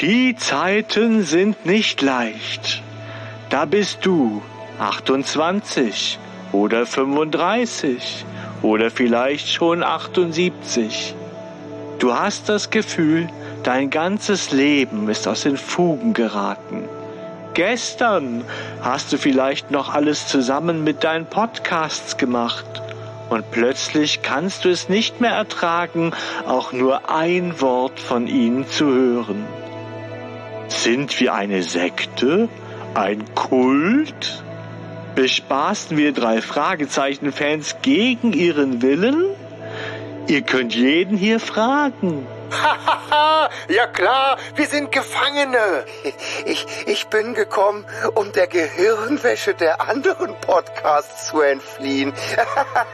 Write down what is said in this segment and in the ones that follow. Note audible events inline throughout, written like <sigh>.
Die Zeiten sind nicht leicht. Da bist du 28 oder 35 oder vielleicht schon 78. Du hast das Gefühl, dein ganzes Leben ist aus den Fugen geraten. Gestern hast du vielleicht noch alles zusammen mit deinen Podcasts gemacht und plötzlich kannst du es nicht mehr ertragen, auch nur ein Wort von ihnen zu hören. Sind wir eine Sekte? Ein Kult? Bespaßen wir drei Fragezeichen-Fans gegen ihren Willen? Ihr könnt jeden hier fragen. ja klar, wir sind Gefangene. Ich, ich bin gekommen, um der Gehirnwäsche der anderen Podcasts zu entfliehen.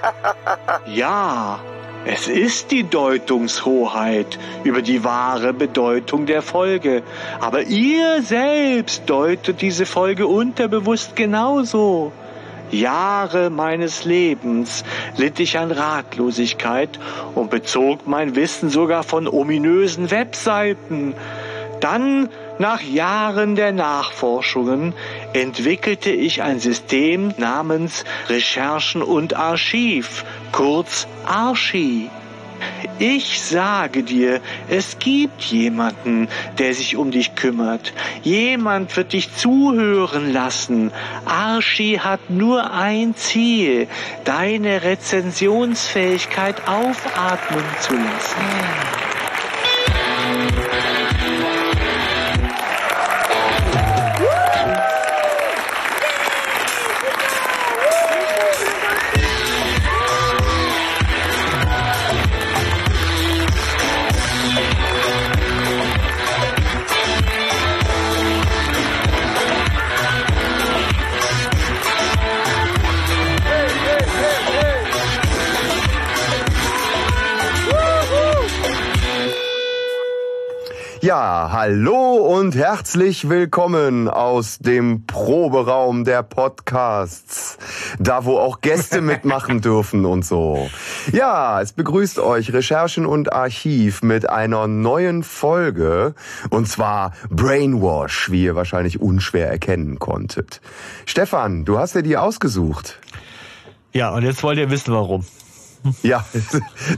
<laughs> ja, es ist die Deutungshoheit über die wahre Bedeutung der Folge. Aber ihr selbst deutet diese Folge unterbewusst genauso. Jahre meines Lebens litt ich an Ratlosigkeit und bezog mein Wissen sogar von ominösen Webseiten. Dann, nach Jahren der Nachforschungen, entwickelte ich ein System namens Recherchen und Archiv, kurz Archi. Ich sage dir, es gibt jemanden, der sich um dich kümmert. Jemand wird dich zuhören lassen. Archie hat nur ein Ziel, deine Rezensionsfähigkeit aufatmen zu lassen. Ja, hallo und herzlich willkommen aus dem Proberaum der Podcasts. Da, wo auch Gäste <laughs> mitmachen dürfen und so. Ja, es begrüßt euch Recherchen und Archiv mit einer neuen Folge. Und zwar Brainwash, wie ihr wahrscheinlich unschwer erkennen konntet. Stefan, du hast dir die ausgesucht. Ja, und jetzt wollt ihr wissen, warum. Ja,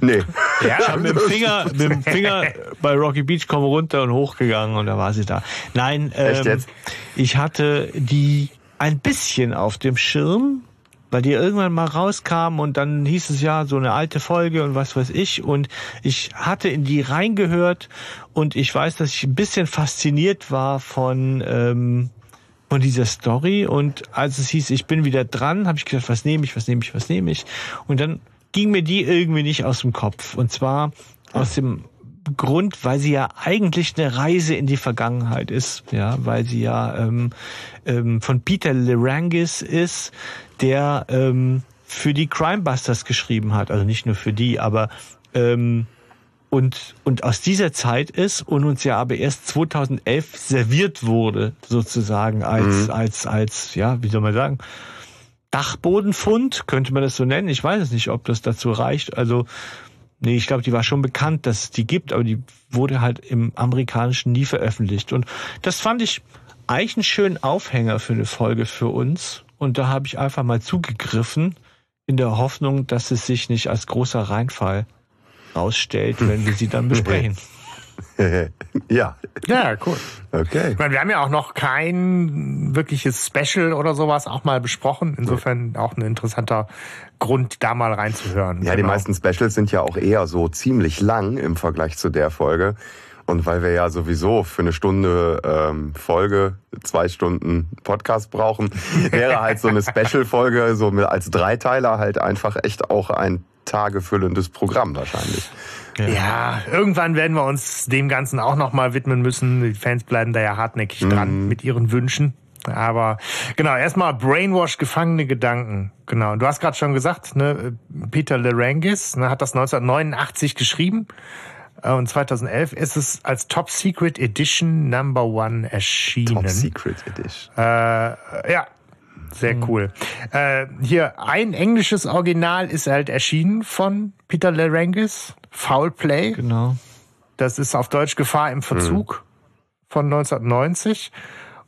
nee. Ja, ich habe mit dem Finger, mit dem Finger bei Rocky Beach komm runter und hochgegangen und da war sie da. Nein, ähm, ich hatte die ein bisschen auf dem Schirm, weil die irgendwann mal rauskam und dann hieß es ja so eine alte Folge und was weiß ich und ich hatte in die reingehört und ich weiß, dass ich ein bisschen fasziniert war von ähm, von dieser Story und als es hieß, ich bin wieder dran, habe ich gedacht, was nehme ich, was nehme ich, was nehme ich und dann ging mir die irgendwie nicht aus dem Kopf. Und zwar aus dem Grund, weil sie ja eigentlich eine Reise in die Vergangenheit ist, ja, weil sie ja ähm, ähm, von Peter Lerangis ist, der ähm, für die Crimebusters geschrieben hat, also nicht nur für die, aber ähm, und und aus dieser Zeit ist und uns ja aber erst 2011 serviert wurde sozusagen als mhm. als als ja wie soll man sagen Dachbodenfund, könnte man das so nennen. Ich weiß es nicht, ob das dazu reicht. Also, nee, ich glaube, die war schon bekannt, dass es die gibt, aber die wurde halt im amerikanischen nie veröffentlicht. Und das fand ich eigentlich einen schönen Aufhänger für eine Folge für uns. Und da habe ich einfach mal zugegriffen, in der Hoffnung, dass es sich nicht als großer Reinfall rausstellt, wenn wir sie dann <laughs> besprechen. <laughs> ja. Ja, cool. Okay. Ich meine, wir haben ja auch noch kein wirkliches Special oder sowas auch mal besprochen. Insofern auch ein interessanter Grund, da mal reinzuhören. Ja, genau. die meisten Specials sind ja auch eher so ziemlich lang im Vergleich zu der Folge. Und weil wir ja sowieso für eine Stunde ähm, Folge zwei Stunden Podcast brauchen, <laughs> wäre halt so eine Special-Folge so als Dreiteiler halt einfach echt auch ein tagefüllendes Programm wahrscheinlich. Ja. ja. irgendwann werden wir uns dem Ganzen auch nochmal widmen müssen. Die Fans bleiben da ja hartnäckig mhm. dran mit ihren Wünschen. Aber genau, erstmal Brainwash, gefangene Gedanken. Genau. Du hast gerade schon gesagt, ne, Peter Lerangis ne, hat das 1989 geschrieben. Äh, und 2011 ist es als Top Secret Edition Number One erschienen. Top Secret Edition. Äh, ja, sehr mhm. cool. Äh, hier ein englisches Original ist halt erschienen von Peter Lerangis. Foul Play. Genau. Das ist auf Deutsch Gefahr im Verzug. Mhm. von 1990.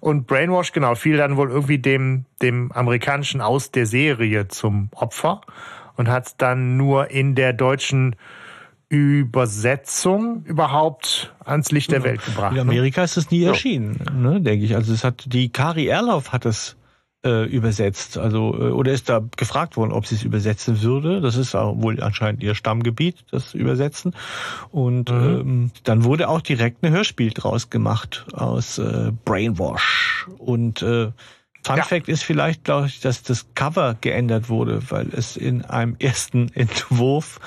Und Brainwash, genau, fiel dann wohl irgendwie dem, dem amerikanischen Aus der Serie zum Opfer und hat dann nur in der deutschen Übersetzung überhaupt ans Licht der Welt gebracht. In ne? Amerika ist es nie erschienen, ne, denke ich. Also es hat die Kari Erlauf hat es äh, übersetzt, also äh, oder ist da gefragt worden, ob sie es übersetzen würde. Das ist wohl anscheinend ihr Stammgebiet, das Übersetzen. Und mhm. ähm, dann wurde auch direkt ein Hörspiel draus gemacht aus äh, Brainwash. Und äh, Fun ja. Fact ist vielleicht, glaube ich, dass das Cover geändert wurde, weil es in einem <laughs> ersten Entwurf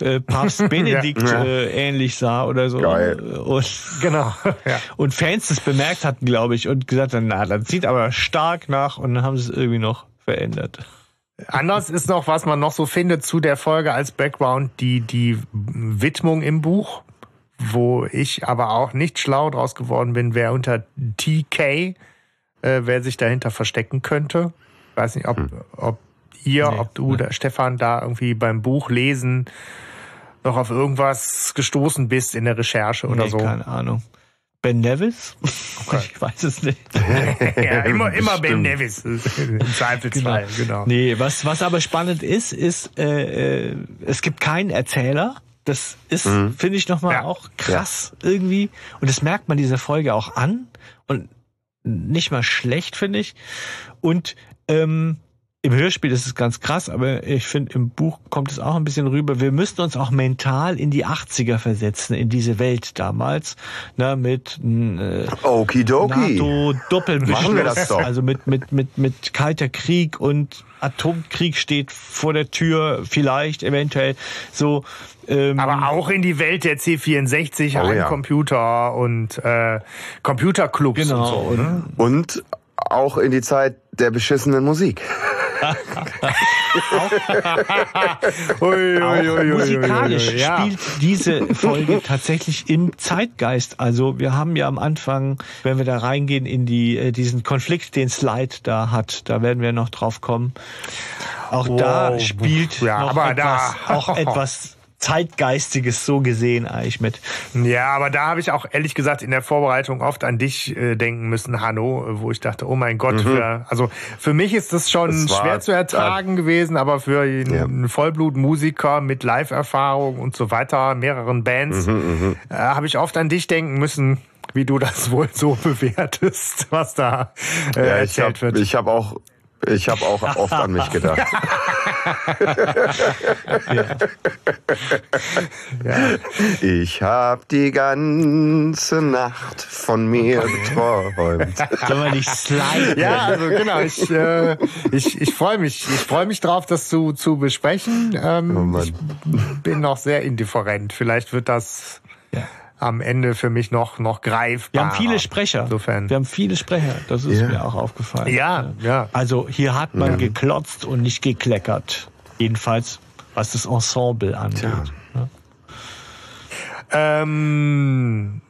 äh, Papst <laughs> Benedikt ja. äh, ähnlich sah oder so. Geil. Und, <laughs> genau. Ja. Und Fans das bemerkt hatten, glaube ich, und gesagt haben, na, das sieht aber stark nach und dann haben sie es irgendwie noch verändert. Anders ist noch, was man noch so findet zu der Folge als Background, die, die Widmung im Buch, wo ich aber auch nicht schlau draus geworden bin, wer unter TK, äh, wer sich dahinter verstecken könnte. Ich weiß nicht, ob, hm. ob ihr, nee, ob du, nee. der Stefan, da irgendwie beim Buch lesen noch auf irgendwas gestoßen bist in der Recherche oder nee, so. Keine Ahnung. Ben Nevis? Okay. <laughs> Ich weiß es nicht. <laughs> ja, immer, immer Ben Nevis. Im Zweifelsfall, genau. genau. Nee, was, was aber spannend ist, ist, äh, äh es gibt keinen Erzähler. Das ist, mhm. finde ich, nochmal ja. auch krass ja. irgendwie. Und das merkt man dieser Folge auch an. Und nicht mal schlecht, finde ich. Und ähm, im Hörspiel ist es ganz krass, aber ich finde, im Buch kommt es auch ein bisschen rüber. Wir müssten uns auch mental in die 80er versetzen, in diese Welt damals, na, mit äh, Okidoki. NATO, Doppelbeschluss, also mit, mit, mit, mit kalter Krieg und Atomkrieg steht vor der Tür, vielleicht, eventuell, so. Ähm, aber auch in die Welt der C64, oh, ja. Computer und äh, Computerclubs genau. und so. Ne? Und auch in die Zeit der beschissenen Musik ui, ui, ui, musikalisch spielt diese Folge tatsächlich im Zeitgeist. Also wir haben ja am Anfang, wenn wir da reingehen in die äh, diesen Konflikt, den Slide da hat, da werden wir noch drauf kommen. Auch wow. da spielt ja, noch aber etwas, da. auch etwas Zeitgeistiges so gesehen eigentlich mit. Ja, aber da habe ich auch ehrlich gesagt in der Vorbereitung oft an dich äh, denken müssen, Hanno, wo ich dachte, oh mein Gott, mhm. für, also für mich ist das schon das schwer zu ertragen äh, gewesen, aber für einen ja. Vollblutmusiker mit Live-Erfahrung und so weiter, mehreren Bands, mhm, mhm. äh, habe ich oft an dich denken müssen wie du das <laughs> wohl so bewertest, was da äh, ja, erzählt hab, wird. Ich habe auch ich habe auch oft an mich gedacht. <laughs> ja. Ich habe die ganze Nacht von mir geträumt. Soll man nicht sliden? Ja, also genau. Ich, äh, ich, ich freue mich. Ich freue mich drauf, das zu, zu besprechen. Ähm, oh ich bin noch sehr indifferent. Vielleicht wird das ja am Ende für mich noch, noch greifbar. Wir haben viele Sprecher. Insofern. Wir haben viele Sprecher. Das ist ja. mir auch aufgefallen. Ja, ja. Also hier hat man ja. geklotzt und nicht gekleckert. Jedenfalls, was das Ensemble angeht. Ja. Ähm,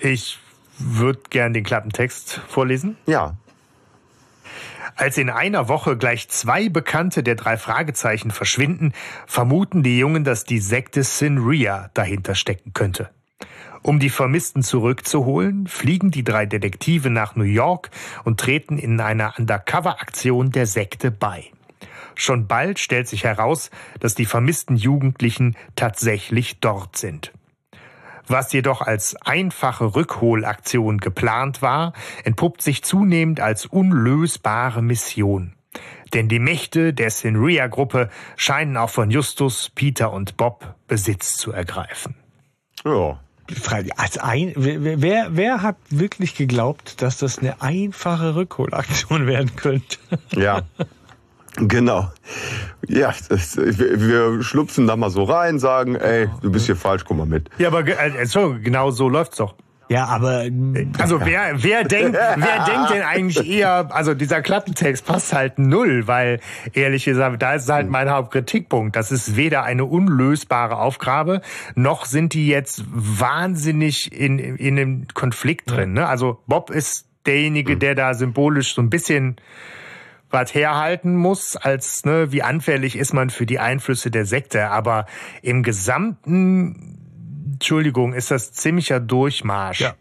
ich würde gern den Klappentext vorlesen. Ja. Als in einer Woche gleich zwei Bekannte der drei Fragezeichen verschwinden, vermuten die Jungen, dass die Sekte Sinria dahinter stecken könnte. Um die Vermissten zurückzuholen, fliegen die drei Detektive nach New York und treten in einer Undercover-Aktion der Sekte bei. Schon bald stellt sich heraus, dass die vermissten Jugendlichen tatsächlich dort sind. Was jedoch als einfache Rückholaktion geplant war, entpuppt sich zunehmend als unlösbare Mission. Denn die Mächte der Sinria-Gruppe scheinen auch von Justus, Peter und Bob Besitz zu ergreifen. Ja, als ein, wer, wer hat wirklich geglaubt, dass das eine einfache Rückholaktion <laughs> werden könnte? Ja. Genau. Ja, das, wir schlupfen da mal so rein, sagen, ey, du bist hier falsch, komm mal mit. Ja, aber also, genau so läuft's doch. Ja, aber also wer wer denkt wer denkt denn eigentlich eher also dieser Klappentext passt halt null, weil ehrlich gesagt, da ist halt mein Hauptkritikpunkt. Das ist weder eine unlösbare Aufgabe, noch sind die jetzt wahnsinnig in in einem Konflikt drin. Ne? Also Bob ist derjenige, der da symbolisch so ein bisschen was herhalten muss, als ne, wie anfällig ist man für die Einflüsse der Sekte. Aber im Gesamten Entschuldigung, ist das ziemlicher Durchmarsch. Ja.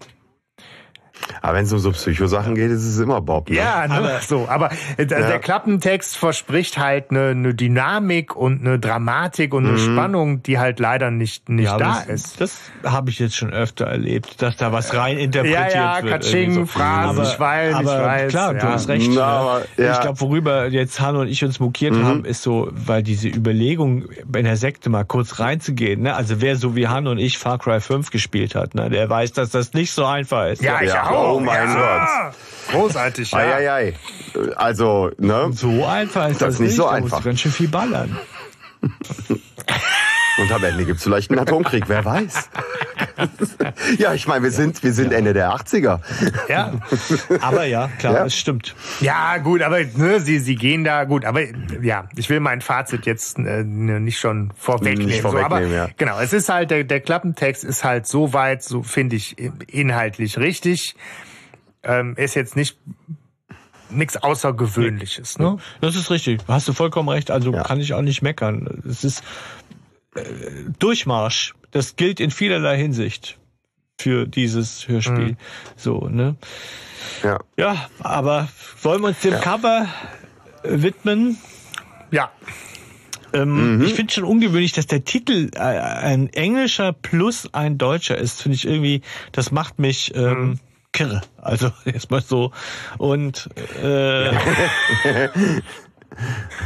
Aber wenn es um so Psychosachen geht, ist es immer Bob. Ne? Ja, ne? aber, so. Aber äh, ja. der Klappentext verspricht halt eine, eine Dynamik und eine Dramatik und eine mhm. Spannung, die halt leider nicht, nicht ja, da das, ist. Das habe ich jetzt schon öfter erlebt, dass da was rein interpretiert ja, ja, wird. Katsching, so. Phrasen, aber, ich weiß, aber ich weiß. Klar, du hast recht. Na, aber, ich glaube, worüber jetzt Hanno und ich uns mokiert mhm. haben, ist so, weil diese Überlegung, in der Sekte mal kurz reinzugehen. Ne? Also wer so wie Hanno und ich Far Cry 5 gespielt hat, ne? der weiß, dass das nicht so einfach ist. Ja, ich ja. auch. Oh mein ja. Gott. Großartig, ja. Ei, ei, ei. Also, ne? So einfach ist das, das nicht. so da einfach. ganz schön viel ballern. <laughs> Und am Ende gibt es vielleicht einen Atomkrieg, wer weiß. <laughs> ja, ich meine, wir sind, wir sind Ende der 80er. Ja, aber ja, klar, ja. das stimmt. Ja, gut, aber ne, sie, sie gehen da, gut, aber ja, ich will mein Fazit jetzt äh, nicht schon vorwegnehmen. Nicht vorwegnehmen so, aber, ja. Genau, es ist halt, der, der Klappentext ist halt so weit, so finde ich, inhaltlich richtig. Ähm, ist jetzt nicht nichts Außergewöhnliches. Ne? Das ist richtig. Hast du vollkommen recht. Also ja. kann ich auch nicht meckern. Es ist Durchmarsch. Das gilt in vielerlei Hinsicht für dieses Hörspiel. Mhm. So, ne? Ja. Ja, aber wollen wir uns dem ja. Cover widmen? Ja. Ähm, mhm. Ich finde schon ungewöhnlich, dass der Titel äh, ein englischer plus ein deutscher ist. Finde ich irgendwie, das macht mich ähm, mhm. kirre. Also <laughs> erstmal so. Und äh, ja. <laughs>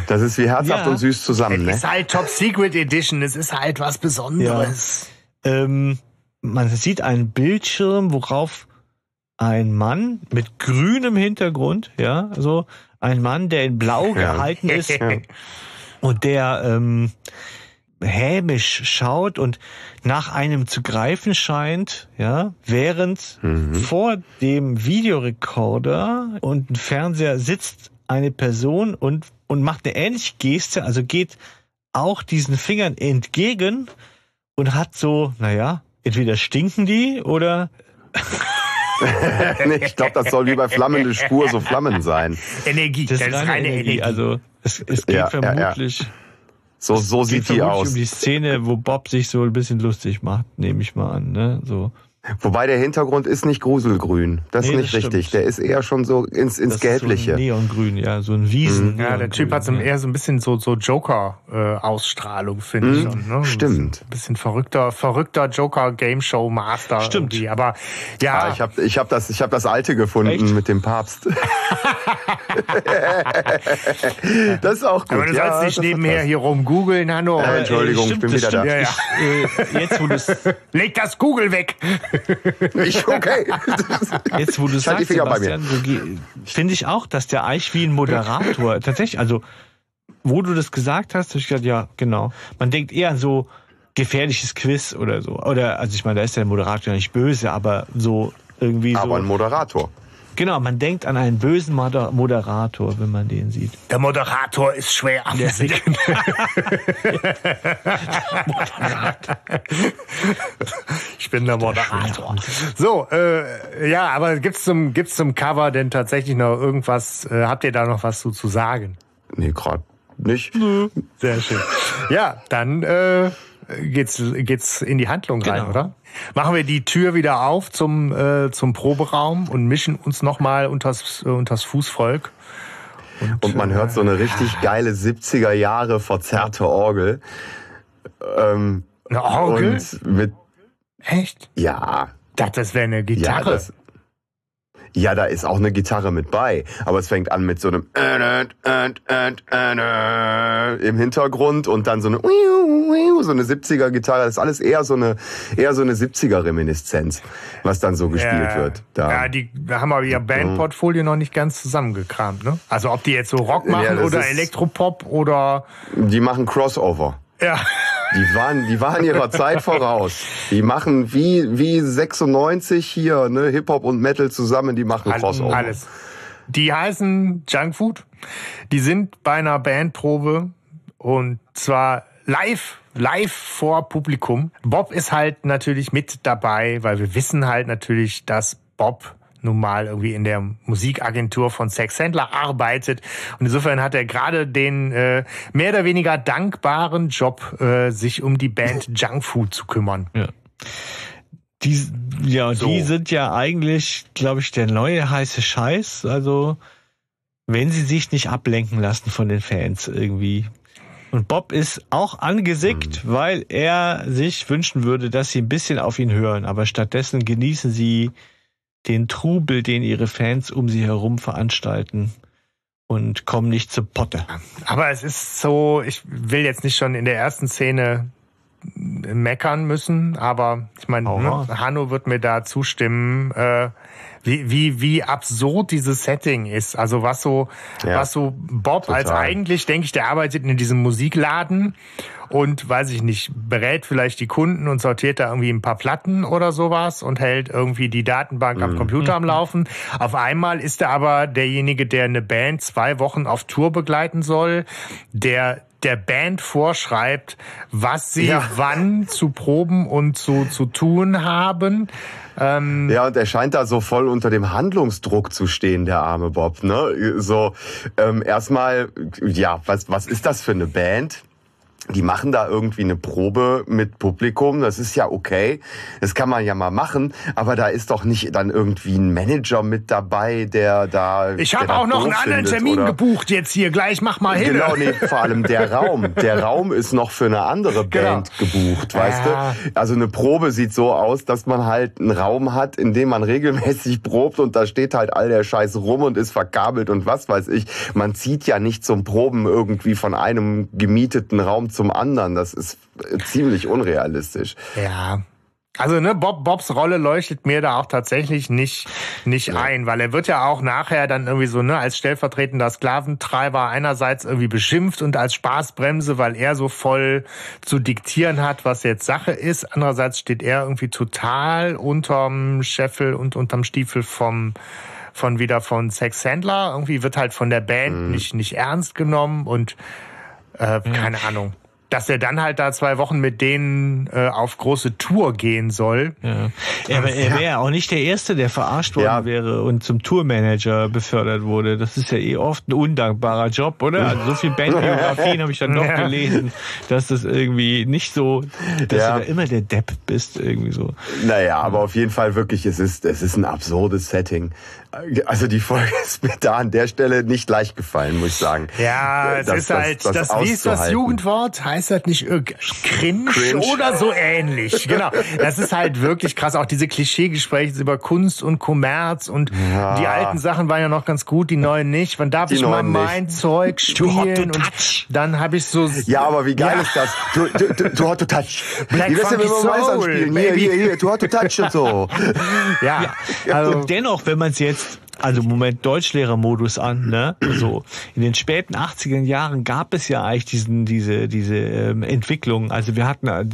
Das ist wie herzhaft ja. und süß zusammen. Ne? Es ist halt Top Secret Edition. Es ist halt was Besonderes. Ja. Ähm, man sieht einen Bildschirm, worauf ein Mann mit grünem Hintergrund, ja, so ein Mann, der in Blau ja. gehalten ist und der ähm, hämisch schaut und nach einem zu greifen scheint, ja, während mhm. vor dem Videorekorder und Fernseher sitzt eine Person und und macht eine ähnliche Geste, also geht auch diesen Fingern entgegen und hat so, naja, entweder stinken die oder <laughs> nee, ich glaube, das soll wie bei flammende Spur so Flammen sein. Energie, das, das ist reine, reine Energie. Energie. Also es, es geht ja, vermutlich. Ja, ja. So, so sieht die aus. um die Szene, wo Bob sich so ein bisschen lustig macht, nehme ich mal an. Ne? So. Wobei der Hintergrund ist nicht gruselgrün. Das nee, ist nicht das richtig. Der ist eher schon so ins, ins das Gelbliche. Ist so Neongrün, ja, so ein Wiesen. Mhm. Ja, der Typ hat so ja. eher so ein bisschen so, so Joker-Ausstrahlung, äh, finde mhm. ich schon. Ne? Stimmt. Ein bisschen verrückter, verrückter Joker-Game-Show-Master. Stimmt. Irgendwie. Aber ja. Ah, ich habe ich hab das, ich hab das alte gefunden Echt? mit dem Papst. <laughs> das ist auch gut. Aber du ja, sollst nicht nebenher hier rum googeln, Hanno. Äh, Entschuldigung, stimmt, ich bin wieder da. Ja, ja. Ich, <laughs> äh, jetzt, wo Leg das Google weg. <laughs> ich, okay. Jetzt, wo du sagst, Sebastian, so finde ich auch, dass der Eich wie ein Moderator, <laughs> tatsächlich, also, wo du das gesagt hast, habe ich gesagt, ja, genau. Man denkt eher an so gefährliches Quiz oder so. Oder, also ich meine, da ist der Moderator ja nicht böse, aber so irgendwie aber so. Aber ein Moderator. Genau, man denkt an einen bösen Moderator, wenn man den sieht. Der Moderator ist schwer affig. <laughs> ich bin der Moderator. So, äh, ja, aber gibt's zum gibt's zum Cover denn tatsächlich noch irgendwas? Äh, habt ihr da noch was zu, zu sagen? Nee, gerade nicht. Sehr schön. Ja, dann äh, geht's geht's in die Handlung rein, genau. oder? Machen wir die Tür wieder auf zum äh, zum Proberaum und mischen uns nochmal unters äh, unters Fußvolk. Und, und man äh, hört so eine richtig geile 70er Jahre verzerrte Orgel. Ähm, eine Orgel? Und mit Echt? Ja. Ich dachte, das wäre eine Gitarre. Ja, das, ja, da ist auch eine Gitarre mit bei, aber es fängt an mit so einem im Hintergrund und dann so eine so eine 70er Gitarre. Das ist alles eher so eine eher so eine 70er Reminiszenz, was dann so gespielt ja, wird. Da. Ja, die haben aber ihr Bandportfolio noch nicht ganz zusammengekramt, ne? Also ob die jetzt so Rock machen ja, oder Elektropop oder die machen Crossover. Ja. Die waren, die waren ihrer Zeit voraus. Die machen wie, wie 96 hier, ne, Hip-Hop und Metal zusammen, die machen Crossover. Alles. Die heißen Junkfood. Die sind bei einer Bandprobe und zwar live, live vor Publikum. Bob ist halt natürlich mit dabei, weil wir wissen halt natürlich, dass Bob nun mal irgendwie in der Musikagentur von Sex Sandler arbeitet. Und insofern hat er gerade den äh, mehr oder weniger dankbaren Job, äh, sich um die Band <laughs> Junk Food zu kümmern. Ja. die, ja, so. die sind ja eigentlich, glaube ich, der neue heiße Scheiß. Also, wenn sie sich nicht ablenken lassen von den Fans irgendwie. Und Bob ist auch angesickt, mhm. weil er sich wünschen würde, dass sie ein bisschen auf ihn hören. Aber stattdessen genießen sie den Trubel, den ihre Fans um sie herum veranstalten und kommen nicht zu Potte. Aber es ist so, ich will jetzt nicht schon in der ersten Szene meckern müssen, aber ich meine, ne, Hanno wird mir da zustimmen, äh, wie, wie, wie absurd dieses Setting ist. Also was so, ja, was so Bob total. als eigentlich, denke ich, der arbeitet in diesem Musikladen und weiß ich nicht, berät vielleicht die Kunden und sortiert da irgendwie ein paar Platten oder sowas und hält irgendwie die Datenbank mhm. am Computer am Laufen. Auf einmal ist er aber derjenige, der eine Band zwei Wochen auf Tour begleiten soll, der der Band vorschreibt, was sie ja. wann zu proben und zu, zu tun haben. Ähm ja, und er scheint da so voll unter dem Handlungsdruck zu stehen, der arme Bob. Ne? So ähm, erstmal, ja, was, was ist das für eine Band? Die machen da irgendwie eine Probe mit Publikum, das ist ja okay, das kann man ja mal machen, aber da ist doch nicht dann irgendwie ein Manager mit dabei, der da... Ich habe auch noch einen anderen Termin oder? gebucht jetzt hier, gleich mach mal hin. Genau, nee, vor allem der <laughs> Raum. Der Raum ist noch für eine andere genau. Band genau. gebucht, weißt ja. du? Also eine Probe sieht so aus, dass man halt einen Raum hat, in dem man regelmäßig probt und da steht halt all der Scheiß rum und ist verkabelt und was weiß ich. Man zieht ja nicht zum Proben irgendwie von einem gemieteten Raum zum anderen. Das ist ziemlich unrealistisch. Ja. Also ne, Bob, Bobs Rolle leuchtet mir da auch tatsächlich nicht nicht ja. ein, weil er wird ja auch nachher dann irgendwie so ne als stellvertretender Sklaventreiber einerseits irgendwie beschimpft und als Spaßbremse, weil er so voll zu diktieren hat, was jetzt Sache ist. Andererseits steht er irgendwie total unterm Scheffel und unterm Stiefel vom von wieder von Sex Sandler. Irgendwie wird halt von der Band mhm. nicht nicht ernst genommen und äh, keine Ahnung dass er dann halt da zwei Wochen mit denen äh, auf große Tour gehen soll. Ja. Er, er wäre ja auch nicht der Erste, der verarscht worden ja. wäre und zum Tourmanager befördert wurde. Das ist ja eh oft ein undankbarer Job, oder? Also so viel Bandbiografien <laughs> habe ich dann doch ja. gelesen, dass das irgendwie nicht so, dass ja. du da immer der Depp bist, irgendwie so. Naja, aber auf jeden Fall wirklich, es ist, es ist ein absurdes Setting. Also die Folge <laughs> ist mir da an der Stelle nicht leicht gefallen, muss ich sagen. Ja, es das, ist halt, das, das, das wie ist das Jugendwort? Heißt das nicht cringe, cringe, oder so ähnlich? Genau. Das ist halt wirklich krass. Auch diese Klischeegespräche über Kunst und Kommerz und ja. die alten Sachen waren ja noch ganz gut, die neuen nicht. Wann darf die ich mal mein nicht. Zeug spielen? Und dann habe ich so. Ja, aber wie geil ja. ist das? Du, du, du, du hot to touch. Black Wie Funky Soul? Hier, hier, hier, du hot to touch und so. <laughs> ja. ja. Also, und dennoch, wenn man es jetzt also Moment Deutschlehrermodus an, ne? So in den späten 80er Jahren gab es ja eigentlich diesen diese diese ähm, Entwicklung. Also wir hatten äh,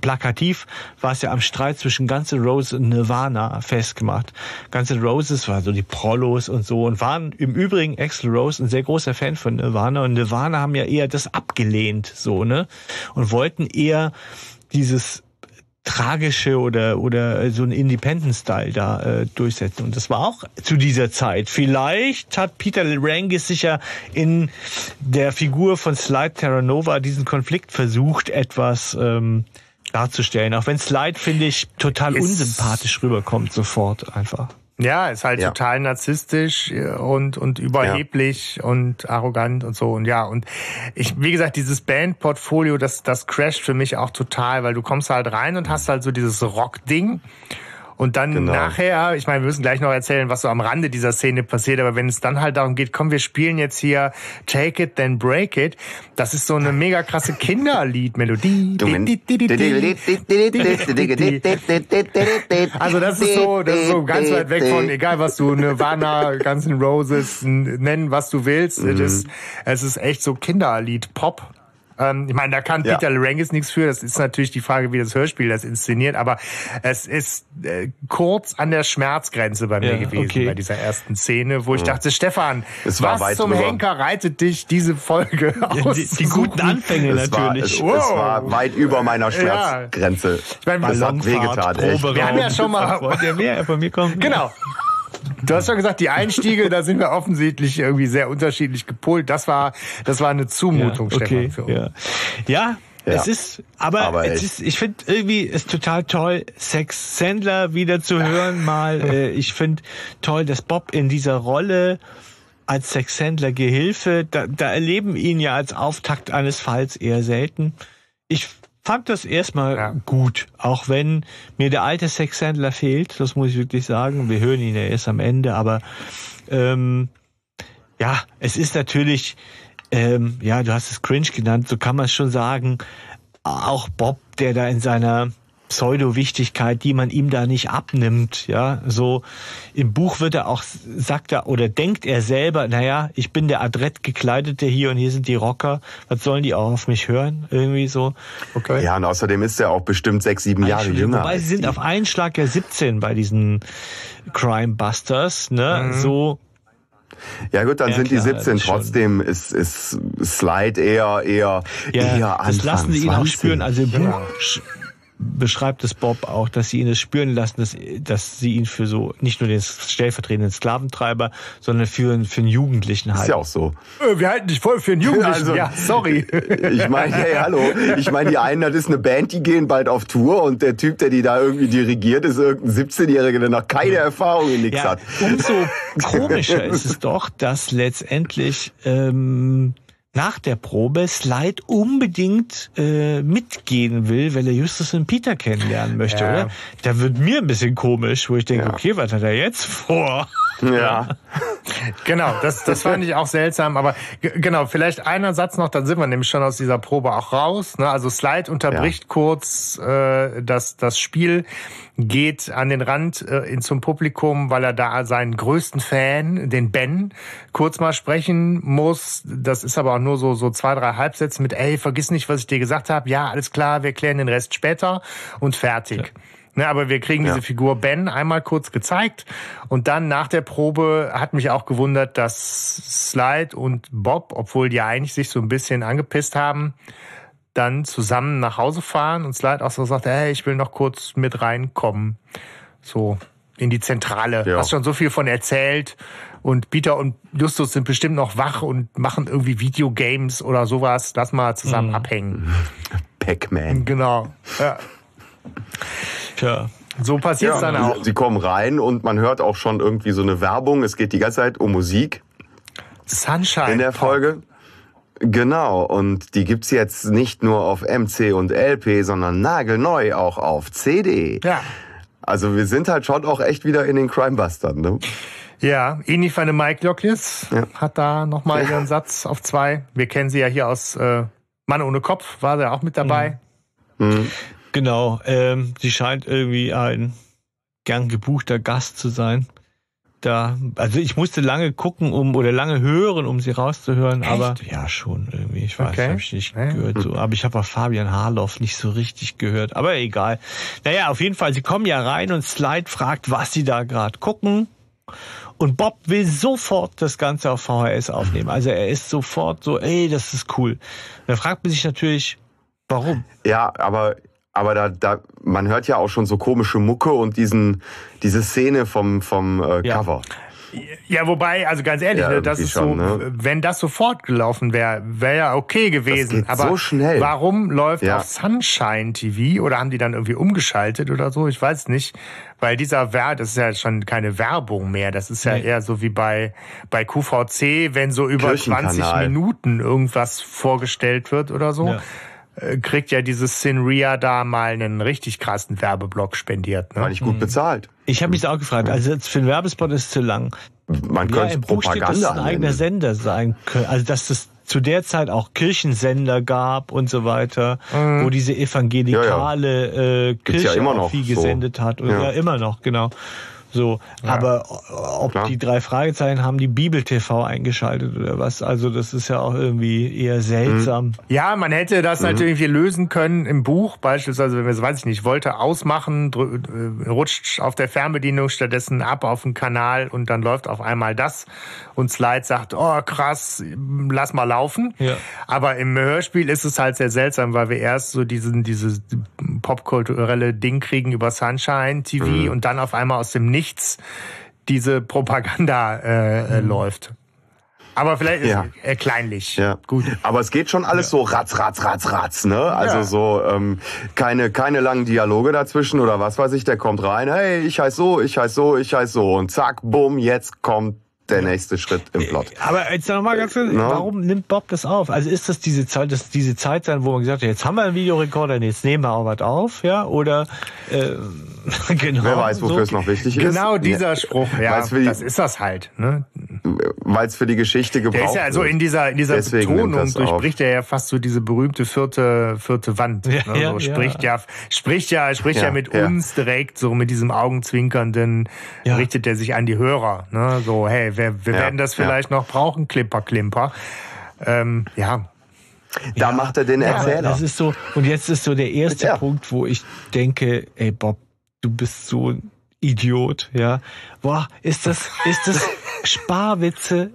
plakativ war es ja am Streit zwischen Guns N' Roses und Nirvana festgemacht. Guns N' Roses war so die Prollos und so und waren im Übrigen Axl Rose ein sehr großer Fan von Nirvana und Nirvana haben ja eher das abgelehnt so, ne? Und wollten eher dieses tragische oder oder so ein Independent-Style da äh, durchsetzen. Und das war auch zu dieser Zeit. Vielleicht hat Peter Rangis sich ja in der Figur von Slide Terranova diesen Konflikt versucht, etwas ähm, darzustellen. Auch wenn Slide, finde ich, total unsympathisch rüberkommt sofort einfach. Ja, ist halt ja. total narzisstisch und, und überheblich ja. und arrogant und so. Und ja, und ich, wie gesagt, dieses Bandportfolio, das, das crasht für mich auch total, weil du kommst halt rein und hast halt so dieses Rock-Ding. Und dann genau. nachher, ich meine, wir müssen gleich noch erzählen, was so am Rande dieser Szene passiert, aber wenn es dann halt darum geht, komm, wir spielen jetzt hier Take It, Then Break It, das ist so eine mega krasse Kinderliedmelodie. <laughs> Also das ist so, das ist so ganz weit weg von, egal was du, Nirvana, Guns N' Roses, nennen, was du willst. Mhm. Es, ist, es ist echt so Kinderlied, Pop. Ähm, ich meine, da kann ja. Peter Larangis nichts für. Das ist natürlich die Frage, wie das Hörspiel das inszeniert. Aber es ist äh, kurz an der Schmerzgrenze bei mir ja, gewesen okay. bei dieser ersten Szene, wo ich dachte, Stefan, was zum drüber. Henker reitet dich diese Folge aus? Die, die guten Anfänge es natürlich. War, es, wow. es, war weit über meiner Schmerzgrenze. Ich meine, das hat wehgetan. Wir haben ja schon mal... Wollt ihr mehr von mir kommen? Genau. Du hast schon gesagt, die Einstiege, da sind wir offensichtlich irgendwie sehr unterschiedlich gepolt. Das war, das war eine Zumutung, ja, okay, Stefan, für uns. Ja. ja, Ja. Es ist, aber, aber es ist, ich finde irgendwie ist total toll, Sex Sandler wieder zu hören mal. <laughs> Äh, ich finde toll, dass Bob in dieser Rolle als Sex Sandler Gehilfe, da, da erleben ihn ja als Auftakt eines Falls eher selten. Ich fand das erstmal ja. gut, auch wenn mir der alte Sex Sandler fehlt, das muss ich wirklich sagen. Wir hören ihn ja erst am Ende, aber ähm, ja, es ist natürlich ähm, ja, du hast es cringe genannt, so kann man es schon sagen. Auch Bob, der da in seiner Pseudo-Wichtigkeit, die man ihm da nicht abnimmt, ja, so im Buch wird er auch, sagt er oder denkt er selber, naja, ich bin der adrett gekleidete hier und hier sind die Rocker, was sollen die auch auf mich hören, irgendwie so. Okay. Ja, und außerdem ist er auch bestimmt sechs, sieben Jahre jünger. Wobei sie sind auf einen Schlag ja 17 bei diesen Crime Busters, ne, mhm. so ja gut, dann ja, sind klar, die 17 trotzdem, ist, ist Slide eher, eher, ja, eher Anfang Das lassen sie ihn auch spüren. Also im Buch beschreibt es Bob auch, dass sie ihn es spüren lassen, dass, dass sie ihn für so nicht nur den stellvertretenden Sklaventreiber, sondern für, für einen Jugendlichen halten. Ist ja auch so. Äh, wir halten dich voll für einen Jugendlichen. Also, ja, sorry. Ich meine, hey, hallo. Ich meine, die einen, das ist eine Band, die gehen bald auf Tour und der Typ, der die da irgendwie dirigiert, ist irgendein 17-Jähriger, der noch keine Erfahrung in nichts ja, hat. Umso komischer ist es doch, dass letztendlich ähm, nach der Probe Slide unbedingt äh, mitgehen will, weil er Justus und Peter kennenlernen möchte, ja. oder? Da wird mir ein bisschen komisch, wo ich denke, ja. okay, was hat er jetzt vor? Ja. <laughs> genau, das, das fand ich auch seltsam. Aber genau, vielleicht einer Satz noch, dann sind wir nämlich schon aus dieser Probe auch raus. Ne? Also Slide unterbricht ja. kurz äh, das, das Spiel, geht an den Rand äh, zum Publikum, weil er da seinen größten Fan, den Ben, kurz mal sprechen muss. Das ist aber auch nur so, so zwei, drei Halbsätze mit, ey, vergiss nicht, was ich dir gesagt habe. Ja, alles klar, wir klären den Rest später und fertig. Ja. Ne, aber wir kriegen ja. diese Figur Ben einmal kurz gezeigt und dann nach der Probe hat mich auch gewundert, dass Slide und Bob, obwohl die eigentlich sich so ein bisschen angepisst haben, dann zusammen nach Hause fahren und Slide auch so sagt, hey, ich will noch kurz mit reinkommen. So in die Zentrale. Ja. Hast schon so viel von erzählt. Und Peter und Justus sind bestimmt noch wach und machen irgendwie Videogames oder sowas. Lass mal zusammen mhm. abhängen. <laughs> Pac-Man. Genau. Ja. Tja. So passiert es ja, dann auch. Sie kommen rein und man hört auch schon irgendwie so eine Werbung. Es geht die ganze Zeit um Musik. Sunshine. In der Folge. Genau, und die gibt's jetzt nicht nur auf MC und LP, sondern nagelneu auch auf CD. Ja. Also wir sind halt schon auch echt wieder in den Crimebustern, ne? Ja, ähnlich eine Mike Lockles ja. hat da nochmal ihren Satz auf zwei. Wir kennen sie ja hier aus äh, Mann ohne Kopf, war sie auch mit dabei. Mhm. Mhm. Genau, ähm, sie scheint irgendwie ein gern gebuchter Gast zu sein. Da, also ich musste lange gucken, um oder lange hören, um sie rauszuhören, Echt? aber ja schon irgendwie. Ich weiß, okay. habe ich nicht ja. gehört. So, aber ich habe auch Fabian Harloff nicht so richtig gehört. Aber egal. Naja, auf jeden Fall. Sie kommen ja rein und Slide fragt, was sie da gerade gucken. Und Bob will sofort das Ganze auf VHS aufnehmen. Also er ist sofort so, ey, das ist cool. Da fragt man sich natürlich, warum? Ja, aber aber da, da, man hört ja auch schon so komische Mucke und diesen, diese Szene vom, vom äh, ja. Cover. Ja, wobei, also ganz ehrlich, ja, ne, das ist schon, so, ne? wenn das sofort gelaufen wäre, wäre ja okay gewesen. aber so schnell. warum läuft ja. auf Sunshine TV oder haben die dann irgendwie umgeschaltet oder so? Ich weiß nicht. Weil dieser Wert, das ist ja schon keine Werbung mehr. Das ist ja nee. eher so wie bei, bei QVC, wenn so über 20 Minuten irgendwas vorgestellt wird oder so. Ja kriegt ja dieses Sinria da mal einen richtig krassen Werbeblock spendiert. Ne? War nicht gut mhm. bezahlt. Ich habe mich auch gefragt, also für einen Werbespot ist es zu lang. Man ja, könnte Propaganda steht, dass es ein eigener Sender sein könnte. Also dass es zu der Zeit auch Kirchensender gab und so weiter, mhm. wo diese evangelikale ja, ja. Äh, Kirche ja immer noch viel so. gesendet hat. Und ja. immer noch, genau. So, ja. aber ob Klar. die drei Fragezeichen haben die Bibel TV eingeschaltet oder was? Also das ist ja auch irgendwie eher seltsam. Mhm. Ja, man hätte das mhm. natürlich lösen können im Buch, beispielsweise, wenn wir es, weiß ich nicht, wollte ausmachen, äh, rutscht auf der Fernbedienung stattdessen ab auf den Kanal und dann läuft auf einmal das und Slide sagt, oh krass, lass mal laufen. Ja. Aber im Hörspiel ist es halt sehr seltsam, weil wir erst so diesen, dieses popkulturelle Ding kriegen über Sunshine TV mhm. und dann auf einmal aus dem Nichts diese Propaganda äh, äh, mhm. läuft. Aber vielleicht ja. er kleinlich. Ja. Gut. Aber es geht schon alles ja. so ratz, ratz, ratz, ratz, ne? Also ja. so ähm, keine, keine langen Dialoge dazwischen oder was weiß ich, der kommt rein, hey, ich heiße so, ich heiße so, ich heiße so und zack, bumm, jetzt kommt der nächste Schritt im Plot. Aber jetzt noch mal ganz kurz, no? warum nimmt Bob das auf? Also ist das diese Zeit, das diese Zeit sein, wo man gesagt hat, jetzt haben wir einen Videorekorder, jetzt nehmen wir auch was auf, ja? Oder äh, <laughs> genau. Wer weiß, wofür so. es noch wichtig ist. Genau dieser Spruch, ja, die, das ist das halt. Ne? Weil es für die Geschichte gebraucht. Der ist ja also in dieser in dieser Deswegen Betonung durchbricht er ja fast so diese berühmte vierte vierte Wand. Ja, ne? so, ja, spricht ja. ja spricht ja spricht ja, ja mit uns direkt so mit diesem augenzwinkernden richtet er sich an die Hörer. Ne? So hey wir, wir ja, werden das vielleicht ja. noch brauchen, Klimper, Klimper. Ähm, ja. Da ja, macht er den Erzähler. das ist so, und jetzt ist so der erste Punkt, wo ich denke, ey Bob, du bist so ein Idiot, ja. Boah, ist das, ist das <laughs> Sparwitze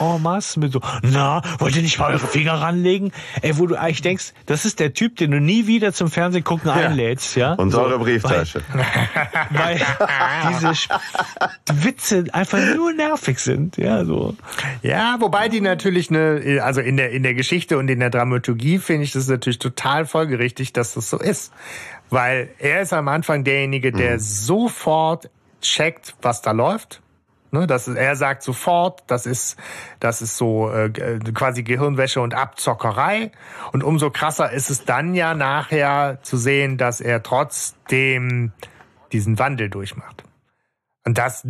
en masse mit so, na, wollt ihr nicht mal eure Finger ranlegen? Ey, wo du eigentlich denkst, das ist der Typ, den du nie wieder zum Fernsehen gucken einlädst, ja? Und so, eure Brieftasche. Weil, weil diese Witze einfach nur nervig sind, ja, so. Ja, wobei die natürlich eine, also in der, in der Geschichte und in der Dramaturgie finde ich das natürlich total folgerichtig, dass das so ist. Weil er ist am Anfang derjenige, der mhm. sofort checkt, was da läuft Ne, das ist, er sagt sofort, das ist, das ist so äh, quasi Gehirnwäsche und Abzockerei. Und umso krasser ist es dann ja nachher zu sehen, dass er trotzdem diesen Wandel durchmacht. Und das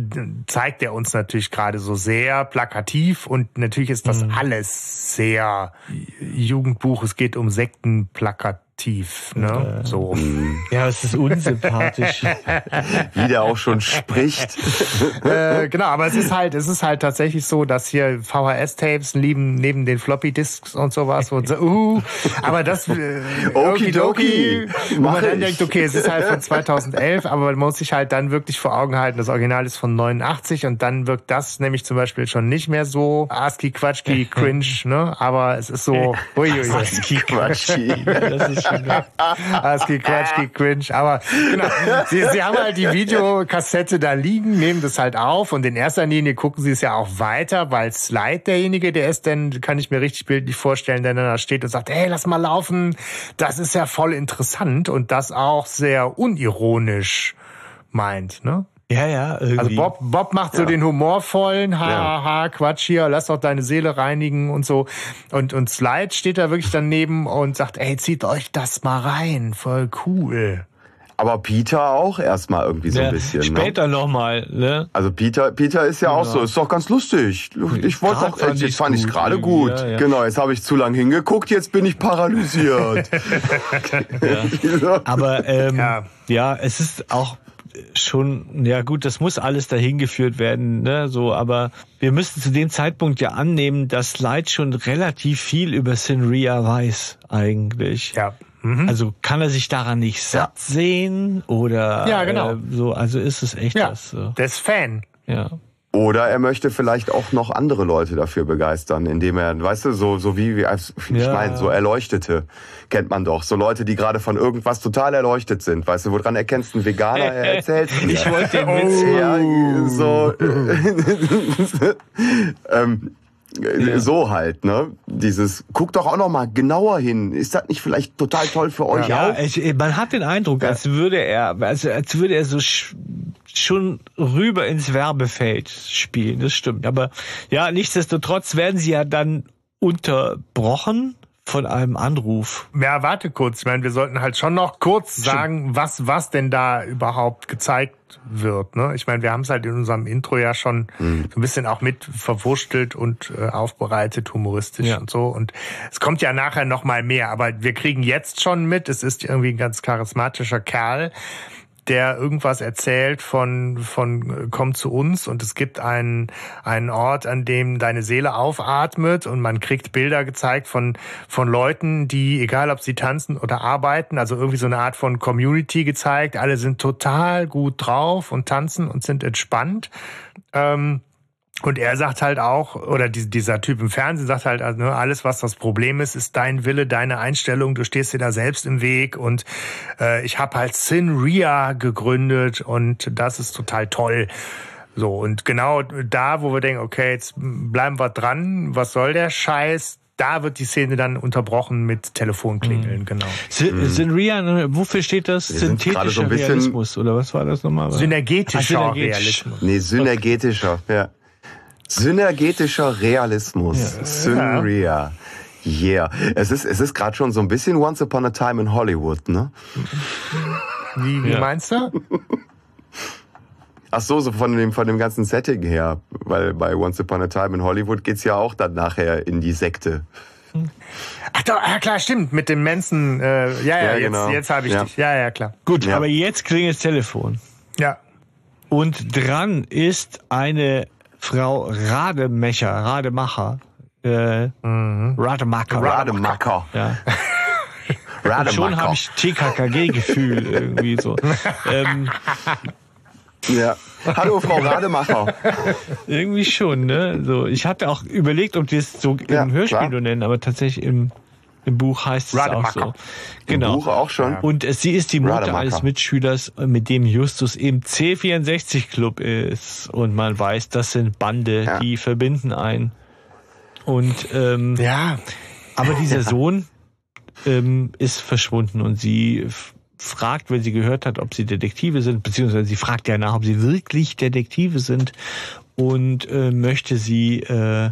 zeigt er uns natürlich gerade so sehr plakativ und natürlich ist das mhm. alles sehr Jugendbuch. Es geht um Sektenplakat aktiv, ne? Äh, so. <laughs> Ja, es ist unsympathisch. <laughs> Wie der auch schon spricht. <laughs> äh, genau, aber es ist halt, es ist halt tatsächlich so, dass hier VHS-Tapes lieben neben den Floppy-Disks und sowas und so, uh, aber das, äh, okidoki, wo man dann denkt, okay, es ist halt von 2011, aber man muss sich halt dann wirklich vor Augen halten, das Original ist von 89 und dann wirkt das nämlich zum Beispiel schon nicht mehr so ASCII, Quatschki, cringe, ne? Aber es ist so, uiuiui. ASCII, Quatschki. Das ist ASCII, Quatschki, cringe. Aber genau, sie, sie haben halt die Videokassette da liegen, nehmen das halt auf und in erster Linie gucken sie es ja auch weiter, weil Slide derjenige, der ist, dann kann ich mir richtig bildlich vorstellen, der dann da steht und sagt, hey, lass mal laufen. Das ist ja voll interessant und das auch sehr unironisch meint, ne? Ja, ja, irgendwie. Also Bob, Bob macht so ja. den humorvollen, ha, ha, Quatsch hier, lass doch deine Seele reinigen und so. Und, und Slide steht da wirklich daneben und sagt, ey, zieht euch das mal rein, voll cool. Aber Peter auch erstmal irgendwie so ein ja, bisschen. Ne? Später ne? nochmal, ne? Also Peter, Peter ist ja, ja, auch so, ist doch ganz lustig. Ich wollte doch, fand jetzt fand ich gerade gut. Ja, ja. Genau, jetzt habe ich zu lang hingeguckt, jetzt bin ich paralysiert. <laughs> <laughs> Aber ähm, ja. es ist auch schon, ja gut, das muss alles dahin geführt werden, ne, so, aber wir müssen zu dem Zeitpunkt ja annehmen, dass Light schon relativ viel über Sinria weiß, eigentlich. Ja. Mhm. Also kann er sich daran nicht satt ja. sehen oder ja, genau. Äh, so, also ist es echt ja, das. So. Der ist Fan. Ja. Oder er möchte vielleicht auch noch andere Leute dafür begeistern, indem er, weißt du, so, so wie, wie ich ja. meine, so Erleuchtete kennt man doch. So Leute, die gerade von irgendwas total erleuchtet sind. Weißt du, woran erkennst du einen Veganer? Er erzählt <laughs> Ich wollte den Witz. Oh. Ja, so. <laughs> <laughs> ähm, ja. So halt, ne? Dieses, guck doch auch noch mal genauer hin. Ist das nicht vielleicht total toll für euch ja, auch? Ja, man hat den Eindruck, als würde er, also als würde er so schon rüber ins Werbefeld spielen. Das stimmt. Aber ja, nichtsdestotrotz werden sie ja dann unterbrochen von einem Anruf. Ja, warte kurz. Ich meine, wir sollten halt schon noch kurz sagen, was, was denn da überhaupt gezeigt wird. Ne? Ich meine, wir haben es halt in unserem Intro ja schon mhm. so ein bisschen auch mit verwurstelt und äh, aufbereitet, humoristisch ja. und so. Und es kommt ja nachher noch mal mehr. Aber wir kriegen jetzt schon mit, es ist irgendwie ein ganz charismatischer Kerl, der irgendwas erzählt von, von komm zu uns und es gibt einen, einen Ort, an dem deine Seele aufatmet und man kriegt Bilder gezeigt von, von Leuten, die, egal ob sie tanzen oder arbeiten, also irgendwie so eine Art von Community gezeigt. Alle sind total gut drauf und tanzen und sind entspannt. Ähm, und er sagt halt auch, oder dieser Typ im Fernsehen sagt halt, also ne, alles, was das Problem ist, ist dein Wille, deine Einstellung, du stehst dir da selbst im Weg und äh, ich habe halt Sin Ria gegründet und das ist total toll. So, und genau da, wo wir denken, okay, jetzt bleiben wir dran, was soll der Scheiß? Da wird die Szene dann unterbrochen mit Telefonklingeln, mhm. genau. Mhm. Synria, wofür steht das? Synthetischer so Realismus, oder was war das nochmal? Synergetischer Ach, Realismus. Nee, synergetischer, ja. Synergetischer Realismus. Ja. Synria. Yeah. Es ist, es ist gerade schon so ein bisschen Once Upon a Time in Hollywood, ne? Wie, wie ja. meinst du? Ach so, so von dem, von dem ganzen Setting her. Weil bei Once Upon a Time in Hollywood geht's ja auch dann nachher in die Sekte. Ach doch, ja klar, stimmt. Mit dem Manson, äh, ja, ja, ja, jetzt, genau. jetzt habe ich ja. dich. Ja, ja, klar. Gut, ja. aber jetzt klingelt das Telefon. Ja. Und dran ist eine Frau Rademecher, Rademacher. Äh, mhm. Rademacher. Rademacher. Ja. <laughs> Rademacher. schon habe ich TKKG-Gefühl <laughs> irgendwie so. ähm, ja. Hallo, Frau Rademacher. Irgendwie schon, ne? So, ich hatte auch überlegt, ob die es so ja, im Hörspiel nur nennen, aber tatsächlich im, im Buch heißt es auch so. Genau. Im Buch auch schon. Und sie ist die Mutter Rademacher. eines Mitschülers, mit dem Justus im C64 Club ist. Und man weiß, das sind Bande, ja. die verbinden ein. Und ähm, ja. Aber dieser Sohn ähm, ist verschwunden und sie fragt, wenn sie gehört hat, ob sie Detektive sind, beziehungsweise sie fragt ja nach, ob sie wirklich Detektive sind und äh, möchte sie äh,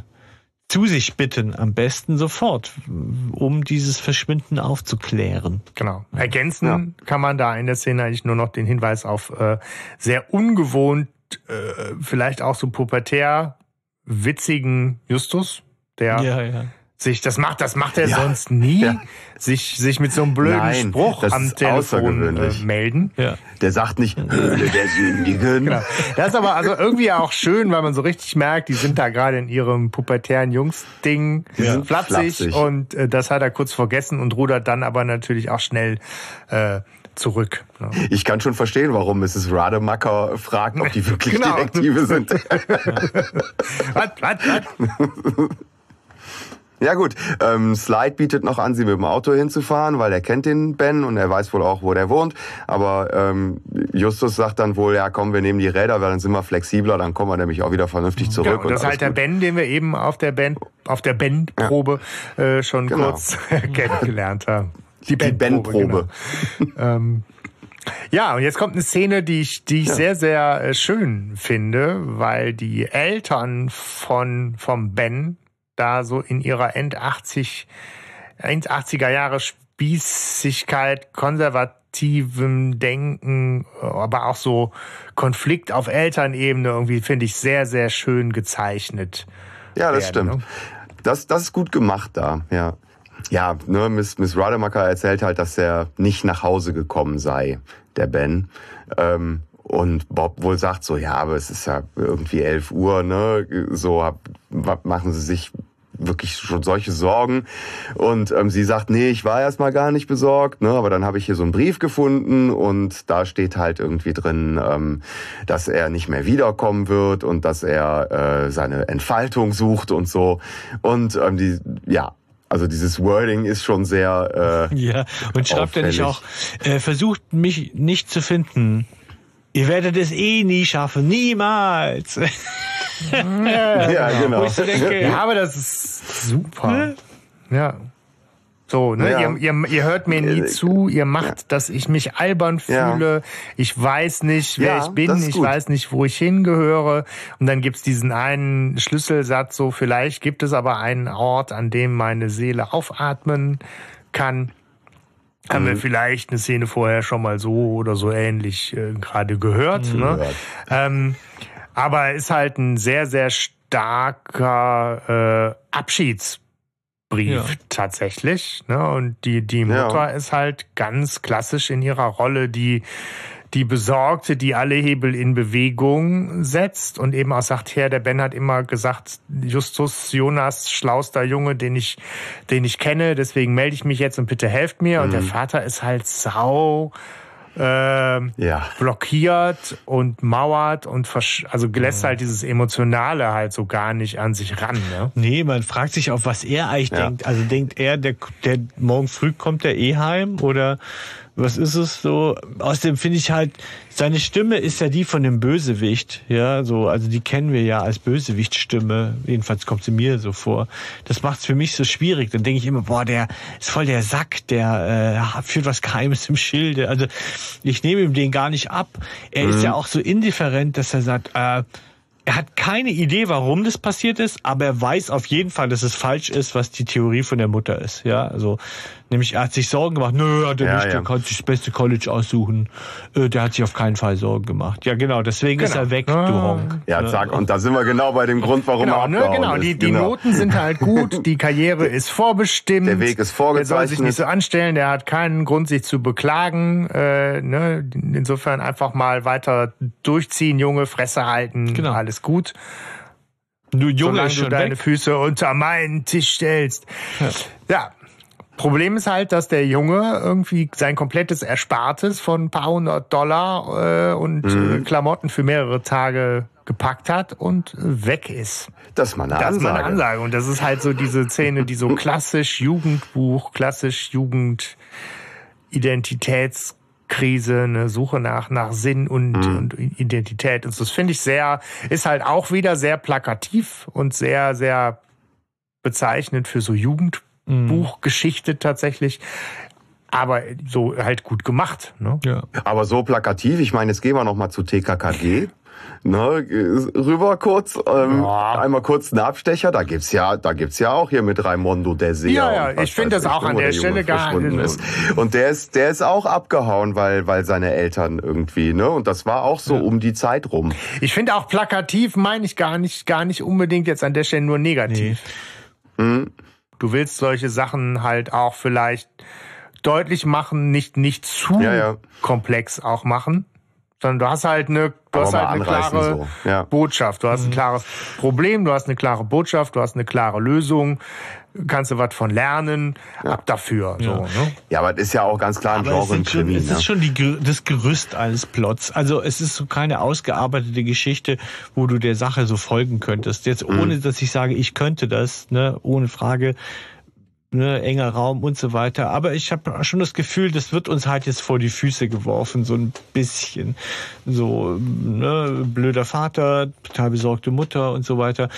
zu sich bitten, am besten sofort, um dieses Verschwinden aufzuklären. Genau. Ergänzen ja. kann man da in der Szene eigentlich nur noch den Hinweis auf äh, sehr ungewohnt, äh, vielleicht auch so pubertär witzigen Justus, der ja, ja sich, das macht, das macht er ja. sonst nie, ja. sich, sich mit so einem blöden Nein, Spruch am Telefon äh, melden. Ja. Der sagt nicht Höhle der Sündigen. Genau. Das ist aber also irgendwie auch schön, weil man so richtig merkt, die sind da gerade in ihrem pubertären Jungs-Ding ja. flapsig, flapsig, und äh, das hat er kurz vergessen und rudert dann aber natürlich auch schnell äh, zurück. Ja. Ich kann schon verstehen, warum Mrs. Rademacher fragt, ob die wirklich <laughs> genau. Detektive sind. was, was, was? Ja gut, ähm, Slide bietet noch an, sie mit dem Auto hinzufahren, weil er kennt den Ben und er weiß wohl auch, wo der wohnt. Aber ähm, Justus sagt dann wohl, ja komm, wir nehmen die Räder, weil dann sind wir flexibler, dann kommen wir nämlich auch wieder vernünftig zurück. Ja, und das ist halt der Ben, den wir eben auf der Ben, auf der Ben-Probe ja. äh, schon genau. kurz <laughs> kennengelernt haben. Die Ben-Probe. Genau. ähm, ja, und jetzt kommt eine Szene, die ich, die ich ja. sehr, sehr äh, schön finde, weil die Eltern von, vom Ben da so in ihrer End 80, End 80er Jahre Spießigkeit, konservativem Denken, aber auch so Konflikt auf Elternebene irgendwie finde ich sehr, sehr schön gezeichnet. Ja, das werden, stimmt. Ne? Das, das ist gut gemacht da, ja. Ja, ne, Miss, Miss Rademacher erzählt halt, dass er nicht nach Hause gekommen sei, der Ben. Ähm, und Bob wohl sagt so, ja, aber es ist ja irgendwie 11 Uhr, ne? So machen Sie sich wirklich schon solche Sorgen. Und ähm, sie sagt, nee, ich war erstmal gar nicht besorgt, ne? aber dann habe ich hier so einen Brief gefunden und da steht halt irgendwie drin, ähm, dass er nicht mehr wiederkommen wird und dass er äh, seine Entfaltung sucht und so. Und ähm, die, ja, also dieses Wording ist schon sehr. Äh, <laughs> ja, und schreibt er nicht auch, äh, versucht mich nicht zu finden. Ihr werdet es eh nie schaffen, niemals. <laughs> ja, ja, genau. Wo ich so denke, ja, aber das ist super. Ja. So, ne? Ja. Ihr, ihr, ihr hört mir nie zu, ihr macht, ja. dass ich mich albern fühle. Ja. Ich weiß nicht, wer ich bin, ich weiß nicht, wo ich hingehöre. Und dann gibt's diesen einen Schlüsselsatz, so vielleicht gibt es aber einen Ort, an dem meine Seele aufatmen kann. Haben wir mhm. vielleicht eine Szene vorher schon mal so oder so ähnlich äh, gerade gehört. Mhm. Ne? Ähm, aber ist halt ein sehr, sehr starker äh, Abschiedsbrief ja. tatsächlich. Ne? Und die, die Mutter ja. ist halt ganz klassisch in ihrer Rolle die die Besorgte, die alle Hebel in Bewegung setzt und eben auch sagt, Herr, der Ben hat immer gesagt, Justus Jonas, schlauster Junge, den ich, den ich kenne, deswegen melde ich mich jetzt und bitte helft mir. Mhm. Und der mhm. Vater ist halt sau äh, ja. blockiert und mauert und also lässt halt dieses Emotionale halt so gar nicht an sich ran. Ne? Nee, man fragt sich auch, was er eigentlich ja. denkt. Also denkt er, der, der morgen früh kommt der eh heim oder was ist es so? Außerdem finde ich halt, seine Stimme ist ja die von dem Bösewicht, ja, so, also die kennen wir ja als Bösewichtstimme. Jedenfalls kommt sie mir so vor. Das macht es für mich so schwierig. Dann denke ich immer, boah, der ist voll der Sack, der äh, führt was Geheimes im Schilde. Also ich nehme ihm den gar nicht ab. Er mhm. ist ja auch so indifferent, dass er sagt, äh, er hat keine Idee, warum das passiert ist, aber er weiß auf jeden Fall, dass es falsch ist, was die Theorie von der Mutter ist. Ja, also nämlich er hat sich Sorgen gemacht. Nö, hat er ja, nicht. Ja. Der kann sich das beste College aussuchen. Äh, der hat sich auf keinen Fall Sorgen gemacht. Ja, genau. Deswegen genau. ist er weg, ah. du Honk. Ja, zack. Und da sind wir genau bei dem Grund, warum genau, er ne, Genau. Die, die genau. Noten sind halt gut. Die Karriere <laughs> ist vorbestimmt. Der Weg ist vorgezeichnet. Der soll sich nicht so anstellen. Der hat keinen Grund, sich zu beklagen. Äh, ne? Insofern einfach mal weiter durchziehen, Junge, Fresse halten. Genau. Alles gut. Du Junge, Solange du deine weg. Füße unter meinen Tisch stellst. Ja. ja. Problem ist halt, dass der Junge irgendwie sein komplettes Erspartes von ein paar hundert Dollar äh, und mhm. äh, Klamotten für mehrere Tage gepackt hat und weg ist. Das ist mal eine das Ansage. Ist mal eine Ansage. Und das ist halt so diese Szene, die so <laughs> klassisch Jugendbuch, klassisch Jugend Identitäts Krise, eine Suche nach, nach Sinn und, mhm. und Identität. Und das finde ich sehr, ist halt auch wieder sehr plakativ und sehr, sehr bezeichnend für so Jugendbuchgeschichte mhm. tatsächlich aber so halt gut gemacht. Ne? Ja. Aber so plakativ, ich meine, jetzt gehen wir noch mal zu TKKG ne, rüber kurz, ähm, ja. einmal kurz einen Abstecher. Da gibt's ja, da gibt's ja auch hier mit Raimondo der Seher. Ja, ja, ich finde das auch an der, der Stelle gar nicht. Und der ist, der ist auch abgehauen, weil, weil seine Eltern irgendwie, ne, und das war auch so ja. um die Zeit rum. Ich finde auch plakativ meine ich gar nicht, gar nicht unbedingt jetzt an der Stelle nur negativ. Nee. Hm. Du willst solche Sachen halt auch vielleicht deutlich machen, nicht, nicht zu ja, ja. komplex auch machen sondern du hast halt eine, du hast halt eine klare so. ja. Botschaft. Du hast ein mhm. klares Problem, du hast eine klare Botschaft, du hast eine klare Lösung. Kannst du was von lernen, ja. ab dafür. So, ja. Ne? ja, aber das ist ja auch ganz klar ein aber Genre im Krimi. Es ist ne? schon die, das Gerüst eines Plots. Also es ist so keine ausgearbeitete Geschichte, wo du der Sache so folgen könntest. Jetzt mhm. ohne, dass ich sage, ich könnte das, ne, ohne Frage ne, enger Raum und so weiter. Aber ich habe schon das Gefühl, das wird uns halt jetzt vor die Füße geworfen, so ein bisschen. So, ne, blöder Vater, total besorgte Mutter und so weiter.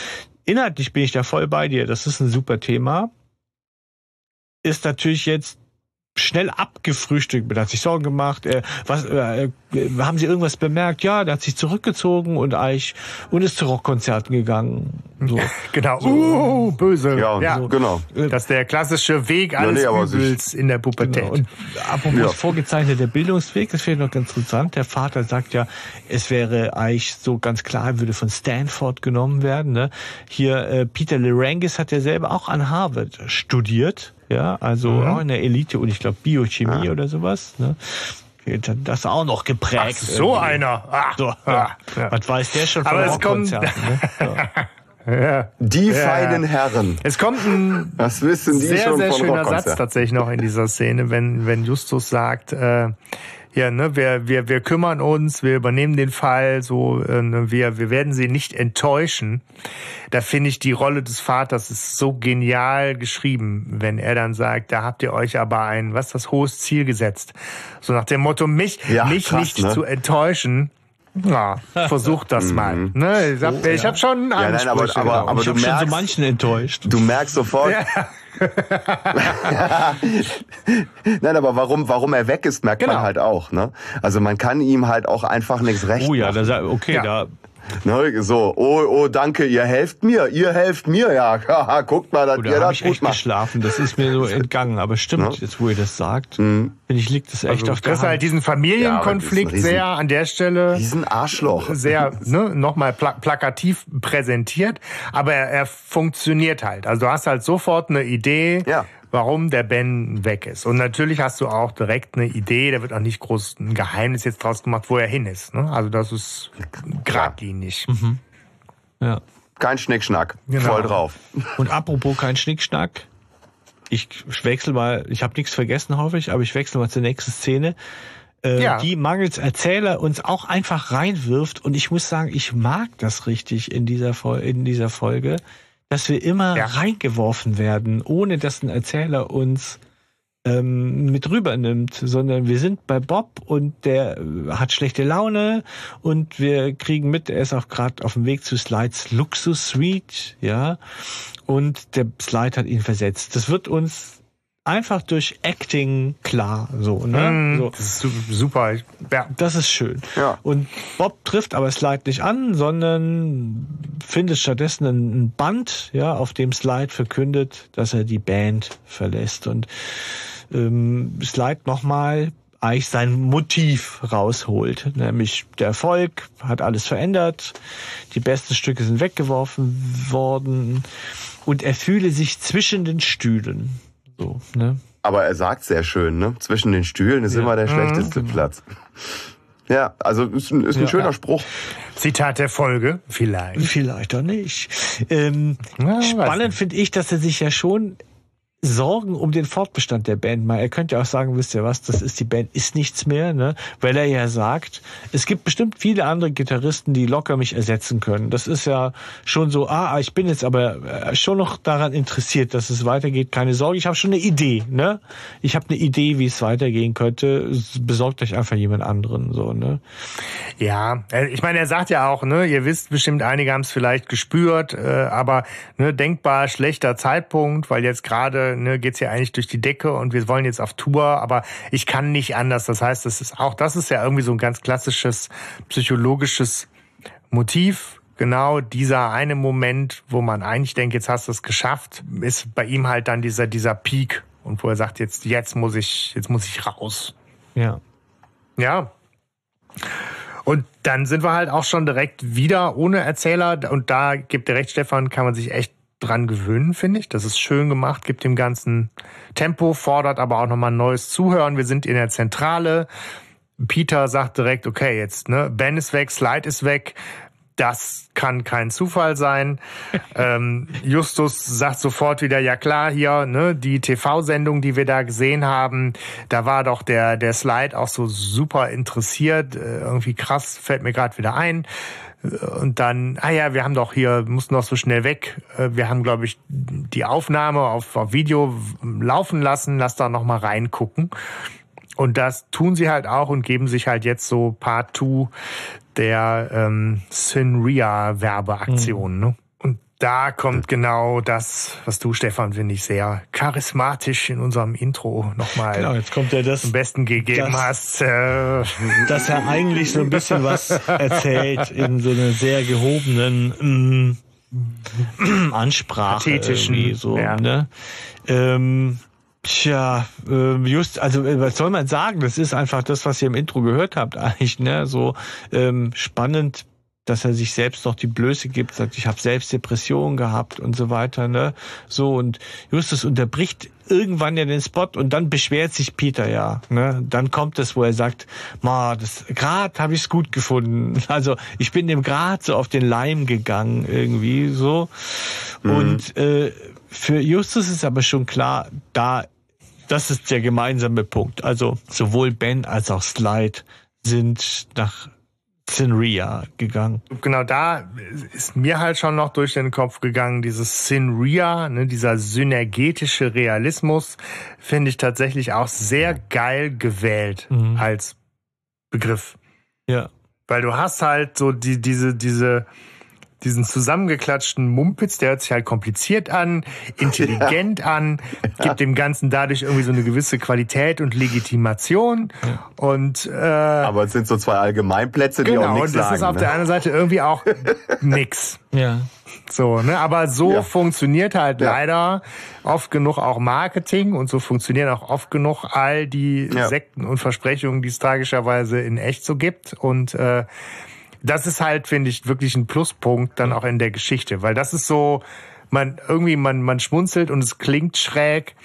Inhaltlich bin ich da voll bei dir. Das ist ein super Thema. Ist natürlich jetzt schnell abgefrühstückt. Man hat sich Sorgen gemacht. Äh, was, äh, haben Sie irgendwas bemerkt? Ja, der hat sich zurückgezogen und eigentlich und ist zu Rockkonzerten gegangen. So. <laughs> genau. So. Uh, böse. Ja, ja. So. genau. Das ist der klassische Weg eines ja, nee, Übels in der Pubertät. Genau. Und apropos ja. vorgezeichneter Bildungsweg, das finde ich noch ganz interessant. Der Vater sagt ja, es wäre eigentlich so ganz klar, er würde von Stanford genommen werden. Ne? Hier äh, Peter Lerangis hat ja selber auch an Harvard studiert ja, also mhm. auch in der Elite und ich glaube Biochemie ja. oder sowas. Ne? Das auch noch geprägt. Ach, so irgendwie. einer. Ach, so, ja. Ja. Was weiß der schon von Aber es kommt, ne? <laughs> Ja. Die ja. feinen Herren. Es kommt ein Was wissen die sehr, schon sehr schöner Satz tatsächlich noch in dieser Szene, wenn, wenn Justus sagt, äh, ja, ne, wir, wir, wir kümmern uns, wir übernehmen den Fall, so, äh, ne, wir, wir werden sie nicht enttäuschen. Da finde ich die Rolle des Vaters ist so genial geschrieben, wenn er dann sagt, da habt ihr euch aber ein, was das hohes Ziel gesetzt. So nach dem Motto, mich, ja, mich krass, nicht ne? zu enttäuschen. Ja, versucht das mal. Mhm. Ne, ich habe oh, ja. hab schon ja, nein, aber, aber, aber ich habe schon so manchen enttäuscht. Du merkst sofort, ja. <laughs> Nein, aber warum, warum er weg ist, merkt genau. man halt auch. Ne? Also man kann ihm halt auch einfach nichts recht Oh ja, da, okay, ja. da Ne, so, oh, oh, danke, ihr helft mir, ihr helft mir, ja, haha, <laughs> guckt mal, dass oh, ihr das ich echt macht. geschlafen, das ist mir so <laughs> entgangen, aber stimmt, ne? jetzt wo ihr das sagt, mhm. finde ich, liegt das echt also, auf der Das halt diesen Familienkonflikt ja, riesen, sehr an der Stelle. Diesen Arschloch. Sehr, <laughs> ne, nochmal pla plakativ präsentiert, aber er, er funktioniert halt. Also du hast halt sofort eine Idee, ja warum der Ben weg ist. Und natürlich hast du auch direkt eine Idee, da wird auch nicht groß ein Geheimnis jetzt draus gemacht, wo er hin ist. Ne? Also das ist geradlinig. Mhm. Ja. Kein Schnickschnack, genau. voll drauf. Und apropos kein Schnickschnack, ich wechsle mal, ich habe nichts vergessen, hoffe ich, aber ich wechsle mal zur nächsten Szene. Äh, ja. die mangels Erzähler uns auch einfach reinwirft. Und ich muss sagen, ich mag das richtig in dieser, in dieser Folge dass wir immer ja. reingeworfen werden, ohne dass ein Erzähler uns ähm, mit rübernimmt, sondern wir sind bei Bob und der äh, hat schlechte Laune und wir kriegen mit, er ist auch gerade auf dem Weg zu Slides Luxus Suite, ja, und der Slide hat ihn versetzt. Das wird uns einfach durch Acting klar, so, ne? Mm, so. Das ist super. Ja. Das ist schön. Ja. Und Bob trifft aber Slide nicht an, sondern findet stattdessen ein Band, ja, auf dem Slide verkündet, dass er die Band verlässt und ähm, Slide nochmal eigentlich sein Motiv rausholt, nämlich der Erfolg hat alles verändert, die besten Stücke sind weggeworfen worden und er fühle sich zwischen den Stühlen. So, ne? Aber er sagt sehr schön, ne? Zwischen den Stühlen ist ja. immer der schlechteste mhm. Platz. Ja, also ist ein, ist ein ja, schöner Spruch. Zitat der Folge, vielleicht. Vielleicht auch nicht. Ähm, ja, spannend finde ich, dass er sich ja schon Sorgen um den Fortbestand der Band mal. Er könnte ja auch sagen, wisst ihr was, das ist die Band, ist nichts mehr, ne? Weil er ja sagt, es gibt bestimmt viele andere Gitarristen, die locker mich ersetzen können. Das ist ja schon so, ah, ich bin jetzt aber äh, schon noch daran interessiert, dass es weitergeht. Keine Sorge, ich habe schon eine Idee, ne? Ich habe eine Idee, wie es weitergehen könnte. Besorgt euch einfach jemand anderen, so, ne? Ja, äh, ich meine, er sagt ja auch, ne, ihr wisst bestimmt, einige haben es vielleicht gespürt, äh, aber ne, denkbar schlechter Zeitpunkt, weil jetzt gerade ne, geht ja eigentlich durch die Decke und wir wollen jetzt auf Tour, aber ich kann nicht anders. Das heißt, das ist auch, das ist ja irgendwie so ein ganz klassisches psychologisches Motiv. Genau dieser eine Moment, wo man eigentlich denkt, jetzt hast du es geschafft, ist bei ihm halt dann dieser, dieser Peak und wo er sagt, jetzt, jetzt muss ich, jetzt muss ich raus. Ja. Ja. Und dann sind wir halt auch schon direkt wieder ohne Erzähler. Und da gibt der recht, Stefan, kann man sich echt dran gewöhnen, finde ich. Das ist schön gemacht, gibt dem ganzen Tempo, fordert aber auch nochmal ein neues Zuhören. Wir sind in der Zentrale. Peter sagt direkt, okay, jetzt, ne, Ben ist weg, Slide ist weg. Das kann kein Zufall sein. <laughs> ähm, Justus sagt sofort wieder, ja klar, hier, ne, die TV-Sendung, die wir da gesehen haben, da war doch der, der Slide auch so super interessiert. Äh, irgendwie krass, fällt mir gerade wieder ein. Und dann, ah ja, wir haben doch hier, mussten doch so schnell weg. Äh, wir haben, glaube ich, die Aufnahme auf, auf Video laufen lassen. Lass da noch mal reingucken. Und das tun sie halt auch und geben sich halt jetzt so Part 2 der ähm, Sinria-Werbeaktion. Mhm. Ne? Da kommt genau das, was du, Stefan, finde ich, sehr charismatisch in unserem Intro nochmal genau, jetzt kommt ja das, zum Besten gegeben das, hast. Äh. Dass er eigentlich so ein bisschen was erzählt in so einer sehr gehobenen mm, Ansprache. Pathetischen. So, ja. ne? Ähm, Tja, äh, just, also äh, was soll man sagen? Das ist einfach das, was ihr im Intro gehört habt, <laughs> eigentlich, ne? So ähm, spannend dass er sich selbst noch die Blöße gibt, sagt, ich habe selbst Depressionen gehabt und so weiter, ne? So und Justus unterbricht irgendwann ja den Spot und dann beschwert sich Peter ja, ne? Dann kommt es, wo er sagt, ma, das grad habe ich es gut gefunden. <laughs> Also, ich bin dem grad so auf den Leim gegangen irgendwie so. Mhm. Und äh, für Justus ist aber schon klar, da das ist der gemeinsame Punkt. Also, sowohl Ben als auch Slide sind nach Sinria gegangen. Genau, da ist mir halt schon noch durch den Kopf gegangen, dieses Sinria, ne, dieser synergetische Realismus, finde ich tatsächlich auch sehr geil gewählt mhm. als Begriff. Ja. Weil du hast halt so die, diese, diese, diesen zusammengeklatschten Mumpitz, der hört sich halt kompliziert an, intelligent ja. an, gibt dem Ganzen dadurch irgendwie so eine gewisse Qualität und Legitimation. Ja. Und äh, aber es sind so zwei Allgemeinplätze, die genau, auch nichts sagen. Genau, und das ist auf ne? der einen Seite irgendwie auch <laughs> nix. Ja. So, ne? Aber so ja. funktioniert halt ja. leider oft genug auch Marketing und so funktionieren auch oft genug all die ja. Sekten und Versprechungen, die es tragischerweise in echt so gibt. Und äh, das ist halt, finde ich, wirklich ein Pluspunkt dann auch in der Geschichte, weil das ist so, man irgendwie, man, man schmunzelt und es klingt schräg,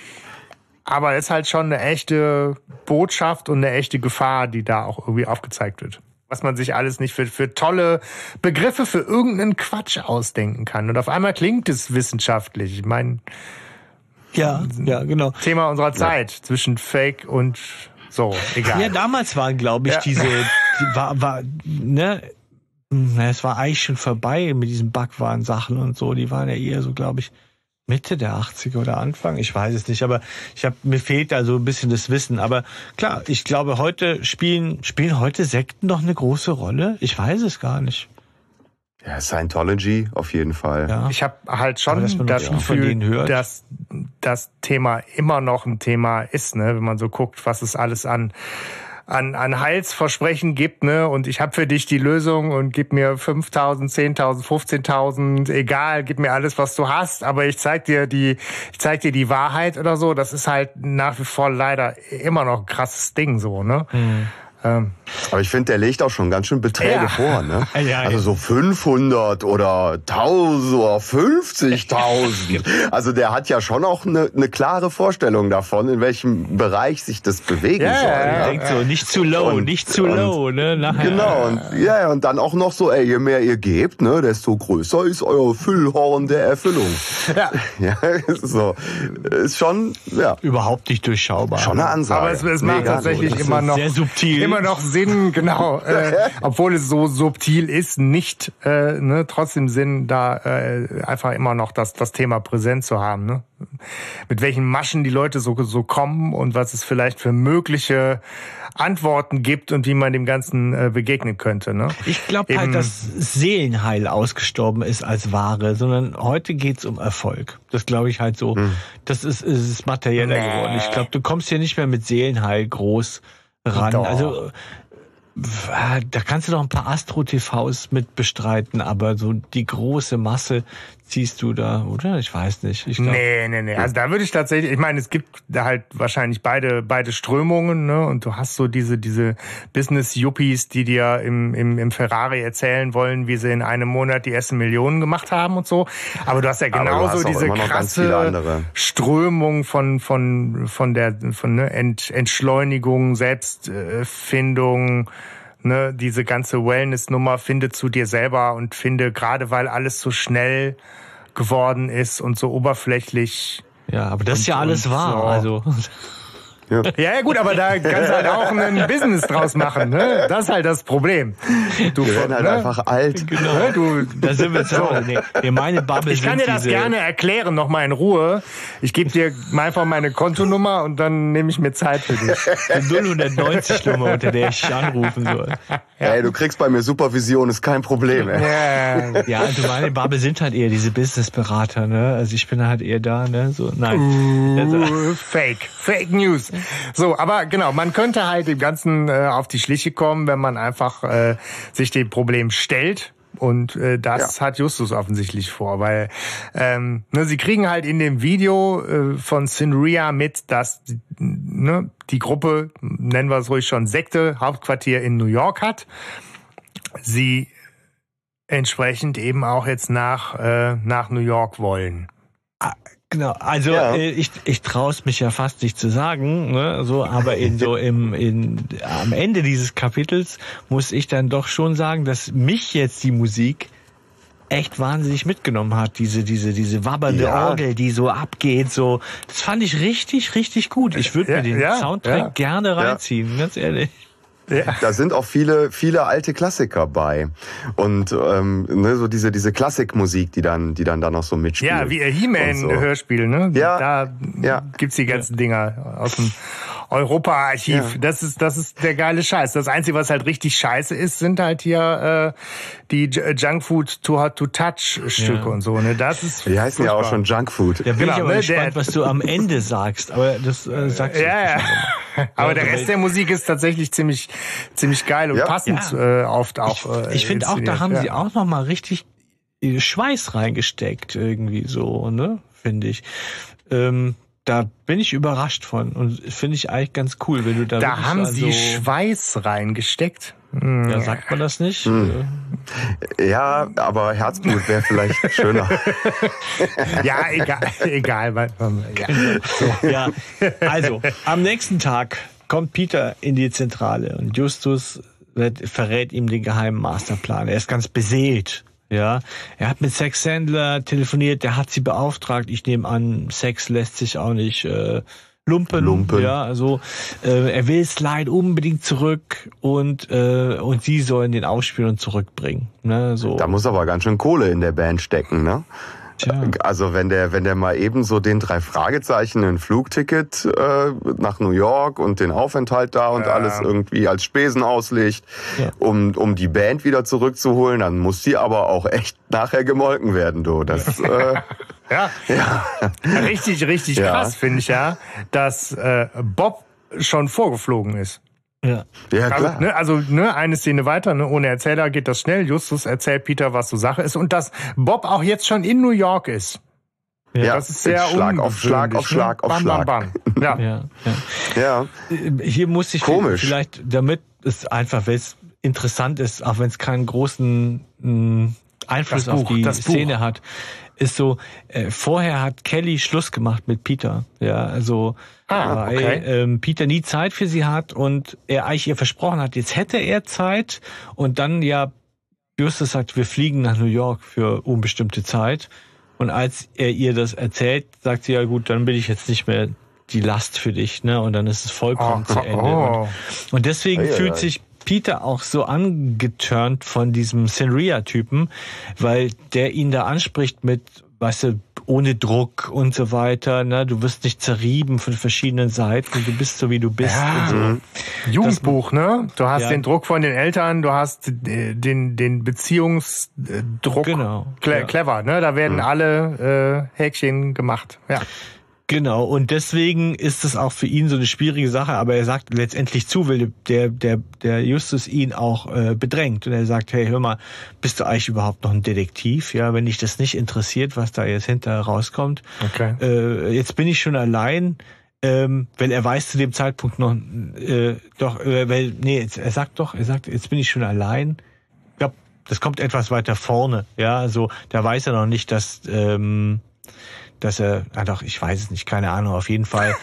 aber es ist halt schon eine echte Botschaft und eine echte Gefahr, die da auch irgendwie aufgezeigt wird. Was man sich alles nicht für, für tolle Begriffe für irgendeinen Quatsch ausdenken kann. Und auf einmal klingt es wissenschaftlich. Ich meine, ja, ja, genau. Thema unserer Zeit ja. zwischen Fake und so, egal. Ja, damals waren, glaube ich, ja. diese, <laughs> die war, war, ne, es war eigentlich schon vorbei mit diesen Backwaren-Sachen und so. Die waren ja eher so, glaube ich, Mitte der 80er oder Anfang, ich weiß es nicht, aber ich habe mir fehlt da so ein bisschen das Wissen. Aber klar, ich glaube, heute spielen spielen heute Sekten noch eine große Rolle. Ich weiß es gar nicht. Ja, Scientology auf jeden Fall. Ja. Ich habe halt schon das Gefühl, dass das Thema immer noch ein Thema ist, ne? wenn man so guckt, was es alles an an, an Heilsversprechen gibt, ne? Und ich habe für dich die Lösung und gib mir 5.000, 10.000, 15.000, egal, gib mir alles, was du hast, aber ich zeig dir die, ich zeig dir die Wahrheit oder so. Das ist halt nach wie vor leider immer noch ein krasses Ding, so, ne? Mhm. Ähm, aber ich finde, der legt auch schon ganz schön Beträge ja. vor. Ne? <laughs> Ja, also so 500 oder 1000 oder 50.000. <laughs> also der hat ja schon auch eine, eine klare Vorstellung davon, in welchem Bereich sich das bewegen ja, soll. Ja, ja. denkt so, nicht zu low, und, nicht zu low. Ne? Nachher. Genau, und, ja, und dann auch noch so, ey, je mehr ihr gebt, ne, desto größer ist euer Füllhorn der Erfüllung. Ja. <laughs> ja so. Ist schon, ja. Überhaupt nicht durchschaubar. Schon eine Ansage. Aber es, es macht tatsächlich immer noch, sehr subtil. Immer noch Sinn, <laughs> genau, äh, obwohl es so subtil ist, nicht äh, ne, trotzdem Sinn, da äh, einfach immer noch das, das Thema präsent zu haben. Ne? Mit welchen Maschen die Leute so, so kommen und was es vielleicht für mögliche Antworten gibt und wie man dem Ganzen äh, begegnen könnte. Ne? Ich glaube halt, dass Seelenheil ausgestorben ist als Ware, sondern heute geht's um Erfolg. Das glaube ich halt so. Hm. Das ist, ist materieller nee. geworden. Ich glaube, du kommst hier nicht mehr mit Seelenheil groß ran. Doch. Also da kannst du doch ein paar Astro-TVs mit bestreiten, aber so die große Masse ziehst du da, oder? Ich weiß nicht. Ich glaub, nee, nee, nee. Also da würde ich tatsächlich, ich meine, es gibt da halt wahrscheinlich beide, beide Strömungen, ne? Und du hast so diese, diese Business-Yuppies, die dir im, im, im Ferrari erzählen wollen, wie sie in einem Monat die ersten Millionen gemacht haben und so. Aber du hast ja genauso hast diese krasse Strömung von, von, von der, von, ne, Ent, Entschleunigung, Selbstfindung, ne, diese ganze Wellness-Nummer, finde zu dir selber und finde, gerade weil alles so schnell geworden ist und so oberflächlich. Ja, aber das ist ja alles wahr, so. also. Ja. ja, gut, aber da kannst du halt auch ein Business draus machen. Ne? Das ist halt das Problem. Du wir werden halt ne? einfach alt. Genau. Ne? Du, da sind wir so. Nee, nee, meine Bubble ich kann dir das gerne erklären, nochmal in Ruhe. Ich gebe dir einfach meine Kontonummer und dann nehme ich mir Zeit für dich. Die 090 Nummer, unter der ich anrufen soll. Ja. Ey, du kriegst bei mir Supervision, ist kein Problem. Ey. Ja, ja also meine Bubble sind halt eher diese Businessberater. Ne? Also ich bin halt eher da. Ne? So, nein. Uh, fake. Fake News. So, aber genau, man könnte halt dem Ganzen äh, auf die Schliche kommen, wenn man einfach äh, sich dem Problem stellt. Und äh, das ja. hat Justus offensichtlich vor, weil ähm, ne, sie kriegen halt in dem Video äh, von Sinria mit, dass ne, die Gruppe, nennen wir es ruhig schon, Sekte, Hauptquartier in New York hat. Sie entsprechend eben auch jetzt nach, äh, nach New York wollen. Genau, also ja. äh, ich, ich traue es mich ja fast nicht zu sagen, ne, so, aber in so <laughs> im in am Ende dieses Kapitels muss ich dann doch schon sagen, dass mich jetzt die Musik echt wahnsinnig mitgenommen hat, diese diese diese wabbernde ja. Orgel, die so abgeht, so das fand ich richtig richtig gut. Ich würde mir den Soundtrack gerne reinziehen, ganz ehrlich. Ja. Da sind auch viele, viele alte Klassiker bei. Und ähm, ne, so diese, diese Klassikmusik, die dann, die dann da noch so mitspielt. Ja, wie He-Man-Hörspiel, so. ne? Ja. Da ja. gibt's die ganzen Dinger aus dem Europa-Archiv. Ja. Das ist, das ist der geile Scheiß. Das Einzige, was halt richtig scheiße ist, sind halt hier äh, die Junkfood to Hot to Touch Stücke ja. und so. Ne, das ist. Die heißen furchtbar. ja auch schon Junkfood. Da bin genau, ich aber ne, gespannt, was du am Ende sagst. Aber das äh, sagst du. Ja, ja. Aber der Rest der Musik ist tatsächlich ziemlich, <laughs> ziemlich geil und ja. passend ja. Äh, oft auch. Äh, ich finde auch, da haben ja. sie auch noch mal richtig äh, Schweiß reingesteckt irgendwie so, ne? Finde ich. Ähm, da bin ich überrascht von und finde ich eigentlich ganz cool, wenn du da. Da haben also sie Schweiß reingesteckt. Hm. Ja, sagt man das nicht? Hm. Ja, aber Herzblut wäre vielleicht <laughs> schöner. ja, egal, egal. Ja. ja, also am nächsten Tag kommt Peter in die Zentrale und Justus wird, verrät ihm den geheimen Masterplan. Er ist ganz beseelt ja, er hat mit Sex Sandler telefoniert, der hat sie beauftragt. Ich nehme an, Sex lässt sich auch nicht äh, lumpen. lumpen. Ja, also äh, er will Slide unbedingt zurück und äh, und sie sollen den aufspielen und zurückbringen. Ne, so. Da muss aber ganz schön Kohle in der Band stecken, ne? Tja. Also wenn der, wenn der mal eben so den drei Fragezeichen ein Flugticket äh, nach New York und den Aufenthalt da und ja. alles irgendwie als Spesen auslegt, ja. um, um die Band wieder zurückzuholen, dann muss die aber auch echt nachher gemolken werden, du. Das, äh, <laughs> ja. ja. Richtig, richtig krass, finde ich ja, dass äh, Bob schon vorgeflogen ist. Ja, ja also, klar. Ne, also ne, eine Szene weiter, ne, ohne Erzähler geht das schnell. Justus erzählt Peter, was so Sache ist und dass Bob auch jetzt schon in New York ist. Ja, das ist sehr Schlag auf Schlag auf Schlag auf Schlag. Bam, bam, <laughs> bam. Ja. Ja, ja. ja. Hier muss ich Komisch. vielleicht, damit es einfach, weil es interessant ist, auch wenn es keinen großen mh, mm, Einfluss Buch, auf die Szene hat, ist so, äh, vorher hat Kelly Schluss gemacht mit Peter. Ja, also ah, weil okay. ähm, Peter nie Zeit für sie hat und er eigentlich ihr versprochen hat, jetzt hätte er Zeit und dann ja Justus sagt, wir fliegen nach New York für unbestimmte Zeit. Und als er ihr das erzählt, sagt sie ja gut, dann bin ich jetzt nicht mehr die Last für dich, ne? Und dann ist es vollkommen oh, zu Ende. Oh. Und, und, deswegen hey, fühlt sich Peter auch so angeturnt von diesem Senria-Typen, weil der ihn da anspricht mit, weißt du, ohne Druck und so weiter. Ne? Du wirst nicht zerrieben von verschiedenen Seiten. Du bist so, wie du bist. Ja. So. Jugendbuch, ne? Du hast ja. den Druck von den Eltern, du hast den, den Beziehungsdruck. Genau. Cle ja. Clever, ne? Da werden mhm. alle äh, Häkchen gemacht. Ja. Genau, und deswegen ist es auch für ihn so eine schwierige Sache, aber er sagt letztendlich zu, weil der, der, der Justus ihn auch äh, bedrängt. Und er sagt, hey, hör mal, bist du eigentlich überhaupt noch ein Detektiv? Ja, wenn dich das nicht interessiert, was da jetzt hinterher rauskommt. Okay. Äh, jetzt bin ich schon allein, ähm, weil er weiß zu dem Zeitpunkt noch, äh, doch, äh, weil, nee, er sagt doch, er sagt, jetzt bin ich schon allein. Ich glaube, das kommt etwas weiter vorne. Ja, also da weiß er noch nicht, dass ähm, dass er, ah doch, ich weiß es nicht, keine Ahnung, auf jeden Fall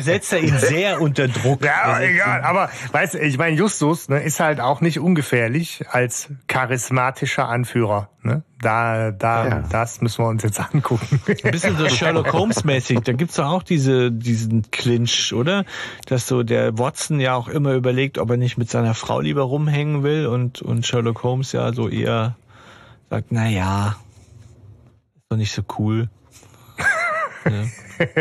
setzt er ihn sehr unter Druck. Ja, egal, aber weißt du, ich meine, Justus ne, ist halt auch nicht ungefährlich als charismatischer Anführer. Ne? Da, da, ja. das müssen wir uns jetzt angucken. Ein bisschen so <laughs> Sherlock Holmes-mäßig. Da gibt's doch auch diese, diesen Clinch, oder? Dass so der Watson ja auch immer überlegt, ob er nicht mit seiner Frau lieber rumhängen will und, und Sherlock Holmes ja so eher sagt, na ja, ist doch nicht so cool.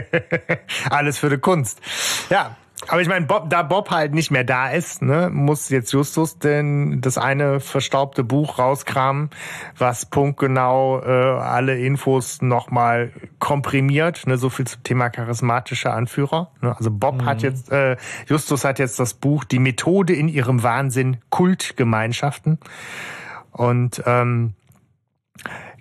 <laughs> Alles für die Kunst. Ja, aber ich meine, Bob, da Bob halt nicht mehr da ist, ne, muss jetzt Justus denn das eine verstaubte Buch rauskramen, was punktgenau äh, alle Infos nochmal komprimiert. Ne, so viel zum Thema charismatischer Anführer. Ne, also Bob mhm. hat jetzt, äh, Justus hat jetzt das Buch Die Methode in ihrem Wahnsinn Kultgemeinschaften. Und ähm,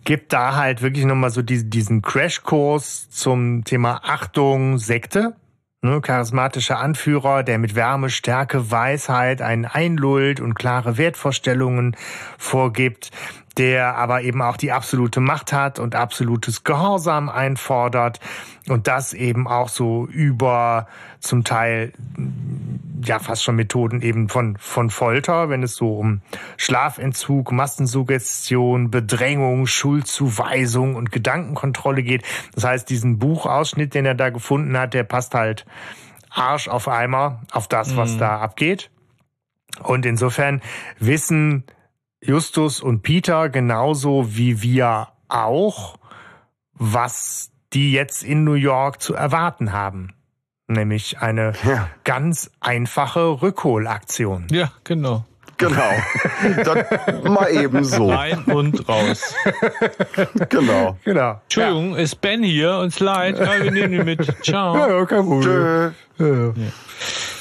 gibt da halt wirklich nochmal so diesen Crashkurs zum Thema Achtung, Sekte. Ne, charismatischer Anführer, der mit Wärme, Stärke, Weisheit einen einlullt und klare Wertvorstellungen vorgibt, der aber eben auch die absolute Macht hat und absolutes Gehorsam einfordert und das eben auch so über zum Teil ja fast schon Methoden eben von, von Folter, wenn es so um Schlafentzug, Massensuggestion, Bedrängung, Schuldzuweisung und Gedankenkontrolle geht. Das heißt, diesen Buchausschnitt, den er da gefunden hat, der passt halt Arsch auf Eimer auf das, was mhm. da abgeht. Und insofern wissen Justus und Peter genauso wie wir auch, was die jetzt in New York zu erwarten haben nämlich eine ja. ganz einfache Rückholaktion. Ja, genau. Genau. <laughs> Dann mal eben so. Rein und raus. <laughs> Genau. genau. Entschuldigung, ja. ist Ben hier und Slide. Ja, wir nehmen ihn mit. Ciao. Ja, kein Problem. Ja.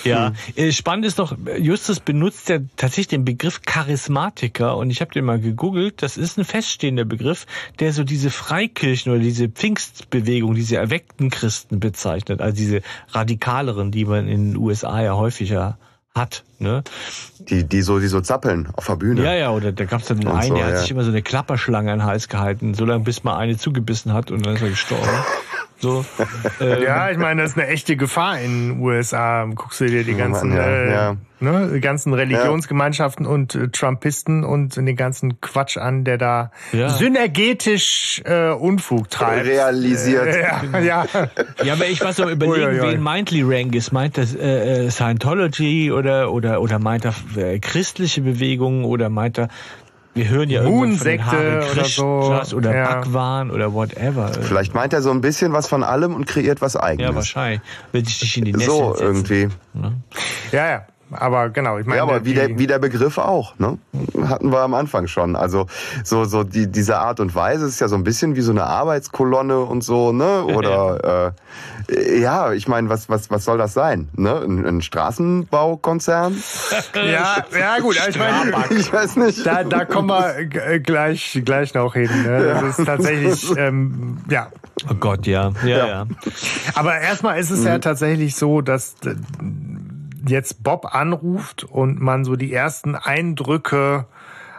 Ja, hm. spannend ist doch, Justus benutzt ja tatsächlich den Begriff Charismatiker und ich habe den mal gegoogelt. Das ist ein feststehender Begriff, der so diese Freikirchen oder diese Pfingstbewegung, diese erweckten Christen bezeichnet, also diese radikaleren, die man in den USA ja häufiger hat. Ne? Die, die so, die so zappeln auf der Bühne. Ja, ja, oder da gab es dann einen, so, der hat ja. sich immer so eine Klapperschlange an den Hals gehalten, so lange bis mal eine zugebissen hat und dann ist er gestorben. So, <laughs> ähm, ja, ich meine, das ist eine echte Gefahr in den USA. Guckst du dir die ganzen, ja, äh, ja. Ne, die ganzen Religionsgemeinschaften ja. und äh, Trumpisten und den ganzen Quatsch an, der da ja. synergetisch äh, Unfug treibt. Realisiert. Äh, ja, ja. ja, aber ich war so <laughs> überlegen, wen Mindly Rank ist. Meint das äh, äh, Scientology oder oder oder meint er äh, christliche Bewegungen oder meint er Wir hören ja Moonsekte oder so. Oder ja. Backwaren oder whatever. Vielleicht meint er so ein bisschen was von allem und kreiert was eigenes. Ja, wahrscheinlich. Will ich dich in die Nässe So, setzen. irgendwie. Ja, ja. Aber genau, ich meine. Ja, aber wie der, wie der Begriff auch, ne? Hatten wir am Anfang schon. Also so, so die, diese Art und Weise ist ja so ein bisschen wie so eine Arbeitskolonne und so, ne? <laughs> Oder äh, ja, ich meine, was, was, was soll das sein? Ne? Ein, ein Straßenbaukonzern? <laughs> ja, ja gut, ich meine, <laughs> ich weiß nicht. Da, da kommen wir gleich, gleich noch hin. Ne? Das ist tatsächlich, ähm, ja. Oh Gott, ja. Ja, ja. ja. Aber erstmal ist es mhm. ja tatsächlich so, dass jetzt Bob anruft und man so die ersten Eindrücke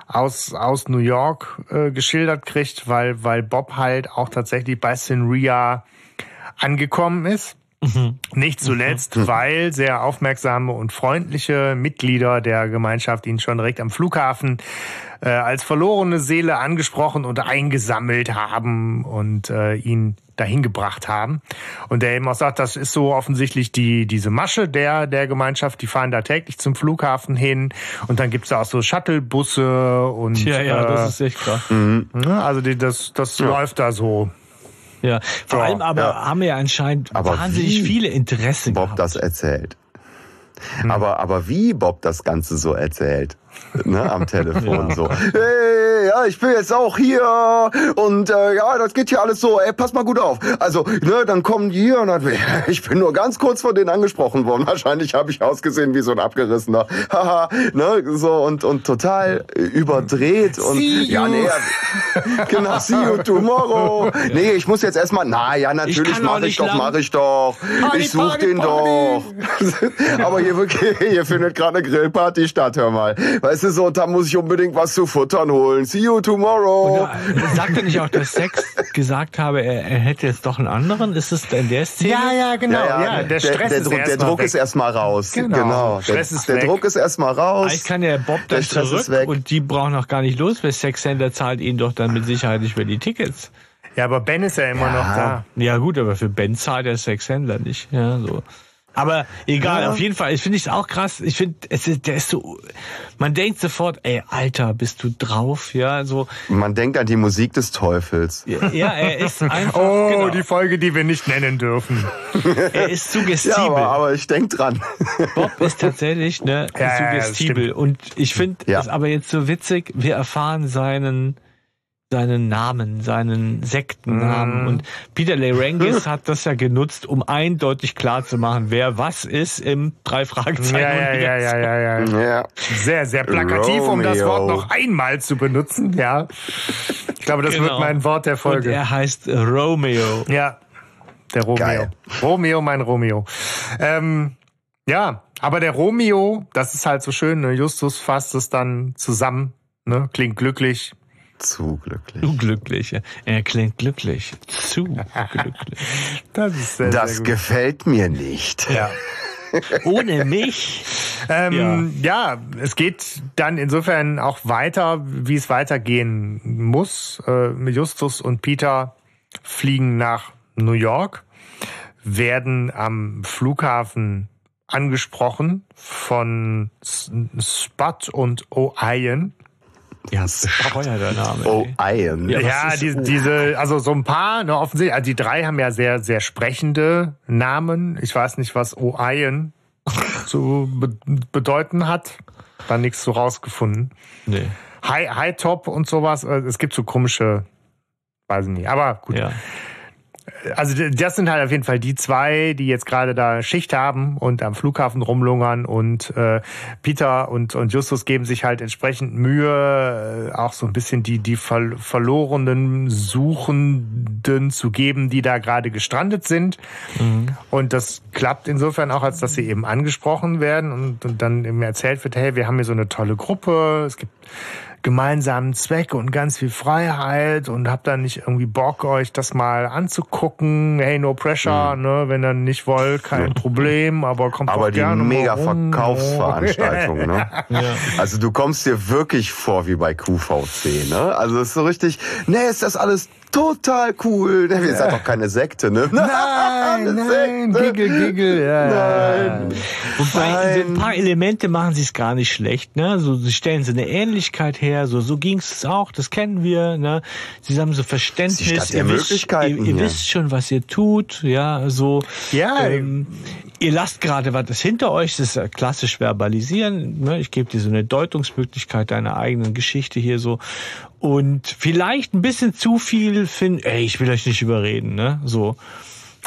aus, aus New York äh, geschildert kriegt, weil, weil Bob halt auch tatsächlich bei Sinria angekommen ist. Mhm. Nicht zuletzt, mhm. weil sehr aufmerksame und freundliche Mitglieder der Gemeinschaft ihn schon direkt am Flughafen äh, als verlorene Seele angesprochen und eingesammelt haben und äh, ihn dahin gebracht haben. Und der eben auch sagt, das ist so offensichtlich die, diese Masche der, der Gemeinschaft, die fahren da täglich zum Flughafen hin und dann gibt's da auch so Shuttlebusse und. Ja, ja, äh, das ist echt krass. Mhm. Also die, das, das ja. läuft da so. Ja, vor ja, allem aber ja. haben wir ja anscheinend aber wahnsinnig viele Interessen Bob gehabt. das erzählt. Hm. Aber, aber wie Bob das Ganze so erzählt, ne, am Telefon ja. so. Hey, ja, ich bin jetzt auch hier und äh, ja, das geht hier alles so. Ey, pass mal gut auf. Also, ne, dann kommen die hier und dann, <laughs> ich bin nur ganz kurz von denen angesprochen worden. Wahrscheinlich habe ich ausgesehen wie so ein abgerissener. <laughs> Haha, ne, so und und total überdreht und see ja, nee, genau, <laughs> see you tomorrow. Nee, ich muss jetzt erstmal, na ja, natürlich mache ich doch, mache ich doch. Party, ich such den doch. Aber hier hier findet gerade eine Grillparty statt, hör mal. Weißt du so, da muss ich unbedingt was zu futtern holen. See you tomorrow. Und, äh, sagt er nicht auch, dass Sex gesagt habe, er, er hätte jetzt doch einen anderen? Ist es in der Szene? Ja, ja, genau. Ja, ja, der Stress der, der, ist Druck, der Druck ist erstmal raus. Genau. genau. Stress der, ist der Druck ist erstmal raus. Eigentlich kann der Bob dann der zurück und die brauchen noch gar nicht los, weil Sex Center zahlt ihnen doch dann mit Sicherheit nicht mehr die Tickets. Ja, aber Ben ist ja immer ja. noch da. Ja gut, aber für Ben zahlt der Sexhändler nicht. Ja, so. Aber egal, ja. auf jeden Fall. Ich finde es auch krass. Ich finde, es ist, der ist so. Man denkt sofort, ey, Alter, bist du drauf? Ja, so. Man denkt an die Musik des Teufels. Ja, er ist <laughs> einfach. oh, genau. die Folge, die wir nicht nennen dürfen. <laughs> er ist suggestibel. Ja, aber, aber ich denk dran. Bob ist tatsächlich ne ja, suggestibel. Und ich finde es aber jetzt so witzig. Wir erfahren seinen seinen Namen, seinen Sektennamen. Mm. Und Peter Lerengis hat das ja genutzt, um eindeutig klar zu machen, wer was ist im drei Fragezeichen. Ja, ja, ja, ja, ja, ja. Sehr, sehr plakativ, Romeo. um das Wort noch einmal zu benutzen. Ja, ich glaube, das genau. wird mein Wort der Folge. Und er heißt Romeo. Ja, der Romeo. Geil. Romeo, mein Romeo. Ähm, ja, aber der Romeo, das ist halt so schön. Ne? Justus fasst es dann zusammen. Ne? Klingt glücklich, zu glücklich. Zu glücklich. Er klingt glücklich. Zu glücklich. <laughs> Das, ist sehr, das sehr gefällt mir nicht. Ja. <laughs> Ohne mich. Ähm, ja. ja. es geht dann insofern auch weiter, wie es weitergehen muss. Äh, Justus und Peter fliegen nach New York, werden am Flughafen angesprochen von Spot und O'Ian. Ja, bescheuerter Name. Oh, Ian. Ja, ja die, diese, also so ein paar, ne, offensichtlich, also die drei haben ja sehr, sehr sprechende Namen. Ich weiß nicht, was Ian <laughs> zu be bedeuten hat. Da nichts so rausgefunden. Nee. High, High Top und sowas. Äh, es gibt so komische, weiß ich nicht. Aber gut. Ja also das sind halt auf jeden Fall die zwei, die jetzt gerade da Schicht haben und am Flughafen rumlungern und äh, Peter und, und Justus geben sich halt entsprechend Mühe, äh, auch so ein bisschen die, die ver verlorenen Suchenden zu geben, die da gerade gestrandet sind. Mhm. Und das klappt insofern auch, als dass sie eben angesprochen werden und, und dann eben erzählt wird, hey, wir haben hier so eine tolle Gruppe, es gibt gemeinsamen Zweck und ganz viel Freiheit und habt dann nicht irgendwie Bock, euch das mal anzugucken. Hey, no pressure, mhm. ne? Wenn ihr nicht wollt, kein Problem, aber kommt aber doch gerne Aber die mega Verkaufsveranstaltung, ne? <laughs> ja. Also du kommst dir wirklich vor wie bei QVC, ne? Also es ist so richtig, ne, ist das alles total cool. Ihr seid doch keine Sekte, ne? Nein, <laughs> nein, Giggle, Giggle, ja. Nein. Wobei, so ein paar Elemente machen sie es gar nicht schlecht, ne? So, sie stellen so eine Ähnlichkeit her, so, so ging es auch, das kennen wir, ne? Sie haben so Verständnis, ihr, wisst, ihr, ihr wisst schon, was ihr tut, ja, so. Ja. Ähm, ihr lasst gerade was hinter euch, das ist klassisch verbalisieren, ne? Ich gebe dir so eine Deutungsmöglichkeit deiner eigenen Geschichte hier so und vielleicht ein bisschen zu viel finden, ey, ich will euch nicht überreden, ne? So.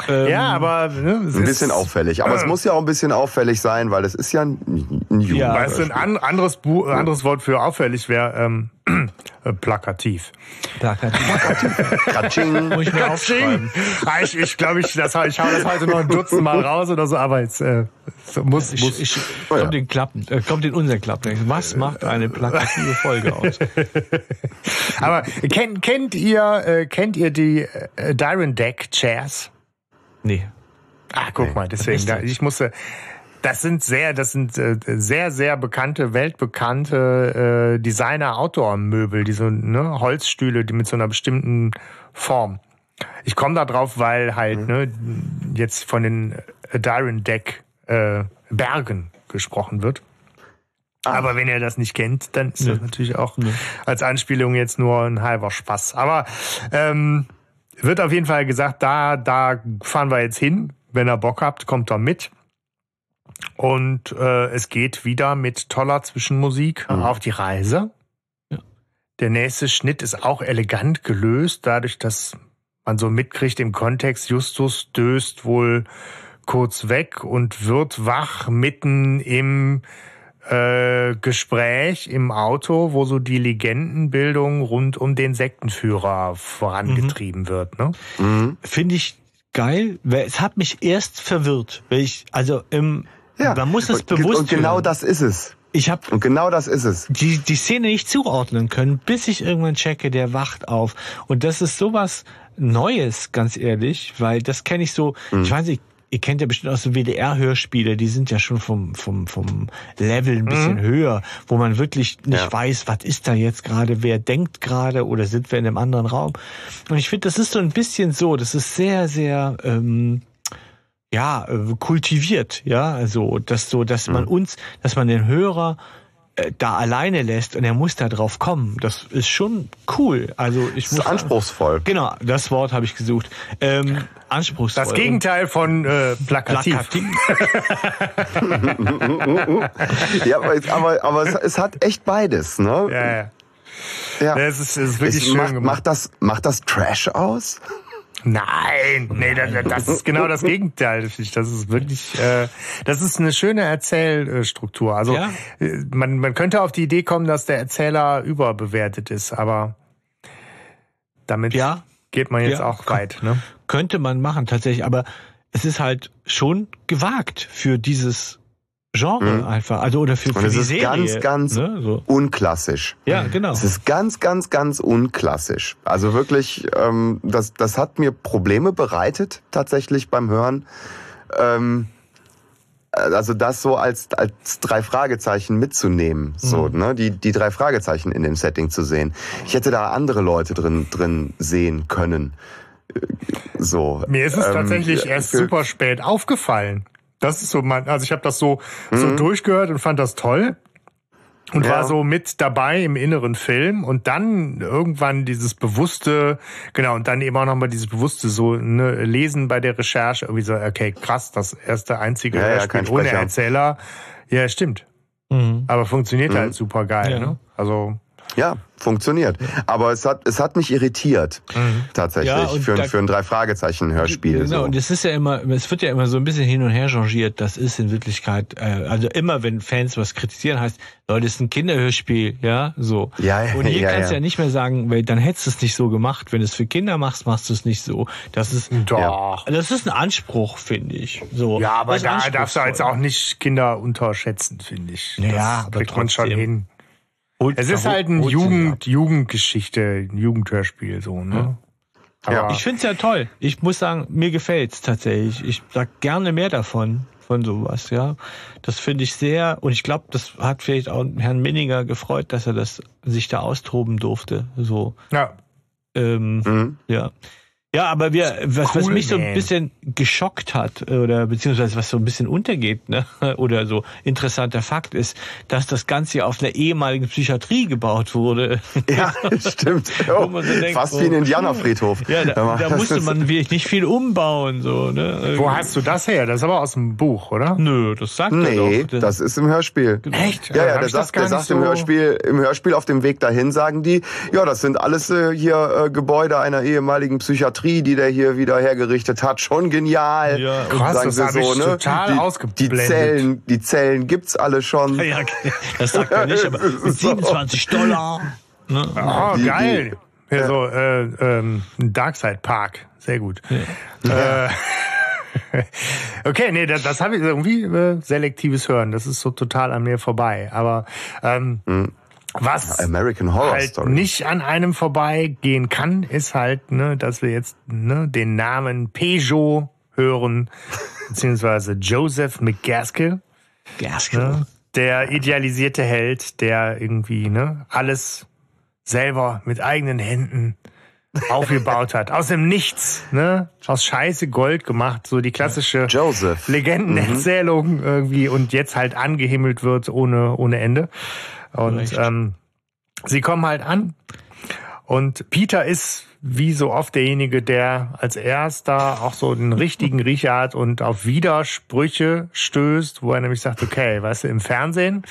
Ähm, ja, aber ne, ein bisschen auffällig. Aber äh, es muss ja auch ein bisschen auffällig sein, weil es ist ja ein, ein Jugend. Ja, weißt du, ein an, anderes, Bu ja. anderes Wort für auffällig wäre ähm, <clears throat> äh, plakativ. Plakativ. Katsching. <laughs> Muss ich mir aufschreiben. Ah, ich, ich glaube, ich, das, ich hau das heute noch ein Dutzend Mal raus oder so, aber jetzt äh, muss, ich, muss. Ich, oh ja. kommt in Klappen, äh, kommt in unser Klappen. Was macht eine plakative Folge aus? <laughs> aber kennt, kennt ihr, äh, kennt ihr die äh, Dyron Deck Chairs? Nee. Ah, guck nee. mal, deswegen, da, ich musste, das sind sehr, das sind äh, sehr, sehr bekannte, weltbekannte äh, Designer-Outdoor-Möbel, diese ne, Holzstühle, die mit so einer bestimmten Form. Ich komme da drauf, weil halt mhm. ne, jetzt von den Dyron Deck äh, Bergen gesprochen wird. Ah. Aber wenn ihr das nicht kennt, dann ist nee. das natürlich auch nee. als Anspielung jetzt nur ein halber Spaß. Aber ähm, wird auf jeden Fall gesagt, da, da fahren wir jetzt hin. Wenn ihr Bock habt, kommt da mit. Und äh, es geht wieder mit toller Zwischenmusik mhm. auf die Reise. Ja. Der nächste Schnitt ist auch elegant gelöst, dadurch, dass man so mitkriegt im Kontext, Justus döst wohl kurz weg und wird wach mitten im äh, Gespräch im Auto, wo so die Legendenbildung rund um den Sektenführer vorangetrieben mhm. wird. Ne? Mhm. Finde ich geil. Es hat mich erst verwirrt, weil ich also im ja. Man muss es bewusst. Und genau hören. das ist es. Ich habe und genau das ist es. Die die Szene nicht zuordnen können, bis ich irgendwann checke, der wacht auf. Und das ist sowas Neues, ganz ehrlich, weil das kenne ich so. Mhm. Ich weiß nicht, ihr kennt ja bestimmt auch so WDR-Hörspiele, die sind ja schon vom, vom, vom Level ein bisschen mhm. höher, wo man wirklich nicht ja. weiß, was ist da jetzt gerade, wer denkt gerade oder sind wir in einem anderen Raum. Und ich finde, das ist so ein bisschen so, das ist sehr, sehr ähm, ja, äh, kultiviert, ja, also, dass so, dass man mhm. uns, dass man den Hörer da alleine lässt und er muss da drauf kommen. Das ist schon cool. Also ich das muss ist anspruchsvoll. Sagen, genau, das Wort habe ich gesucht. Ähm, anspruchsvoll. Das Gegenteil von äh, plakativ. plakativ. <laughs> ja, aber, aber, aber es, es, hat echt beides, ne? Ja, ja. Ja, es ist, es ist wirklich es schön macht, gemacht. Macht das, macht das Trash aus? Nein, nee, das, das ist genau das Gegenteil. Das ist wirklich, äh, das ist eine schöne Erzählstruktur. Also ja. Äh, man, man könnte auf die Idee kommen, dass der Erzähler überbewertet ist, aber damit ja. geht man jetzt ja. auch weit. Ne? Könnte man machen tatsächlich, aber es ist halt schon gewagt für dieses Genre mhm. einfach, also oder für, für Und es die ist Serie, ganz, ganz ne? so. unklassisch. Ja, genau. Es ist ganz, ganz, ganz unklassisch. Also wirklich, ähm, das, das hat mir Probleme bereitet tatsächlich beim Hören. Ähm, also das so als, als drei Fragezeichen mitzunehmen, so, mhm. ne, die, die drei Fragezeichen in dem Setting zu sehen. Ich hätte da andere Leute drin, drin sehen können. Äh, so. Mir ist es ähm, tatsächlich erst super spät aufgefallen. Das ist so mein, also ich habe das so, mhm. so durchgehört und fand das toll und ja. war so mit dabei im inneren Film und dann irgendwann dieses bewusste, genau, und dann eben auch nochmal dieses bewusste so ne, Lesen bei der Recherche, irgendwie so, okay, krass, das erste einzige ja, Hörspiel ja, ohne Erzähler. Ja, stimmt. Mhm. Aber funktioniert mhm. halt super geil, ne? Also ja, funktioniert. Aber es hat, es hat mich irritiert, mhm. tatsächlich, ja, für, da, für ein Drei-Fragezeichen-Hörspiel. Genau, so. und es ist ja immer, es wird ja immer so ein bisschen hin und her changiert. Das ist in Wirklichkeit, äh, also immer, wenn Fans was kritisieren, heißt, Leute, es ist ein Kinderhörspiel, ja, so. Ja, und hier ja, kannst du ja. ja nicht mehr sagen, weil dann hättest du es nicht so gemacht. Wenn du es für Kinder machst, machst du es nicht so. Das ist, Doch. das ist ein Anspruch, finde ich. So. Ja, aber da darfst du jetzt auch nicht Kinder unterschätzen, finde ich. Ja, aber kriegt man schon hin. Und es ist halt ein Jugend, Jugendgeschichte, ein Jugendhörspiel, so, ne? Ja. Aber ich finde es ja toll. Ich muss sagen, mir gefällt's tatsächlich. Ich sag gerne mehr davon, von sowas, ja. Das finde ich sehr, und ich glaube, das hat vielleicht auch Herrn Minninger gefreut, dass er das sich da austoben durfte, so. Ja. Ähm, mhm. Ja. Ja, aber wir, was, cool, was mich so ein bisschen geschockt hat, oder beziehungsweise was so ein bisschen untergeht, ne, <laughs> oder so interessanter Fakt ist, dass das Ganze ja auf einer ehemaligen Psychiatrie gebaut wurde. Ja, <laughs> stimmt. Oh, so denkt, Fast wie ein Indianerfriedhof. Ja, da, da musste man wirklich nicht viel umbauen, so, ne. Wo hast du das her? Das ist aber aus dem Buch, oder? Nö, das sagt nee, er doch. das ist im Hörspiel. Genau. Echt? Ja, ja, der sagt, der sagt so im Hörspiel, im Hörspiel auf dem Weg dahin sagen die, ja, das sind alles äh, hier äh, Gebäude einer ehemaligen Psychiatrie Psychiatrie, die der hier wieder hergerichtet hat, schon genial. Ja, krass, sagen das sie so, ne? total die, ausgeblendet. Die Zellen, die Zellen gibt's alle schon. Ja, das sagt er nicht, aber <laughs> mit 27 Dollar. Ne? Oh, die, geil. Die, ja, so äh, ähm, Darkside Park, sehr gut. Ja. Äh, <laughs> okay, nee, das, das habe ich irgendwie äh, selektives Hören. Das ist so total an mir vorbei. Aber ähm, mhm. Was American Horror halt Story. nicht an einem vorbeigehen kann, ist halt, ne, dass wir jetzt ne, den Namen Peugeot hören, <laughs> beziehungsweise Joseph McGaskill. Gaskill. Ne, der idealisierte Held, der irgendwie ne, alles selber mit eigenen Händen <laughs> aufgebaut hat. Aus dem Nichts, ne? Aus Scheiße Gold gemacht, so die klassische Joseph. Legendenerzählung mhm. irgendwie und jetzt halt angehimmelt wird ohne, ohne Ende. Und ähm, sie kommen halt an und Peter ist wie so oft derjenige, der als erster auch so den richtigen <laughs> Riecher hat und auf Widersprüche stößt, wo er nämlich sagt, okay, weißt du, im Fernsehen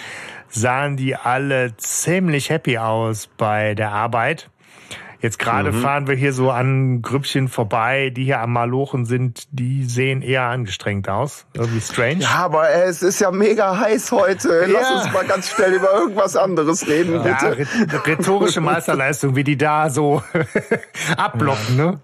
sahen die alle ziemlich happy aus bei der Arbeit. Jetzt gerade mhm. fahren wir hier so an Grüppchen vorbei, die hier am Malochen sind, die sehen eher angestrengt aus. Irgendwie strange. Ja, aber es ist ja mega heiß heute. <laughs> Lass ja. uns mal ganz schnell über irgendwas anderes reden, ja, bitte. Rhetorische Meisterleistung, wie die da so <laughs> abblocken, ne?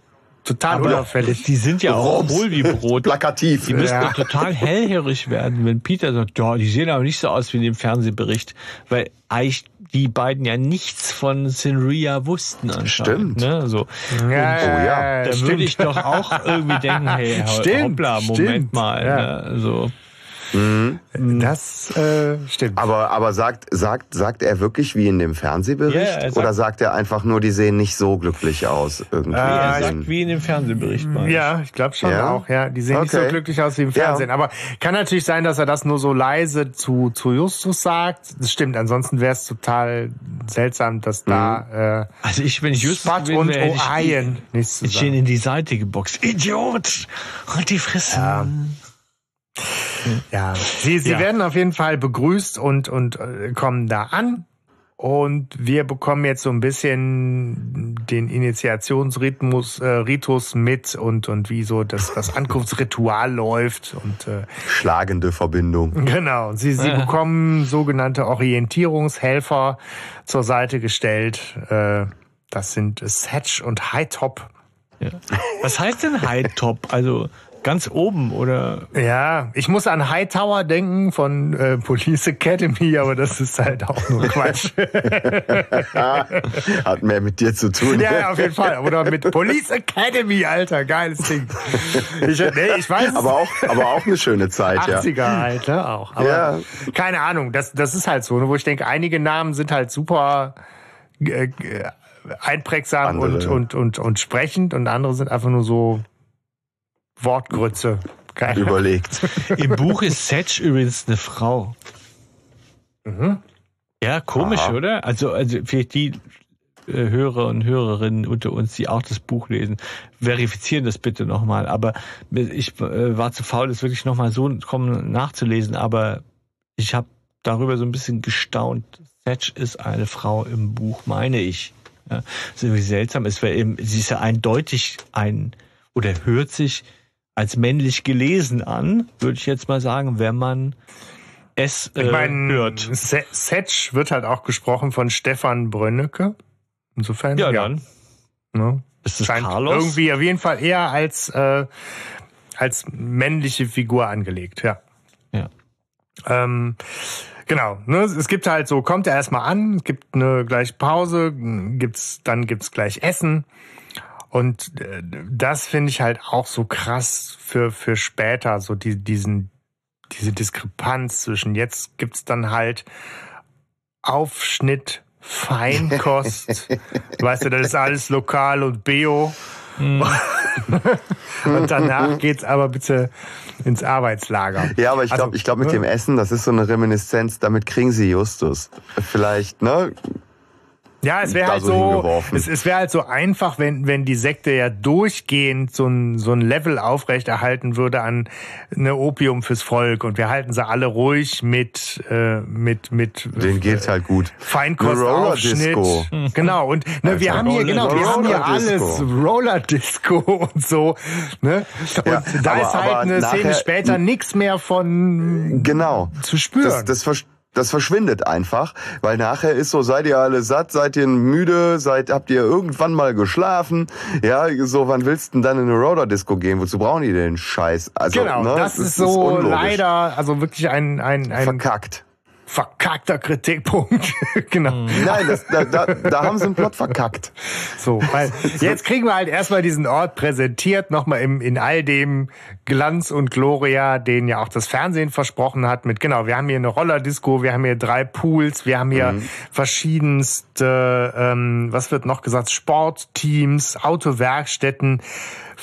Total aber unauffällig. Die sind ja auch hohl wie Brot. Plakativ. Die müssen ja. total hellhörig werden, wenn Peter sagt, ja, die sehen aber nicht so aus wie in dem Fernsehbericht. Weil eigentlich die beiden ja nichts von Sinria wussten anscheinend. Stimmt. Ne? So. Ja, und, oh ja. Da würde ich doch auch irgendwie denken, hey, <laughs> stimmt, hoppla, Moment stimmt. mal. Ja. Ne? So. Mhm. Das äh, stimmt. Aber, aber sagt, sagt, sagt er wirklich wie in dem Fernsehbericht? Yeah, sagt, oder sagt er einfach nur, die sehen nicht so glücklich aus? Irgendwie? Äh, er sagt wie in dem Fernsehbericht. Ja, ich glaube schon ja? auch. Ja, Die sehen okay. nicht so glücklich aus wie im Fernsehen. Ja. Aber kann natürlich sein, dass er das nur so leise zu, zu Justus sagt. Das stimmt. Ansonsten wäre es total seltsam, dass mhm. da äh, Also ich, wenn ich Justus Spot und O'Ian nichts zu sagen. in die Seite geboxt. Idiot! Halt die Fresse! Ja. Ja, sie, sie ja. werden auf jeden Fall begrüßt und, und äh, kommen da an. Und wir bekommen jetzt so ein bisschen den Initiationsrhythmus äh, Ritus mit und, und wie so das, das Ankunftsritual läuft und äh, schlagende Verbindung. Genau. Sie, sie ja. bekommen sogenannte Orientierungshelfer zur Seite gestellt. Äh, das sind Satch und High Top. Ja. Was heißt denn High Top? Also Ganz oben, oder? Ja, ich muss an Hightower denken von äh, Police Academy, aber das ist halt auch nur <laughs> Quatsch. <laughs> Hat mehr mit dir zu tun. Ja, ja, auf jeden Fall. Oder mit Police Academy, Alter, geiles Ding. Ich, nee, ich weiß. Aber auch, aber auch eine schöne Zeit, 80er ja. halt, ne, auch. Aber ja. keine Ahnung, das, das ist halt so, ne, wo ich denke, einige Namen sind halt super äh, einprägsam und, und, und, und sprechend und andere sind einfach nur so Wortgrütze. Keine. Überlegt. <laughs> Im Buch ist Setch übrigens eine Frau. Mhm. Ja, komisch, Aha. oder? Also, also vielleicht die äh, Hörer und Hörerinnen unter uns, die auch das Buch lesen, verifizieren das bitte nochmal. Aber ich äh, war zu faul, das wirklich nochmal so kommen nachzulesen. Aber ich habe darüber so ein bisschen gestaunt. Setch ist eine Frau im Buch, meine ich. Ja, was irgendwie seltsam ist, weil eben, sie ist ja eindeutig ein, oder hört sich als männlich gelesen an, würde ich jetzt mal sagen, wenn man es äh, ich mein, hört. Setch wird halt auch gesprochen von Stefan Brönnecke. Insofern. Ja, ja. dann. Ne? Ist das Scheint Carlos? Irgendwie auf jeden Fall eher als, äh, als männliche Figur angelegt, ja. Ja. Ähm, Genau, ne, es gibt halt so, kommt er erstmal an, es gibt eine gleiche Pause, gibt's, dann gibt's gleich Essen und äh, das finde ich halt auch so krass für, für später, so die, diesen, diese Diskrepanz zwischen jetzt gibt's dann halt Aufschnitt Feinkost. <laughs> weißt du, das ist alles lokal und bio. Mhm. <laughs> und danach geht's aber bitte ins Arbeitslager. Ja, aber ich glaube, also, ich glaube mit ne? dem Essen, das ist so eine Reminiszenz, damit kriegen sie Justus. Vielleicht, ne? Ja, es wäre halt so, es, es wäre halt so einfach, wenn, wenn die Sekte ja durchgehend so ein, so ein Level aufrechterhalten würde an eine Opium fürs Volk und wir halten sie alle ruhig mit, äh, mit, mit. Den geht's halt gut. Feinkostaufschnitt. <laughs> Genau. Und ne, wir haben hier, genau, wir haben hier alles. Roller Disco <laughs> und so, ne? Und ja, da aber, ist halt eine Szene später nichts mehr von, genau. zu spüren. Das, das das verschwindet einfach, weil nachher ist so, seid ihr alle satt, seid ihr müde, seid, habt ihr irgendwann mal geschlafen, ja, so, wann willst du denn dann in eine Roller-Disco gehen? Wozu brauchen die denn Scheiß? Also, genau, ne, das, das, ist so ist leider, also wirklich ein, ein, ein verkackt verkackter Kritikpunkt. <laughs> genau. Nein, das, da, da, da haben sie einen Plot verkackt. So, weil <laughs> jetzt kriegen wir halt erstmal diesen Ort präsentiert, nochmal im, in all dem Glanz und Gloria, den ja auch das Fernsehen versprochen hat, mit, genau, wir haben hier eine Rollerdisco, wir haben hier drei Pools, wir haben hier mhm. verschiedenste, ähm, was wird noch gesagt, Sportteams, Autowerkstätten,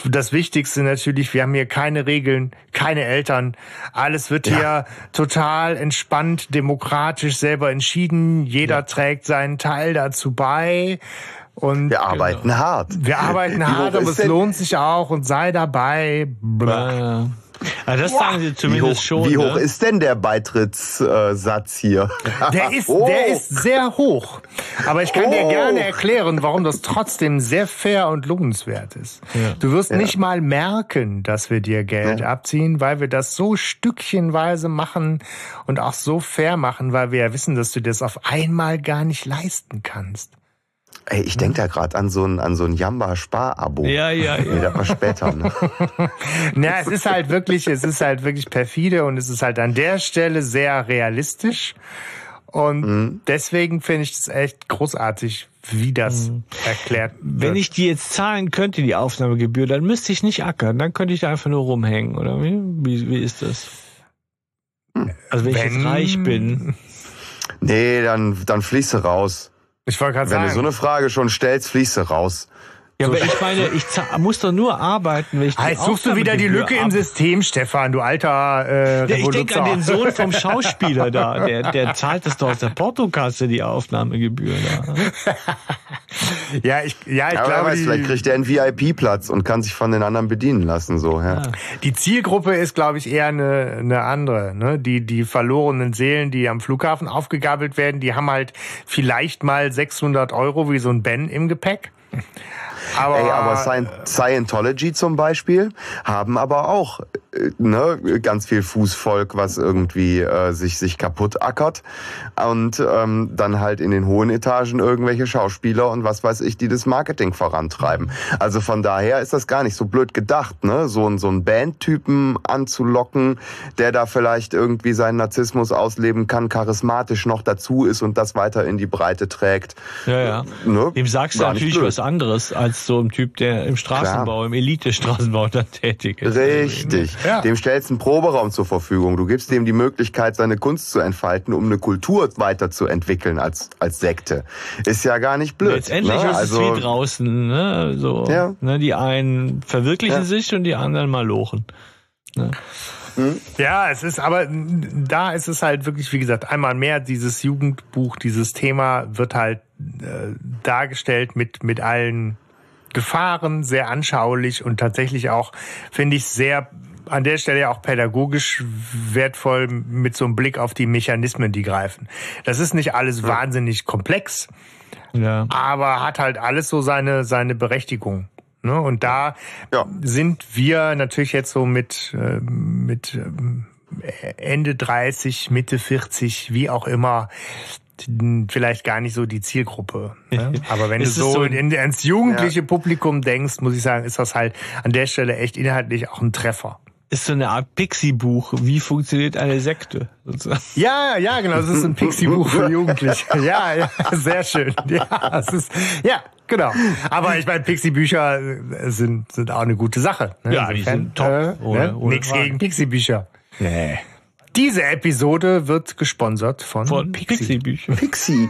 das Wichtigste natürlich, wir haben hier keine Regeln, keine Eltern. Alles wird ja. hier total entspannt, demokratisch selber entschieden. Jeder ja. trägt seinen Teil dazu bei. Und wir arbeiten genau. hart. Wir arbeiten hart, aber es lohnt sich auch und sei dabei. Blah. Also das sagen sie zumindest wie hoch, schon. Wie hoch ne? ist denn der Beitrittssatz hier? <laughs> Der ist, oh. der ist sehr hoch. Aber ich kann oh. dir gerne erklären, warum das trotzdem sehr fair und lohnenswert ist. Ja. Du wirst ja. nicht mal merken, dass wir dir Geld ja. abziehen, weil wir das so stückchenweise machen und auch so fair machen, weil wir ja wissen, dass du das auf einmal gar nicht leisten kannst. Ey, ich denke da gerade an so ein, an so ein Jamba-Spar-Abo. Ja, ja, ja. Nee, das war später, ne? <laughs> Na, es ist halt wirklich, es ist halt wirklich perfide und es ist halt an der Stelle sehr realistisch. Und mhm. deswegen finde ich es echt großartig, wie das mhm. erklärt wird. Wenn ich die jetzt zahlen könnte, die Aufnahmegebühr, dann müsste ich nicht ackern, dann könnte ich da einfach nur rumhängen, oder wie? Wie, wie ist das? Also wenn, wenn ich jetzt reich bin. <laughs> Nee, dann, dann fließt du raus. Ich wollte gerade sagen. Wenn du so eine Frage schon stellst, fließt du raus. Ja, aber ich meine, ich muss doch nur arbeiten, wenn ich die Jetzt suchst du wieder die Lücke im System, Stefan, du alter äh, ja, Ich denke an den Sohn vom <laughs> Schauspieler da, der, der zahlt das doch aus der Portokasse, die Aufnahmegebühr da. <laughs> ja, ich, ja, ich ja, glaube, weiß, vielleicht kriegt er einen VIP-Platz und kann sich von den anderen bedienen lassen, so, ja. ja. Die Zielgruppe ist, glaube ich, eher eine, eine andere, ne? Die, die verlorenen Seelen, die am Flughafen aufgegabelt werden, die haben halt vielleicht mal 600 Euro wie so ein Ben im Gepäck. Aber, Ey, aber Scientology zum Beispiel haben aber auch äh, ne, ganz viel Fußvolk, was irgendwie äh, sich, sich kaputt ackert und ähm, dann halt in den hohen Etagen irgendwelche Schauspieler und was weiß ich, die das Marketing vorantreiben. Also von daher ist das gar nicht so blöd gedacht, ne? so, ein so ein Bandtypen anzulocken, der da vielleicht irgendwie seinen Narzissmus ausleben kann, charismatisch noch dazu ist und das weiter in die Breite trägt. Ja, ja. Ne? Dem sagst du natürlich was anderes als so ein Typ, der im Straßenbau, Klar. im Elite-Straßenbau da tätig ist. Richtig. Ja. Dem stellst du einen Proberaum zur Verfügung. Du gibst dem die Möglichkeit, seine Kunst zu entfalten, um eine Kultur weiterzuentwickeln als, als Sekte. Ist ja gar nicht blöd. Letztendlich ne? ist also, es wie draußen. Ne? So, ja. ne? Die einen verwirklichen ja. sich und die anderen mal lochen. Ne? Hm? Ja, es ist aber da ist es halt wirklich, wie gesagt, einmal mehr dieses Jugendbuch, dieses Thema wird halt äh, dargestellt mit mit allen Gefahren, sehr anschaulich und tatsächlich auch finde ich sehr an der Stelle auch pädagogisch wertvoll mit so einem Blick auf die Mechanismen, die greifen. Das ist nicht alles wahnsinnig komplex, ja. aber hat halt alles so seine, seine Berechtigung. Ne? Und da ja. sind wir natürlich jetzt so mit, äh, mit äh, Ende 30, Mitte 40, wie auch immer, vielleicht gar nicht so die Zielgruppe. Ne? Aber wenn du so, so in, ins jugendliche ja. Publikum denkst, muss ich sagen, ist das halt an der Stelle echt inhaltlich auch ein Treffer ist so eine Art Pixie-Buch. Wie funktioniert eine Sekte? Ja, ja, genau. Das ist ein Pixie-Buch für Jugendliche. <laughs> Ja, ja, sehr schön. Ja, es ist, ja, genau. Aber ich meine, Pixie-Bücher sind, sind auch eine gute Sache. Ne? Ja, die sind top. Äh, ne? Nichts gegen Pixie-Bücher. Nee. Diese Episode wird gesponsert von, von Pixie-Büchern. Pixie.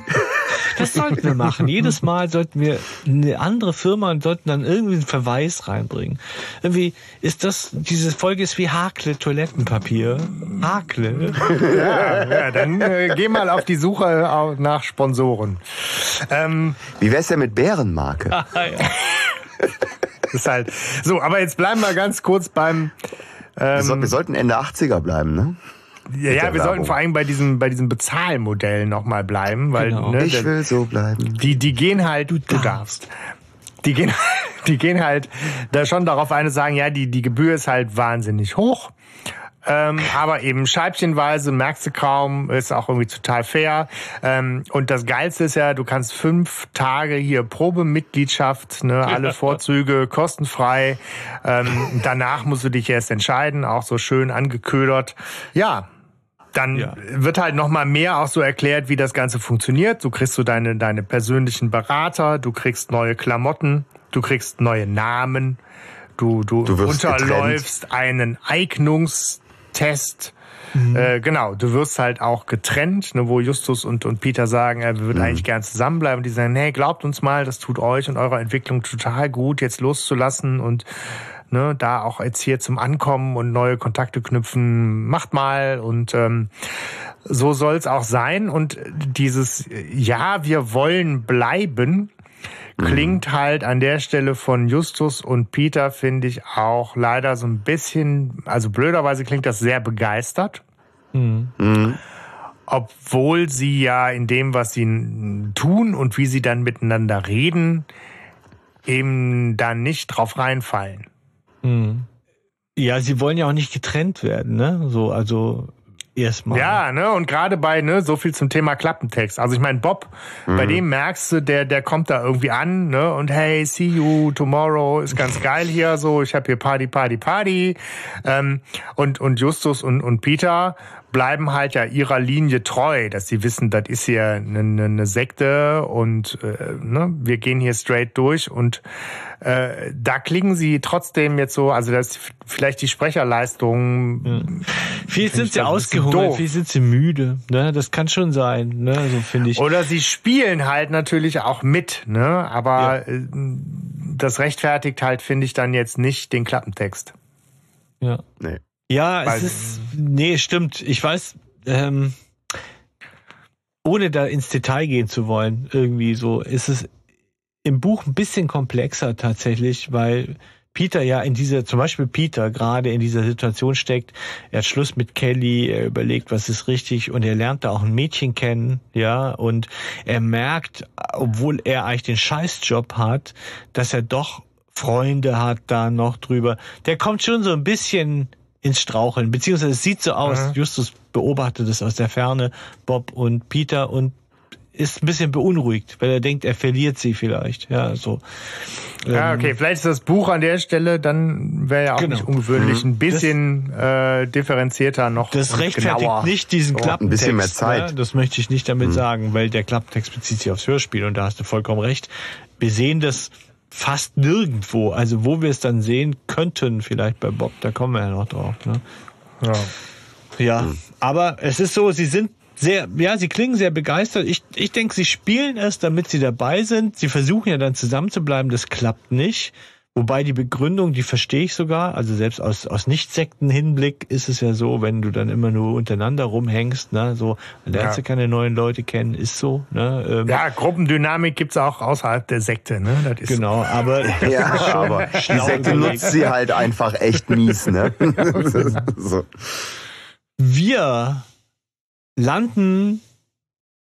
Das sollten wir machen. Jedes Mal sollten wir eine andere Firma und sollten dann irgendwie einen Verweis reinbringen. Irgendwie ist das, diese Folge ist wie Hakle Toilettenpapier. Hakle. Ja, ja dann äh, geh mal auf die Suche nach Sponsoren. Ähm, wie wär's denn mit Bärenmarke? Ah, ja. das <laughs> ist halt so, aber jetzt bleiben wir ganz kurz beim. Ähm, wir, so, wir sollten Ende 80er bleiben, ne? Ja, ja wir sollten vor allem bei diesem, bei diesem Bezahlmodell nochmal bleiben, weil genau. ne, ich will so bleiben. Die, die gehen halt, du, du darfst. Die gehen, <laughs> die gehen halt da schon darauf ein und sagen, ja, die, die Gebühr ist halt wahnsinnig hoch. Ähm, aber eben scheibchenweise, merkst du kaum, ist auch irgendwie total fair. Ähm, und das Geilste ist ja, du kannst fünf Tage hier Probemitgliedschaft, ne, alle <laughs> Vorzüge kostenfrei. Ähm, danach musst du dich erst entscheiden, auch so schön angeködert. Ja, dann ja. wird halt noch mal mehr auch so erklärt, wie das Ganze funktioniert. Du kriegst so deine, deine persönlichen Berater, du kriegst neue Klamotten, du kriegst neue Namen, du, du, du unterläufst getrennt. einen Eignungstest. Mhm. Äh, genau, du wirst halt auch getrennt, ne, wo Justus und, und Peter sagen, er würde mhm. eigentlich gern zusammenbleiben. Die sagen, nee, glaubt uns mal, das tut euch und eurer Entwicklung total gut, jetzt loszulassen und ne, da auch jetzt hier zum Ankommen und neue Kontakte knüpfen, macht mal und ähm, so soll es auch sein. Und dieses Ja, wir wollen bleiben, klingt halt an der Stelle von Justus und Peter, finde ich auch leider so ein bisschen, also blöderweise klingt das sehr begeistert. Mhm. Mhm. Obwohl sie ja in dem, was sie tun und wie sie dann miteinander reden, eben da nicht drauf reinfallen. Mhm. Ja, sie wollen ja auch nicht getrennt werden, ne? So, also erstmal. Ja, ne, und gerade bei, ne, so viel zum Thema Klappentext. Also ich meine, Bob, mhm. bei dem merkst du, der, der kommt da irgendwie an, ne, und hey, see you tomorrow, ist ganz geil hier, so, ich habe hier Party, Party, Party. Ähm, und, und Justus und, und Peter bleiben halt ja ihrer Linie treu, dass sie wissen, das ist hier eine, eine Sekte und äh, ne, wir gehen hier straight durch und äh, da klingen sie trotzdem jetzt so, also das vielleicht die Sprecherleistung. Ja. Viel sind sie ausgehungert, viel sind sie müde, ne? Das kann schon sein, ne? So finde ich. Oder sie spielen halt natürlich auch mit, ne? Aber ja. Äh, das rechtfertigt halt, finde ich, dann jetzt nicht den Klappentext. Ja. Nee. Ja, Weil, es ist. Nee, stimmt. Ich weiß, ähm, ohne da ins Detail gehen zu wollen, irgendwie so, ist es im Buch ein bisschen komplexer tatsächlich, weil Peter ja in dieser, zum Beispiel Peter gerade in dieser Situation steckt. Er hat Schluss mit Kelly, er überlegt, was ist richtig und er lernt da auch ein Mädchen kennen, ja, und er merkt, obwohl er eigentlich den Scheißjob hat, dass er doch Freunde hat da noch drüber. Der kommt schon so ein bisschen ins Straucheln, beziehungsweise es sieht so aus, mhm. Justus beobachtet es aus der Ferne, Bob und Peter und ist ein bisschen beunruhigt, weil er denkt, er verliert sie vielleicht. Ja, so. Ja, ähm, okay, vielleicht ist das Buch an der Stelle, dann wäre ja auch genau. nicht ungewöhnlich, mhm. ein bisschen das, äh, differenzierter noch. Das rechtfertigt genauer. nicht diesen Klappentext. Ein bisschen mehr Zeit. Ja, das möchte ich nicht damit mhm. sagen, weil der Klappentext bezieht sich aufs Hörspiel und da hast du vollkommen recht. Wir sehen das fast nirgendwo. Also wo wir es dann sehen könnten, vielleicht bei Bob, da kommen wir ja noch drauf. Ne? Ja. Ja, mhm. aber es ist so, sie sind sehr, ja, sie klingen sehr begeistert. Ich, ich denke, sie spielen es, damit sie dabei sind. Sie versuchen ja dann zusammen zu bleiben, das klappt nicht. Wobei die Begründung, die verstehe ich sogar. Also selbst aus, aus Nicht-Sekten-Hinblick ist es ja so, wenn du dann immer nur untereinander rumhängst, ne, so, lernst ja. du keine neuen Leute kennen, ist so, ne. Ähm, ja, Gruppendynamik gibt's auch außerhalb der Sekte, ne. Das ist genau, aber. ja, <laughs> aber die Sekte nutzt sie halt einfach echt mies, ne. <laughs> <laughs> so. Wir landen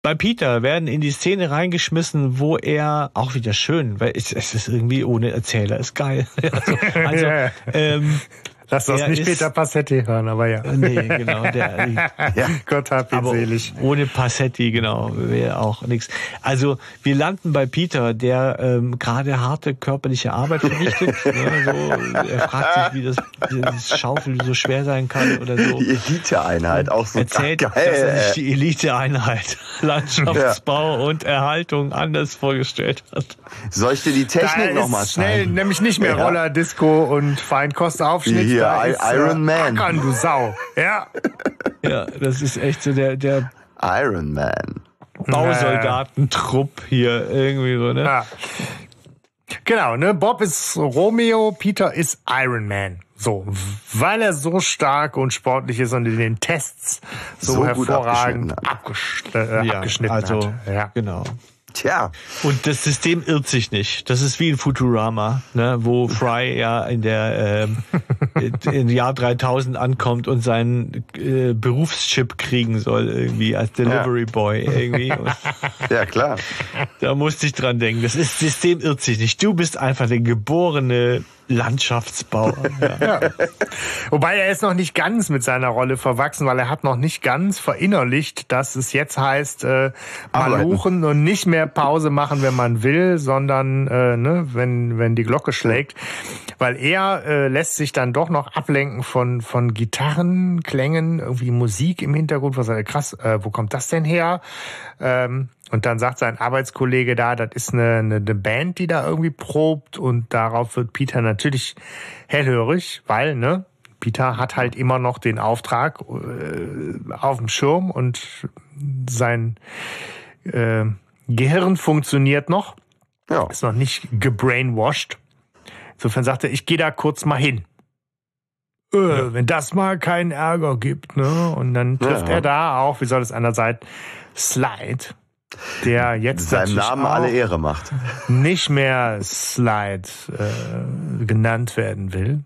bei Peter, werden in die Szene reingeschmissen, wo er auch wieder schön, weil es, es ist irgendwie ohne Erzähler, ist geil. <laughs> also, also <laughs> ähm, Lass das nicht ist, Peter Passetti hören, aber ja. Nee, genau. Der, <laughs> ja, Gott hab ihn selig. Ohne Passetti, genau, wäre auch nichts. Also wir landen bei Peter, der ähm, gerade harte körperliche Arbeit verrichtet. <laughs> ne, so, er fragt sich, wie das, das Schaufel so schwer sein kann oder so. Die Eliteeinheit, auch so Erzählt, geil, dass er sich die Eliteeinheit <laughs> Landschaftsbau ja. und Erhaltung anders vorgestellt hat. Soll ich dir die Technik nochmal zeigen? Schnell, nämlich nicht mehr ja. Roller, Disco und Feinkostaufschnitt hier, ist, Iron Man. Ackern, du Sau. Ja. <laughs> Ja, das ist echt so der, der Iron Man. Bausoldatentrupp hier irgendwie so, ne? Ja. Genau, ne? Bob ist Romeo, Peter ist Iron Man. So, weil er so stark und sportlich ist und in den Tests so, so hervorragend abgeschnitten, äh, ja, abgeschnitten also, hat. Ja, genau. Tja. Und das System irrt sich nicht. Das ist wie in Futurama, ne, wo Fry <laughs> ja in der äh, im Jahr 3000 ankommt und seinen äh, Berufschip kriegen soll irgendwie als Delivery ja. Boy irgendwie. <laughs> ja klar. Da musste ich dran denken. Das ist, System irrt sich nicht. Du bist einfach der geborene Landschaftsbauer. Ja. ja. Wobei er ist noch nicht ganz mit seiner Rolle verwachsen, weil er hat noch nicht ganz verinnerlicht, dass es jetzt heißt, äh, maluchen und nicht mehr Pause machen, wenn man will, sondern äh, ne, wenn, wenn die Glocke schlägt. Weil er äh, lässt sich dann doch noch ablenken von, von Gitarrenklängen, irgendwie Musik im Hintergrund. Was er krass, äh, wo kommt das denn her? Ähm, und dann sagt sein Arbeitskollege da, das ist eine, eine, eine Band, die da irgendwie probt und darauf wird Peter natürlich hellhörig, weil, ne, Peter hat halt immer noch den Auftrag äh, auf dem Schirm und sein äh, Gehirn funktioniert noch. Ja. Ist noch nicht gebrainwashed. Insofern sagt er, ich gehe da kurz mal hin. Äh, ja. Wenn das mal keinen Ärger gibt, ne? Und dann trifft ja. er da auch, wie soll es einer sein, Slide der jetzt seinem Namen alle Ehre macht. Nicht mehr Slide äh, genannt werden will,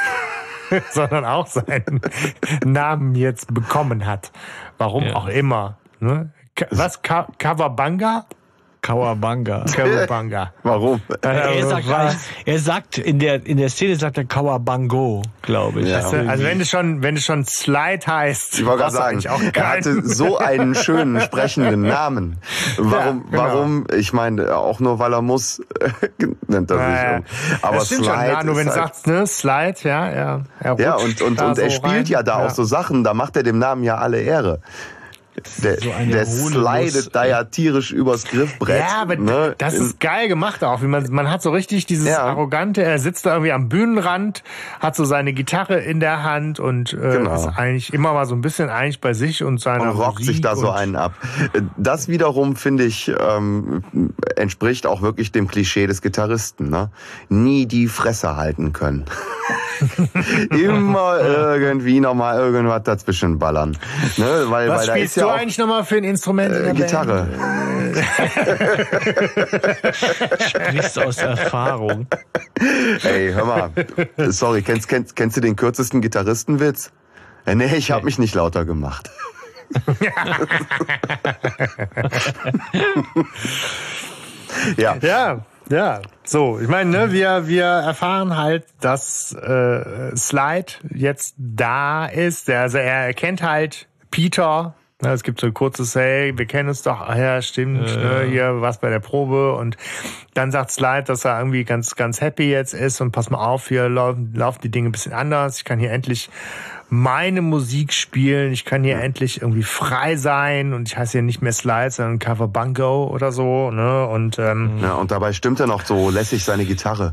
<laughs> sondern auch seinen <laughs> Namen jetzt bekommen hat. Warum ja. auch immer. Ne? Was? Ka Kawabanga? Kawabanga. <laughs> Kawabanga. Warum? Er, sagt er sagt in der in der Szene sagt er Kawabango, glaube ich. Ja, also wenn es schon wenn es schon Slide heißt, ich wollte gerade sagen, er hatte so einen schönen sprechenden <laughs> Namen. Warum ja, genau. warum? Ich meine auch nur weil er muss <laughs> nennt er sich. Ja, Aber das Slide schon, ja, nur wenn du halt sagst, ne, Slide, ja, ja. Er ja und und und er spielt rein. ja da auch so Sachen, da macht er dem Namen ja alle Ehre. Der, so der slidet da ja tierisch übers Griffbrett. Ja, aber ne? das ist geil gemacht auch. Wie man, man hat so richtig dieses ja. arrogante, er sitzt da irgendwie am Bühnenrand, hat so seine Gitarre in der Hand und äh, genau. ist eigentlich immer mal so ein bisschen eigentlich bei sich und seiner Und rockt sich da so einen ab. Das wiederum, finde ich, ähm, entspricht auch wirklich dem Klischee des Gitarristen. Ne? Nie die Fresse halten können. <laughs> immer irgendwie nochmal irgendwas dazwischen ballern. Ne? Weil, Was weil da ist du eigentlich nochmal für ein Instrument? Äh, Gitarre. <laughs> Sprichst aus Erfahrung. Ey, hör mal. Sorry, kennst, kennst, kennst du den kürzesten Gitarristenwitz? Äh, nee, ich habe mich nicht lauter gemacht. <laughs> ja. Ja. Ja, so, ich meine, ne, wir, wir erfahren halt, dass äh, Slide jetzt da ist. Also er erkennt halt Peter. Ne, es gibt so ein kurzes, hey, wir kennen uns doch, ah, ja, stimmt, äh. ne, hier was bei der Probe. Und dann sagt Slide, dass er irgendwie ganz, ganz happy jetzt ist und pass mal auf, hier laufen, laufen die Dinge ein bisschen anders. Ich kann hier endlich meine Musik spielen. Ich kann hier endlich irgendwie frei sein und ich heiße hier nicht mehr Slides, sondern Cover Bungo oder so. Ne? Und, ähm, ja, und dabei stimmt er noch so lässig seine Gitarre.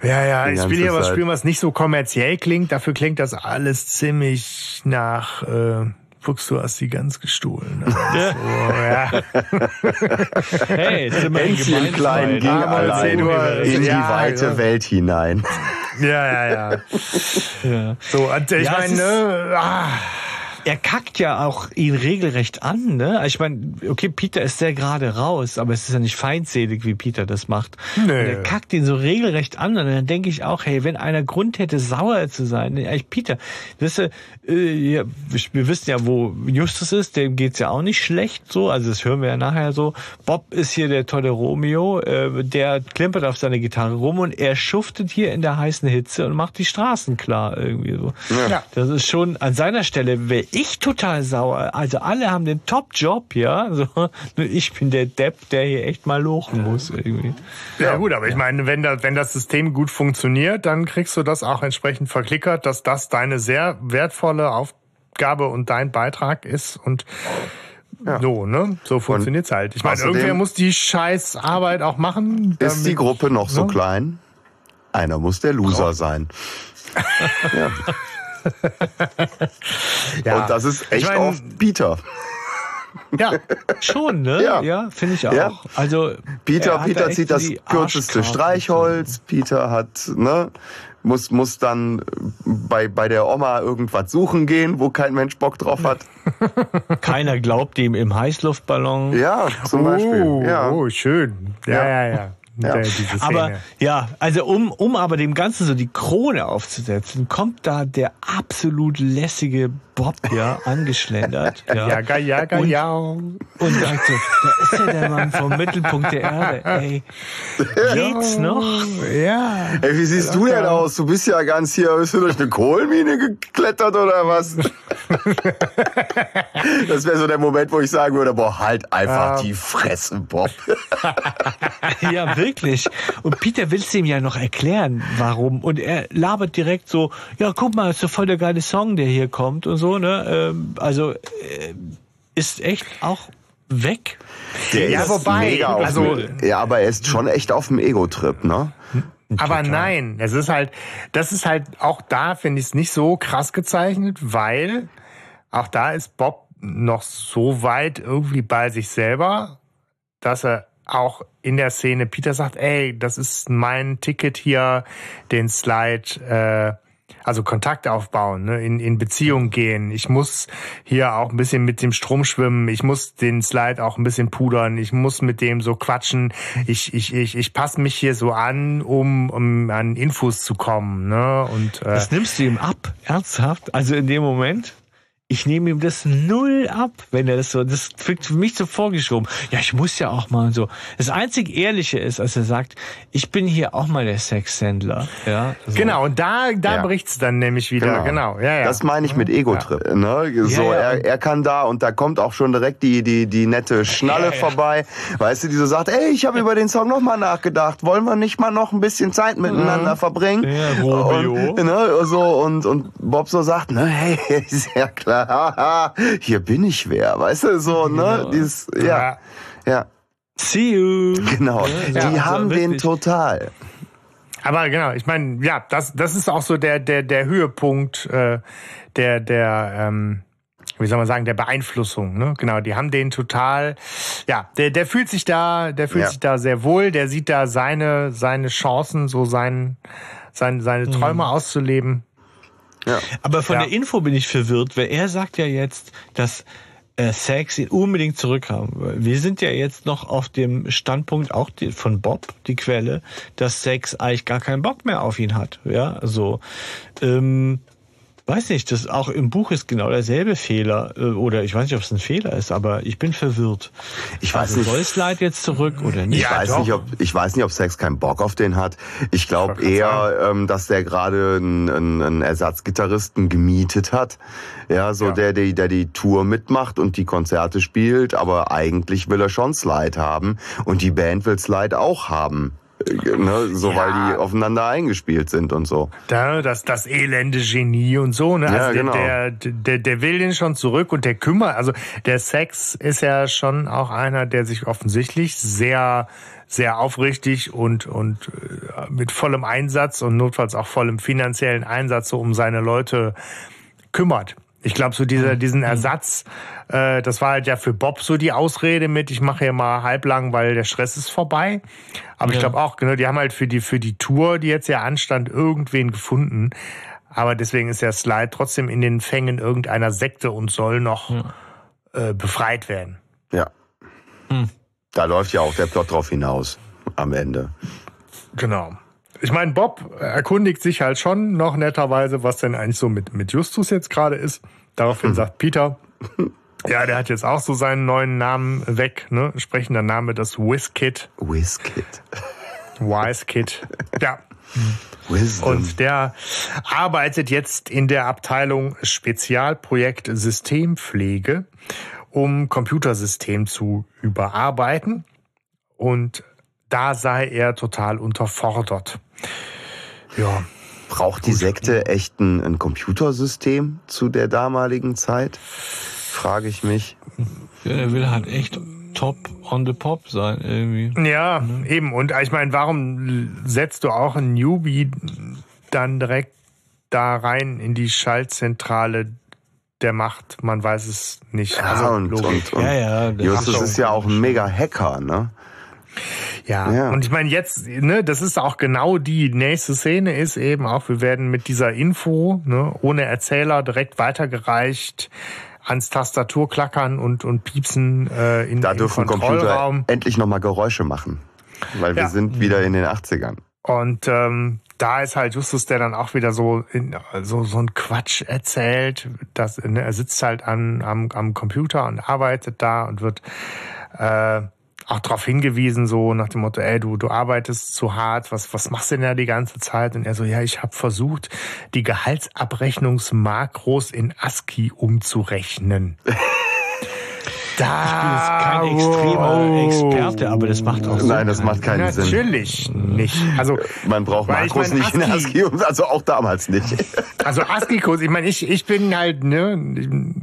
Ja, ja, ich will hier was spielen, was nicht so kommerziell klingt. Dafür klingt das alles ziemlich nach äh, Fuchs, du hast die ganz gestohlen. <laughs> Also, ja. hey, ist immer Hänschen klein ging allein in die ja, weite ja. Welt hinein. Ja, ja, ja. ja. So, und ich meine, ne, ah, er kackt ja auch ihn regelrecht an, ne? Ich meine, okay, Peter ist sehr gerade raus, aber es ist ja nicht feinselig, wie Peter das macht. Nee. Und er kackt ihn so regelrecht an und dann denke ich auch, hey, wenn einer Grund hätte, sauer zu sein, eigentlich Peter, weißt du, äh, wir wissen ja, wo Justus ist, dem geht's ja auch nicht schlecht, so, also das hören wir ja nachher so. Bob ist hier der tolle Romeo, äh, der klimpert auf seine Gitarre rum und er schuftet hier in der heißen Hitze und macht die Straßen klar irgendwie so. Ja. Das ist schon an seiner Stelle wäre ich total sauer. Also alle haben den Top-Job, ja. So, nur ich bin der Depp, der hier echt mal lochen muss irgendwie. Ja, gut, aber ich meine, wenn das, wenn das System gut funktioniert, dann kriegst du das auch entsprechend verklickert, dass das deine sehr wertvolle Aufgabe und dein Beitrag ist und ja. So, ne? So funktioniert's halt. Ich meine, irgendwer muss die scheiß Arbeit auch machen. Ist die Gruppe noch ne? so klein? Einer muss der Loser Brauch. sein. <laughs> ja. <laughs> ja. Und das ist echt ich mein, oft Peter. Ja, <laughs> schon, ne? Ja, ja finde ich auch. Ja. Also Peter, Peter da zieht das kürzeste Streichholz. Peter hat, ne? muss, muss dann bei, bei der Oma irgendwas suchen gehen, wo kein Mensch Bock drauf hat. <laughs> Keiner glaubt ihm im Heißluftballon. Ja, zum Beispiel. Oh, ja. oh schön. Ja, ja, ja. ja. Ja. Aber ja, also um, um aber dem Ganzen so die Krone aufzusetzen, kommt da der absolut lässige Bob ja angeschlendert. <laughs> Ja, ja, ja, ja, ja. Und so, da ist ja der Mann vom Mittelpunkt der Erde. Ey, geht's noch? Ja. Ey, wie siehst du denn aus? Du bist ja ganz hier, bist du durch eine Kohlmine geklettert oder was? das wäre so der Moment, wo ich sagen würde, boah, halt einfach ja. die Fresse, Bob. <laughs> ja, wirklich. Und Peter will es ihm ja noch erklären, warum. Und er labert direkt so, ja, guck mal, ist so voll der geile Song, der hier kommt und so, ne? Ähm, also, äh, ist echt auch weg. Der ja, wobei, also, ja, aber er ist schon echt auf dem Ego-Trip, ne? Aber nein, es ist halt, das ist halt auch da finde ich es nicht so krass gezeichnet, weil auch da ist Bob noch so weit irgendwie bei sich selber, dass er auch in der Szene Peter sagt, ey, das ist mein Ticket hier, den Slide, äh, also Kontakt aufbauen, ne, in, in Beziehung gehen. Ich muss hier auch ein bisschen mit dem Strom schwimmen. Ich muss den Slide auch ein bisschen pudern. Ich muss mit dem so quatschen. Ich, ich, ich, ich passe mich hier so an, um, um an Infos zu kommen. Ne? Und, äh, das nimmst du ihm ab, ernsthaft? Also in dem Moment? Ich nehme ihm das null ab, wenn er das so, das wirkt für mich so vorgeschoben. Ja, ich muss ja auch mal so. Das einzig Ehrliche ist, als er sagt, ich bin hier auch mal der Sexhändler. Ja, so. Genau, und da, da ja. bricht's dann nämlich wieder. Genau, genau. Ja, ja. Das meine ich mit Ego-Trip. Ja. Ne? So, ja, Er, er kann da und da kommt auch schon direkt die, die, die nette Schnalle vorbei. Weißt du, die so sagt, ey, ich habe über den Song nochmal nachgedacht. Wollen wir nicht mal noch ein bisschen Zeit miteinander mhm. verbringen? Ja, Romeo. Und, ne, so, und, und Bob so sagt, ne, hey, <laughs> ist ja klar hier bin ich wer, weißt du, so, ne? Genau. Dieses, ja, ja. See you. Genau, ja, die haben den total. Aber genau, ich meine, ja, das, das ist auch so der, der, der Höhepunkt äh, der, der, ähm, wie soll man sagen, der Beeinflussung. Ne? Genau, die haben den total, ja, der, der fühlt sich da, der fühlt ja. sich da sehr wohl, der sieht da seine, seine Chancen, so sein, sein, seine Träume mhm. auszuleben. Ja. Aber von ja. der Info bin ich verwirrt, weil er sagt ja jetzt, dass äh, Sex ihn unbedingt zurückhaben. Wir sind ja jetzt noch auf dem Standpunkt auch die, von Bob, die Quelle, dass Sex eigentlich gar keinen Bock mehr auf ihn hat. Ja, so. Ähm, weiß nicht, das auch im Buch ist genau derselbe Fehler äh, oder ich weiß nicht, ob es ein Fehler ist, aber ich bin verwirrt. Ich weiß also, nicht. Soll Slide jetzt zurück oder nicht? Ich weiß nicht, ob ich weiß nicht, ob Sex keinen Bock auf den hat. Ich glaube eher, ähm, dass der gerade einen, einen Ersatzgitarristen gemietet hat. Ja, so ja. Der, der, der die Tour mitmacht und die Konzerte spielt, aber eigentlich will er schon Slide haben und die Band will Slide auch haben ne, so ja. weil die aufeinander eingespielt sind und so. Da, das, das elende Genie und so, ne? Also ja, genau. der, der, der will den schon zurück und der kümmert, also der Sex ist ja schon auch einer, der sich offensichtlich sehr sehr aufrichtig und und äh, mit vollem Einsatz und notfalls auch vollem finanziellen Einsatz so um seine Leute kümmert. Ich glaube, so dieser, mhm. diesen mhm. Ersatz, äh, das war halt ja für Bob so die Ausrede mit, ich mache hier mal halblang, weil der Stress ist vorbei. Aber ja. ich glaube auch, genau, die haben halt für die, für die Tour, die jetzt ja anstand, irgendwen gefunden. Aber deswegen ist der Slide trotzdem in den Fängen irgendeiner Sekte und soll noch ja. äh, befreit werden. Ja. Hm. Da läuft ja auch der Plot drauf hinaus am Ende. Genau ich meine, Bob erkundigt sich halt schon noch netterweise, was denn eigentlich so mit, mit Justus jetzt gerade ist. Daraufhin hm. sagt Peter, ja, der hat jetzt auch so seinen neuen Namen weg, ne? Sprechender Name, das WizKid. WizKid. WiseKid. Ja. Wisdom. Und der arbeitet jetzt in der Abteilung Spezialprojekt Systempflege, um Computersystem zu überarbeiten. Und da sei er total unterfordert. Ja. Braucht die Sekte echt ein, ein Computersystem zu der damaligen Zeit? Frage ich mich. Ja, der will halt echt top on the pop sein irgendwie. Ja, ne? eben. Und ich meine, warum setzt du auch ein Newbie dann direkt da rein in die Schaltzentrale der macht, man weiß es nicht. Ja, also, und, und, und, ja, ja, Justus ist ja auch ein mega Hacker, ne? Ja, ja. und ich meine jetzt, ne, das ist auch genau die nächste Szene ist eben auch, wir werden mit dieser Info, ne, ohne Erzähler direkt weitergereicht ans Tastatur klackern und, und piepsen äh, in, da dürfen Computer endlich nochmal Geräusche machen, weil wir ja. sind wieder in den 80ern. Und ähm, da ist halt Justus, der dann auch wieder so in, so so ein Quatsch erzählt, dass ne, er sitzt halt an, am, am Computer und arbeitet da und wird äh, auch darauf hingewiesen, so nach dem Motto, ey, du, du arbeitest zu hart, was, was machst du denn da die ganze Zeit? Und er so, ja, ich habe versucht, die Gehaltsabrechnungsmakros in ASCII umzurechnen. <laughs> Da, ich bin jetzt kein extremer. Experte, aber das macht auch Sinn. Nein, das macht keinen Natürlich Sinn. Natürlich nicht. Also man braucht Makros ich mein, nicht ASCII, in ASCII, also auch damals nicht. <laughs> Also ASCII-Codes, ich meine, ich, ich bin halt ne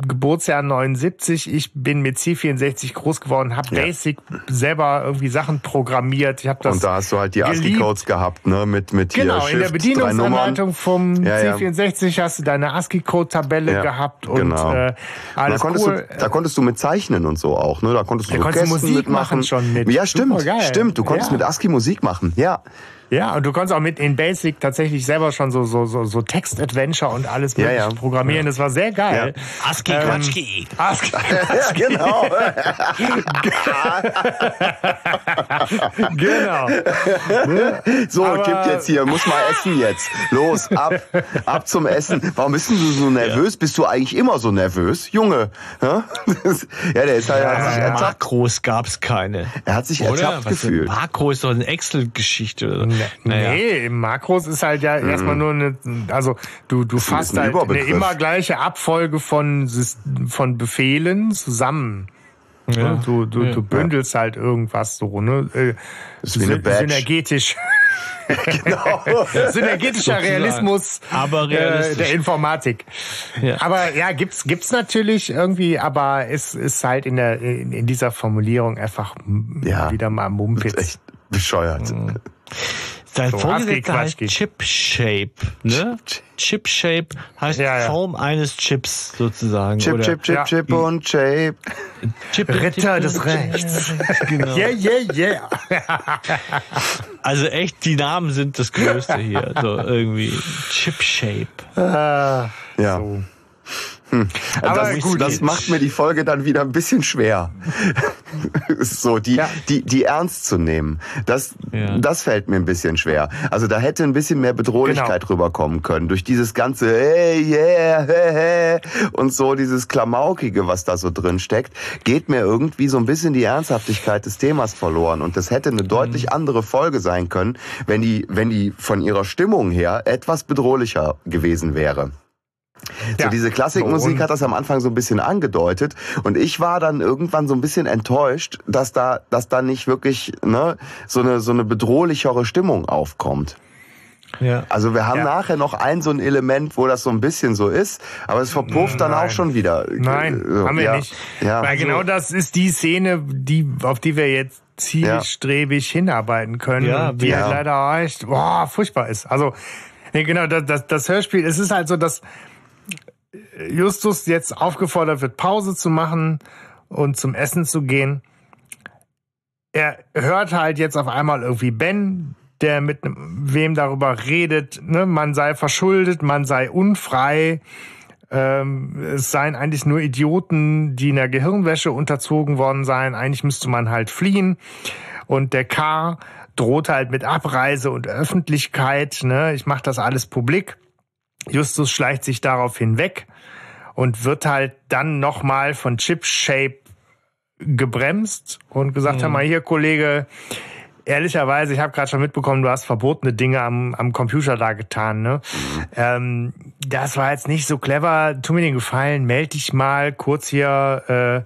Geburtsjahr 79, ich bin mit C64 groß geworden, habe ja. Basic selber irgendwie Sachen programmiert. Ich habe das Und da hast du halt die ASCII-Codes gehabt, ne, mit mit hier Genau, Shift, in der Bedienungsanleitung vom ja, ja. C64 hast du deine ASCII-Code-Tabelle gehabt und genau. äh, alles da cool. Du, da konntest du mit zeichnen und so auch, ne? Da konntest du da so konntest Musik mitmachen. schon mit. Ja, stimmt, stimmt. Du konntest ja. mit ASCII Musik machen, ja. Ja, und du konntest auch mit in Basic tatsächlich selber schon so, so, so, so Text-Adventure und alles ja, ja. programmieren. Das war sehr geil. Ja. ASCII ähm, Quatschki. ASCII Quatschki. <laughs> Ja, genau. genau. So, Aber, gibt jetzt hier, muss mal essen jetzt. Los, ab, ab zum Essen. Warum bist du so nervös? Ja. Bist du eigentlich immer so nervös? Junge. <laughs> Ja, der ist halt, hat sich ertappt. Makros gab's keine. Er hat sich Oder? ertappt Was gefühlt. Makro ist doch eine Excel-Geschichte. Naja. Nee, Makros ist halt ja mhm. erstmal nur eine, also du, du fasst halt eine immer gleiche Abfolge von, von Befehlen zusammen. Ja. Du, du, ja. du bündelst halt irgendwas so, ne? Äh, das ist wie eine Badge. Synergetisch. <laughs> <laughs> genau. Synergetischer Realismus aber äh, der Informatik. Ja. Aber ja, gibt's gibt's natürlich irgendwie, aber es ist halt in der in, in dieser Formulierung einfach ja. wieder mal Mumpitz. Bescheuert. Mhm. Sein so, Vorgesetzter heißt Chip Shape, ne? Chip Shape heißt ja, ja. Form eines Chips sozusagen. Chip, oder? Chip, Chip, ja. Chip und Shape. Chip, Ritter Chip, des Chip, Rechts. <laughs> Genau. Yeah, yeah, yeah. Also echt, die Namen sind das Größte hier. So irgendwie Chip Shape. Ah, ja. So. Hm. Aber das, gut, das macht mir die Folge dann wieder ein bisschen schwer. <laughs> so, die, ja. die, die ernst zu nehmen. Das, ja. das fällt mir ein bisschen schwer. Also da hätte ein bisschen mehr Bedrohlichkeit genau. rüberkommen können. Durch dieses ganze hey, yeah, hey, hey, und so dieses Klamaukige, was da so drin steckt, geht mir irgendwie so ein bisschen die Ernsthaftigkeit des Themas verloren. Und das hätte eine deutlich mhm. andere Folge sein können, wenn die, wenn die von ihrer Stimmung her etwas bedrohlicher gewesen wäre. So ja. diese Klassikmusik hat das am Anfang so ein bisschen angedeutet und ich war dann irgendwann so ein bisschen enttäuscht, dass da, dass da nicht wirklich ne, so eine so eine bedrohlichere Stimmung aufkommt. Ja. Also wir haben ja. nachher noch ein so ein Element, wo das so ein bisschen so ist, aber es verpufft dann auch schon wieder. Nein, so, haben wir ja. nicht. Ja. Weil genau das ist die Szene, die auf die wir jetzt zielstrebig hinarbeiten können, ja, die ja. leider echt boah, furchtbar ist. Also nee, genau das, das, das Hörspiel, es ist halt so, dass Justus jetzt aufgefordert wird, Pause zu machen und zum Essen zu gehen. Er hört halt jetzt auf einmal irgendwie Ben, der mit wem darüber redet, ne, man sei verschuldet, man sei unfrei, ähm, es seien eigentlich nur Idioten, die in der Gehirnwäsche unterzogen worden seien, eigentlich müsste man halt fliehen. Und der K droht halt mit Abreise und Öffentlichkeit, ne, ich mache das alles publik. Justus schleicht sich darauf hinweg und wird halt dann nochmal von Chip Shape gebremst und gesagt, mhm. hör mal hier, Kollege, ehrlicherweise, ich habe gerade schon mitbekommen, du hast verbotene Dinge am, am Computer da getan. Ne? Mhm. Ähm, das war jetzt nicht so clever. Tu mir den Gefallen, melde dich mal kurz hier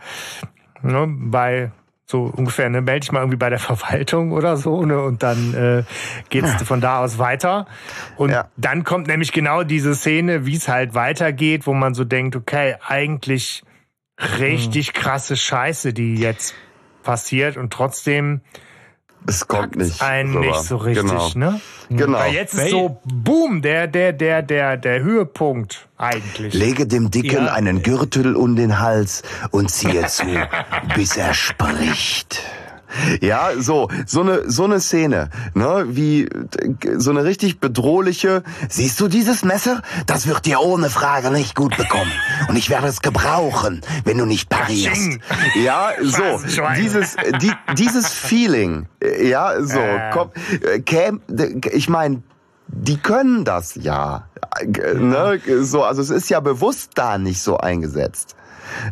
äh, ne, bei so ungefähr, ne, melde dich mal irgendwie bei der <laughs> Verwaltung oder so, ne, und dann äh, geht's ja. von da aus weiter. Und ja. dann kommt nämlich genau diese Szene, wie es halt weitergeht, wo man so denkt, okay, eigentlich richtig mhm. krasse Scheiße, die jetzt passiert und trotzdem es kommt nicht. Einen nicht so richtig, genau. ne? Genau. Weil jetzt ist so, boom, der, der, der, der, der Höhepunkt eigentlich. Lege dem Dicken Ja. einen Gürtel um den Hals und ziehe zu, <laughs> bis er spricht. Ja, so, so eine, so eine Szene, ne, wie, so eine richtig bedrohliche, Siehst du dieses Messer? Das wird dir ohne Frage nicht gut bekommen. Und ich werde es gebrauchen, wenn du nicht parierst. Ja, so, dieses, die, dieses Feeling, ja, so, Äh. komm, käm, ich meine, die können das ja, ne, so, also es ist ja bewusst da nicht so eingesetzt.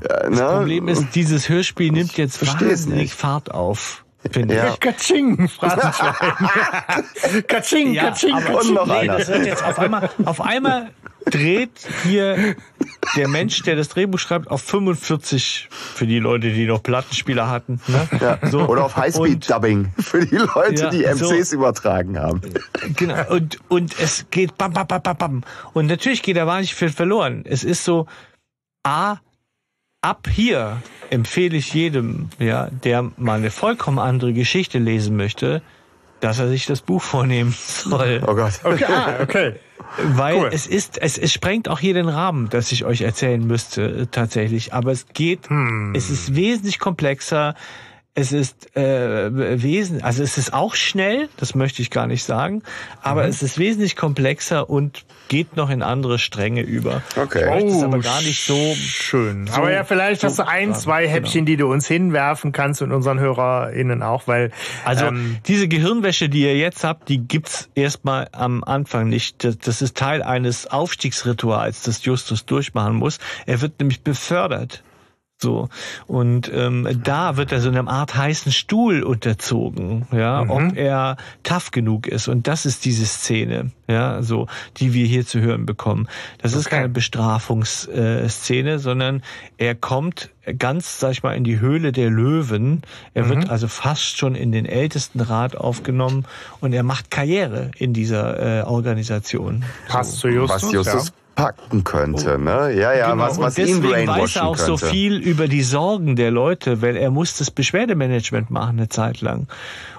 Das ne? Problem ist, dieses Hörspiel nimmt jetzt wahnsinnig nicht. Fahrt auf. Finde Ja. ich. Katsching, Phrasenschwein. <laughs> Katsching, Ja, Katsching, aber Und noch nee, einer. das wird jetzt auf einmal, auf einmal dreht hier der Mensch, der das Drehbuch schreibt, auf 45 für die Leute, die noch Plattenspieler hatten. Ne? Ja. So. Oder auf Highspeed-Dubbing für die Leute, Ja, die so. MCs übertragen haben. Genau. Und, und es geht bam, bam, bam, bam, bam. Und natürlich geht da wahnsinnig viel verloren. Es ist so, A, ab hier empfehle ich jedem, ja, der mal eine vollkommen andere Geschichte lesen möchte, dass er sich das Buch <laughs> vornehmen soll. Oh Gott. Okay, ah, okay. Weil Cool. es ist, es, es sprengt auch hier den Rahmen, dass ich euch erzählen müsste, äh, tatsächlich. Aber es geht, Hm. es ist wesentlich komplexer. Es ist äh, wesen, also es ist auch schnell, das möchte ich gar nicht sagen, aber Mhm. es ist wesentlich komplexer und geht noch in andere Stränge über. Okay. Ich möchte es Oh, aber gar nicht so. schön. so- aber ja, vielleicht hast so du ein, zwei genau. Häppchen, die du uns hinwerfen kannst und unseren HörerInnen auch, weil Also ähm, diese Gehirnwäsche, die ihr jetzt habt, die gibt's erstmal am Anfang nicht. Das, das ist Teil eines Aufstiegsrituals, das Justus durchmachen muss. Er wird nämlich befördert. So. Und ähm, da wird er so einem Art heißen Stuhl unterzogen, ja, ob er tough genug ist. Und das ist diese Szene, ja, so, die wir hier zu hören bekommen. Das ist Okay. keine Bestrafungsszene, sondern er kommt ganz, sag ich mal, in die Höhle der Löwen. Er wird also fast schon in den Ältestenrat aufgenommen und er macht Karriere in dieser äh, Organisation. passt zu Justus. was Justus ja. Packen könnte, ne? Ja, ja, Genau, was, was und ihn deswegen weiß brainwashen er auch könnte. so viel über die Sorgen der Leute, weil er muss das Beschwerdemanagement machen eine Zeit lang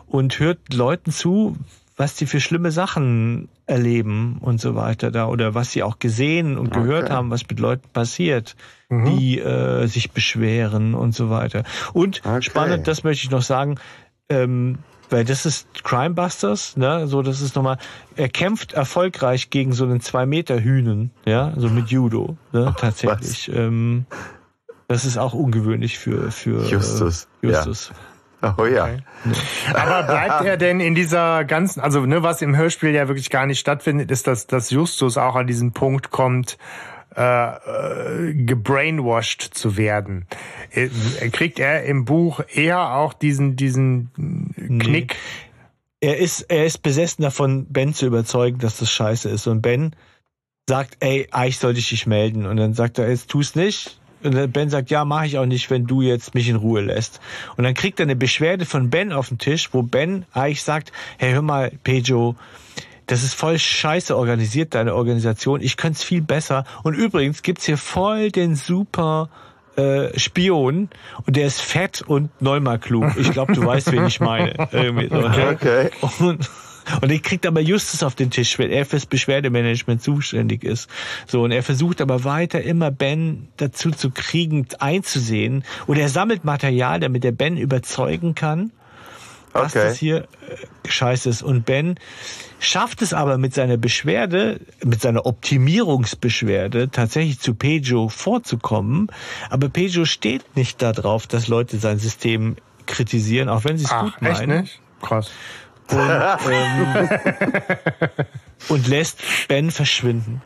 und hört Leuten zu, was die für schlimme Sachen erleben und so weiter da oder was sie auch gesehen und gehört Okay. haben, was mit Leuten passiert, Mhm. die äh, sich beschweren und so weiter. Und Okay. spannend, das möchte ich noch sagen, ähm, weil das ist Crime Busters, ne? So, das ist nochmal, er kämpft erfolgreich gegen so einen zwei Meter Hühnen, ja, so mit Judo, ne? <laughs> Tatsächlich. Ähm, das ist auch ungewöhnlich für für Justus, Äh, Justus. Oh ja. <laughs> Aber bleibt er denn in dieser ganzen, also ne, was im Hörspiel ja wirklich gar nicht stattfindet, ist, dass, dass Justus auch an diesen Punkt kommt, äh, äh, gebrainwashed zu werden. Äh, Kriegt er im Buch eher auch diesen, diesen Knick? Er ist, er ist besessen davon, Ben zu überzeugen, dass das scheiße ist. Und Ben sagt, ey, eigentlich sollte ich dich melden. Und dann sagt er, jetzt tu's nicht. Und Ben sagt, ja, mache ich auch nicht, wenn du jetzt mich in Ruhe lässt. Und dann kriegt er eine Beschwerde von Ben auf den Tisch, wo Ben eigentlich sagt, hey, hör mal, Pedro, das ist voll scheiße organisiert, deine Organisation. Ich könnte es viel besser. Und übrigens gibt's hier voll den super äh, Spion und der ist fett und neunmal klug. Ich glaube, du weißt, wen ich meine. Irgendwie so? Okay. Und, und den kriegt aber Justus auf den Tisch, weil er fürs Beschwerdemanagement zuständig ist. So, und er versucht aber weiter immer Ben dazu zu kriegen, einzusehen. Und er sammelt Material, damit er Ben überzeugen kann, dass Okay. das hier äh, scheiße ist. Und Ben schafft es aber mit seiner Beschwerde, mit seiner Optimierungsbeschwerde tatsächlich zu Pedro vorzukommen. Aber Pedro steht nicht darauf, dass Leute sein System kritisieren, auch wenn sie es gut Ach, echt meinen. nicht? Krass. Und, ähm, und lässt Ben verschwinden.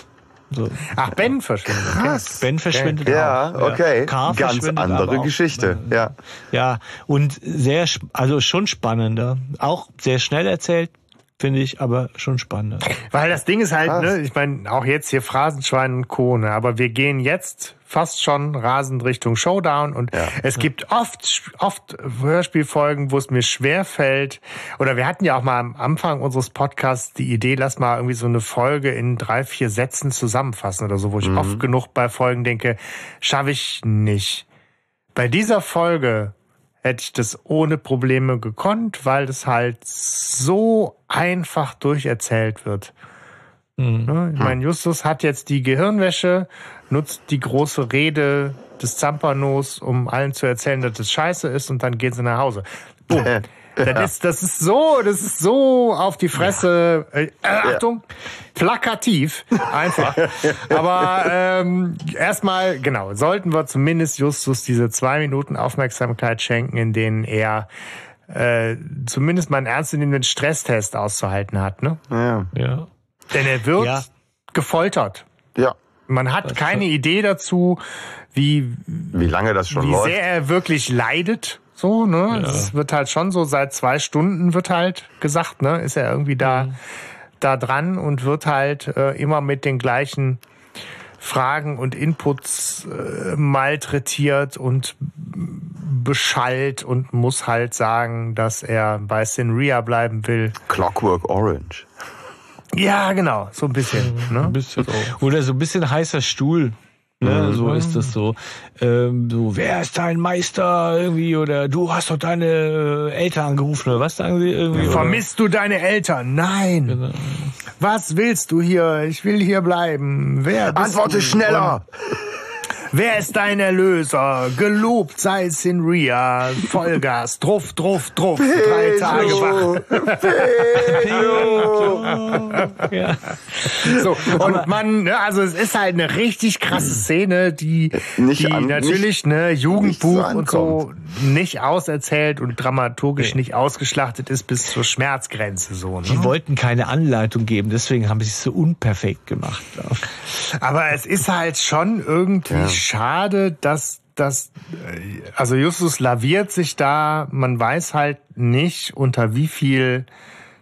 So. Ach, Ben verschwindet. Krass. Ben verschwindet Ja, auch. okay. Carl Ganz andere auch. Geschichte. Ja. Ja, und sehr, also schon spannender. Auch sehr schnell erzählt, finde ich, aber schon spannender. Weil das Ding ist halt, Krass. ne, ich meine, auch jetzt hier Phrasenschwein und Co. Ne, aber wir gehen jetzt fast schon rasend Richtung Showdown und es gibt oft, oft Hörspielfolgen, wo es mir schwer fällt. Oder wir hatten ja auch mal am Anfang unseres Podcasts die Idee, lass mal irgendwie so eine Folge in drei, vier Sätzen zusammenfassen oder so, wo ich oft genug bei Folgen denke, schaffe ich nicht. Bei dieser Folge hätte ich das ohne Probleme gekonnt, weil das halt so einfach durcherzählt wird. Mhm. Ich meine, Justus hat jetzt die Gehirnwäsche, nutzt die große Rede des Zampanos, um allen zu erzählen, dass das scheiße ist und dann gehen sie nach Hause. Boom. <laughs> Das, ja. ist, das ist so, das ist so auf die Fresse. Äh, äh, Achtung, plakativ einfach. <laughs> Aber ähm, erstmal, genau, sollten wir zumindest Justus diese zwei Minuten Aufmerksamkeit schenken, in denen er äh, zumindest mal einen ernstzunehmenden Stresstest auszuhalten hat. Ne? Ja. ja. Denn er wird ja. gefoltert. Ja. Man hat das keine Idee dazu, wie, wie lange das schon wie läuft. sehr er wirklich leidet. So, ne? Ja. Es wird halt schon so seit zwei Stunden wird halt gesagt, ne? Ist er irgendwie da, mhm. da dran und wird halt äh, immer mit den gleichen Fragen und Inputs äh, malträtiert und beschallt und muss halt sagen, dass er bei Sinria bleiben will. Clockwork Orange. Ja, genau, so ein bisschen. Ne? Ein bisschen so. Oder so ein bisschen heißer Stuhl. Ne, mhm. So ist das so. Ähm, so, wer ist dein Meister irgendwie? Oder du hast doch deine Eltern angerufen oder was sagen sie irgendwie? Vermisst du deine Eltern? Nein. Genau. Was willst du hier? Ich will hier bleiben. Wer Antworte du? schneller. Und Wer ist dein Erlöser? Gelobt sei Sinria. Vollgas. Druff, druff, druff. Drei Tage wach. ja. So, und man, ne, also es ist halt eine richtig krasse Szene, die, die an, natürlich, nicht, ne, Jugendbuch so und so nicht auserzählt und dramaturgisch nee. nicht ausgeschlachtet ist bis zur Schmerzgrenze, so, ne? Die wollten keine Anleitung geben, deswegen haben sie es so unperfekt gemacht. Aber es ist halt schon irgendwie ja schade, dass das, also Justus laviert sich da, man weiß halt nicht, unter wie viel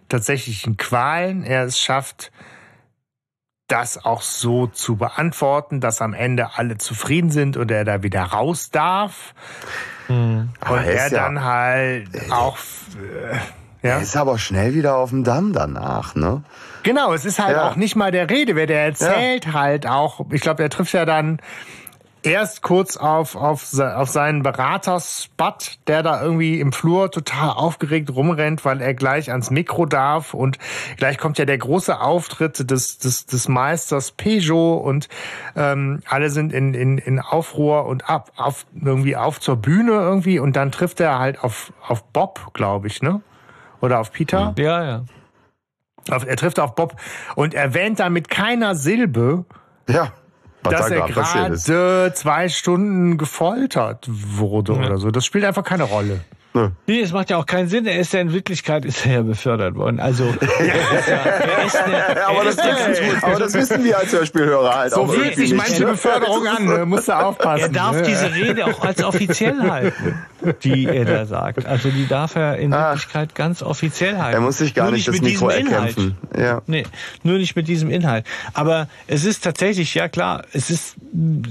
tatsächlichen Qualen er es schafft, das auch so zu beantworten, dass am Ende alle zufrieden sind und er da wieder raus darf. Mhm. Und er, er dann ja, halt auch. Äh, ja. Er ist aber schnell wieder auf dem Damm danach, ne? Genau, es ist halt ja. auch nicht mal der Rede, wer der erzählt ja. halt auch. Ich glaube, er trifft ja dann erst kurz auf, auf, auf seinen Beraterspot, der da irgendwie im Flur total aufgeregt rumrennt, weil er gleich ans Mikro darf und gleich kommt ja der große Auftritt des, des, des Meisters Peugeot und ähm, alle sind in, in, in Aufruhr und ab, auf, irgendwie auf zur Bühne irgendwie und dann trifft er halt auf, auf Bob, glaube ich, ne? Oder auf Peter? Ja, ja. Auf, er trifft auf Bob und erwähnt da mit keiner Silbe, ja dass er gerade zwei Stunden gefoltert wurde ja. oder so. Das spielt einfach keine Rolle. Nee, es macht ja auch keinen Sinn. Er ist ja in Wirklichkeit ist er ja befördert worden. Also aber, das, aber das wissen wir als Hörspielhörer halt so auch. So fühlt sich manche Beförderung an. Ne? Musst du aufpassen. Er darf ne? diese Rede auch als offiziell halten, <laughs> die er da sagt. Also die darf er in ah. Wirklichkeit ganz offiziell halten. Er muss sich gar nur nicht, das Mikro erkämpfen. Ja. Nee, nur nicht mit diesem Inhalt. Aber es ist tatsächlich, ja klar, es ist,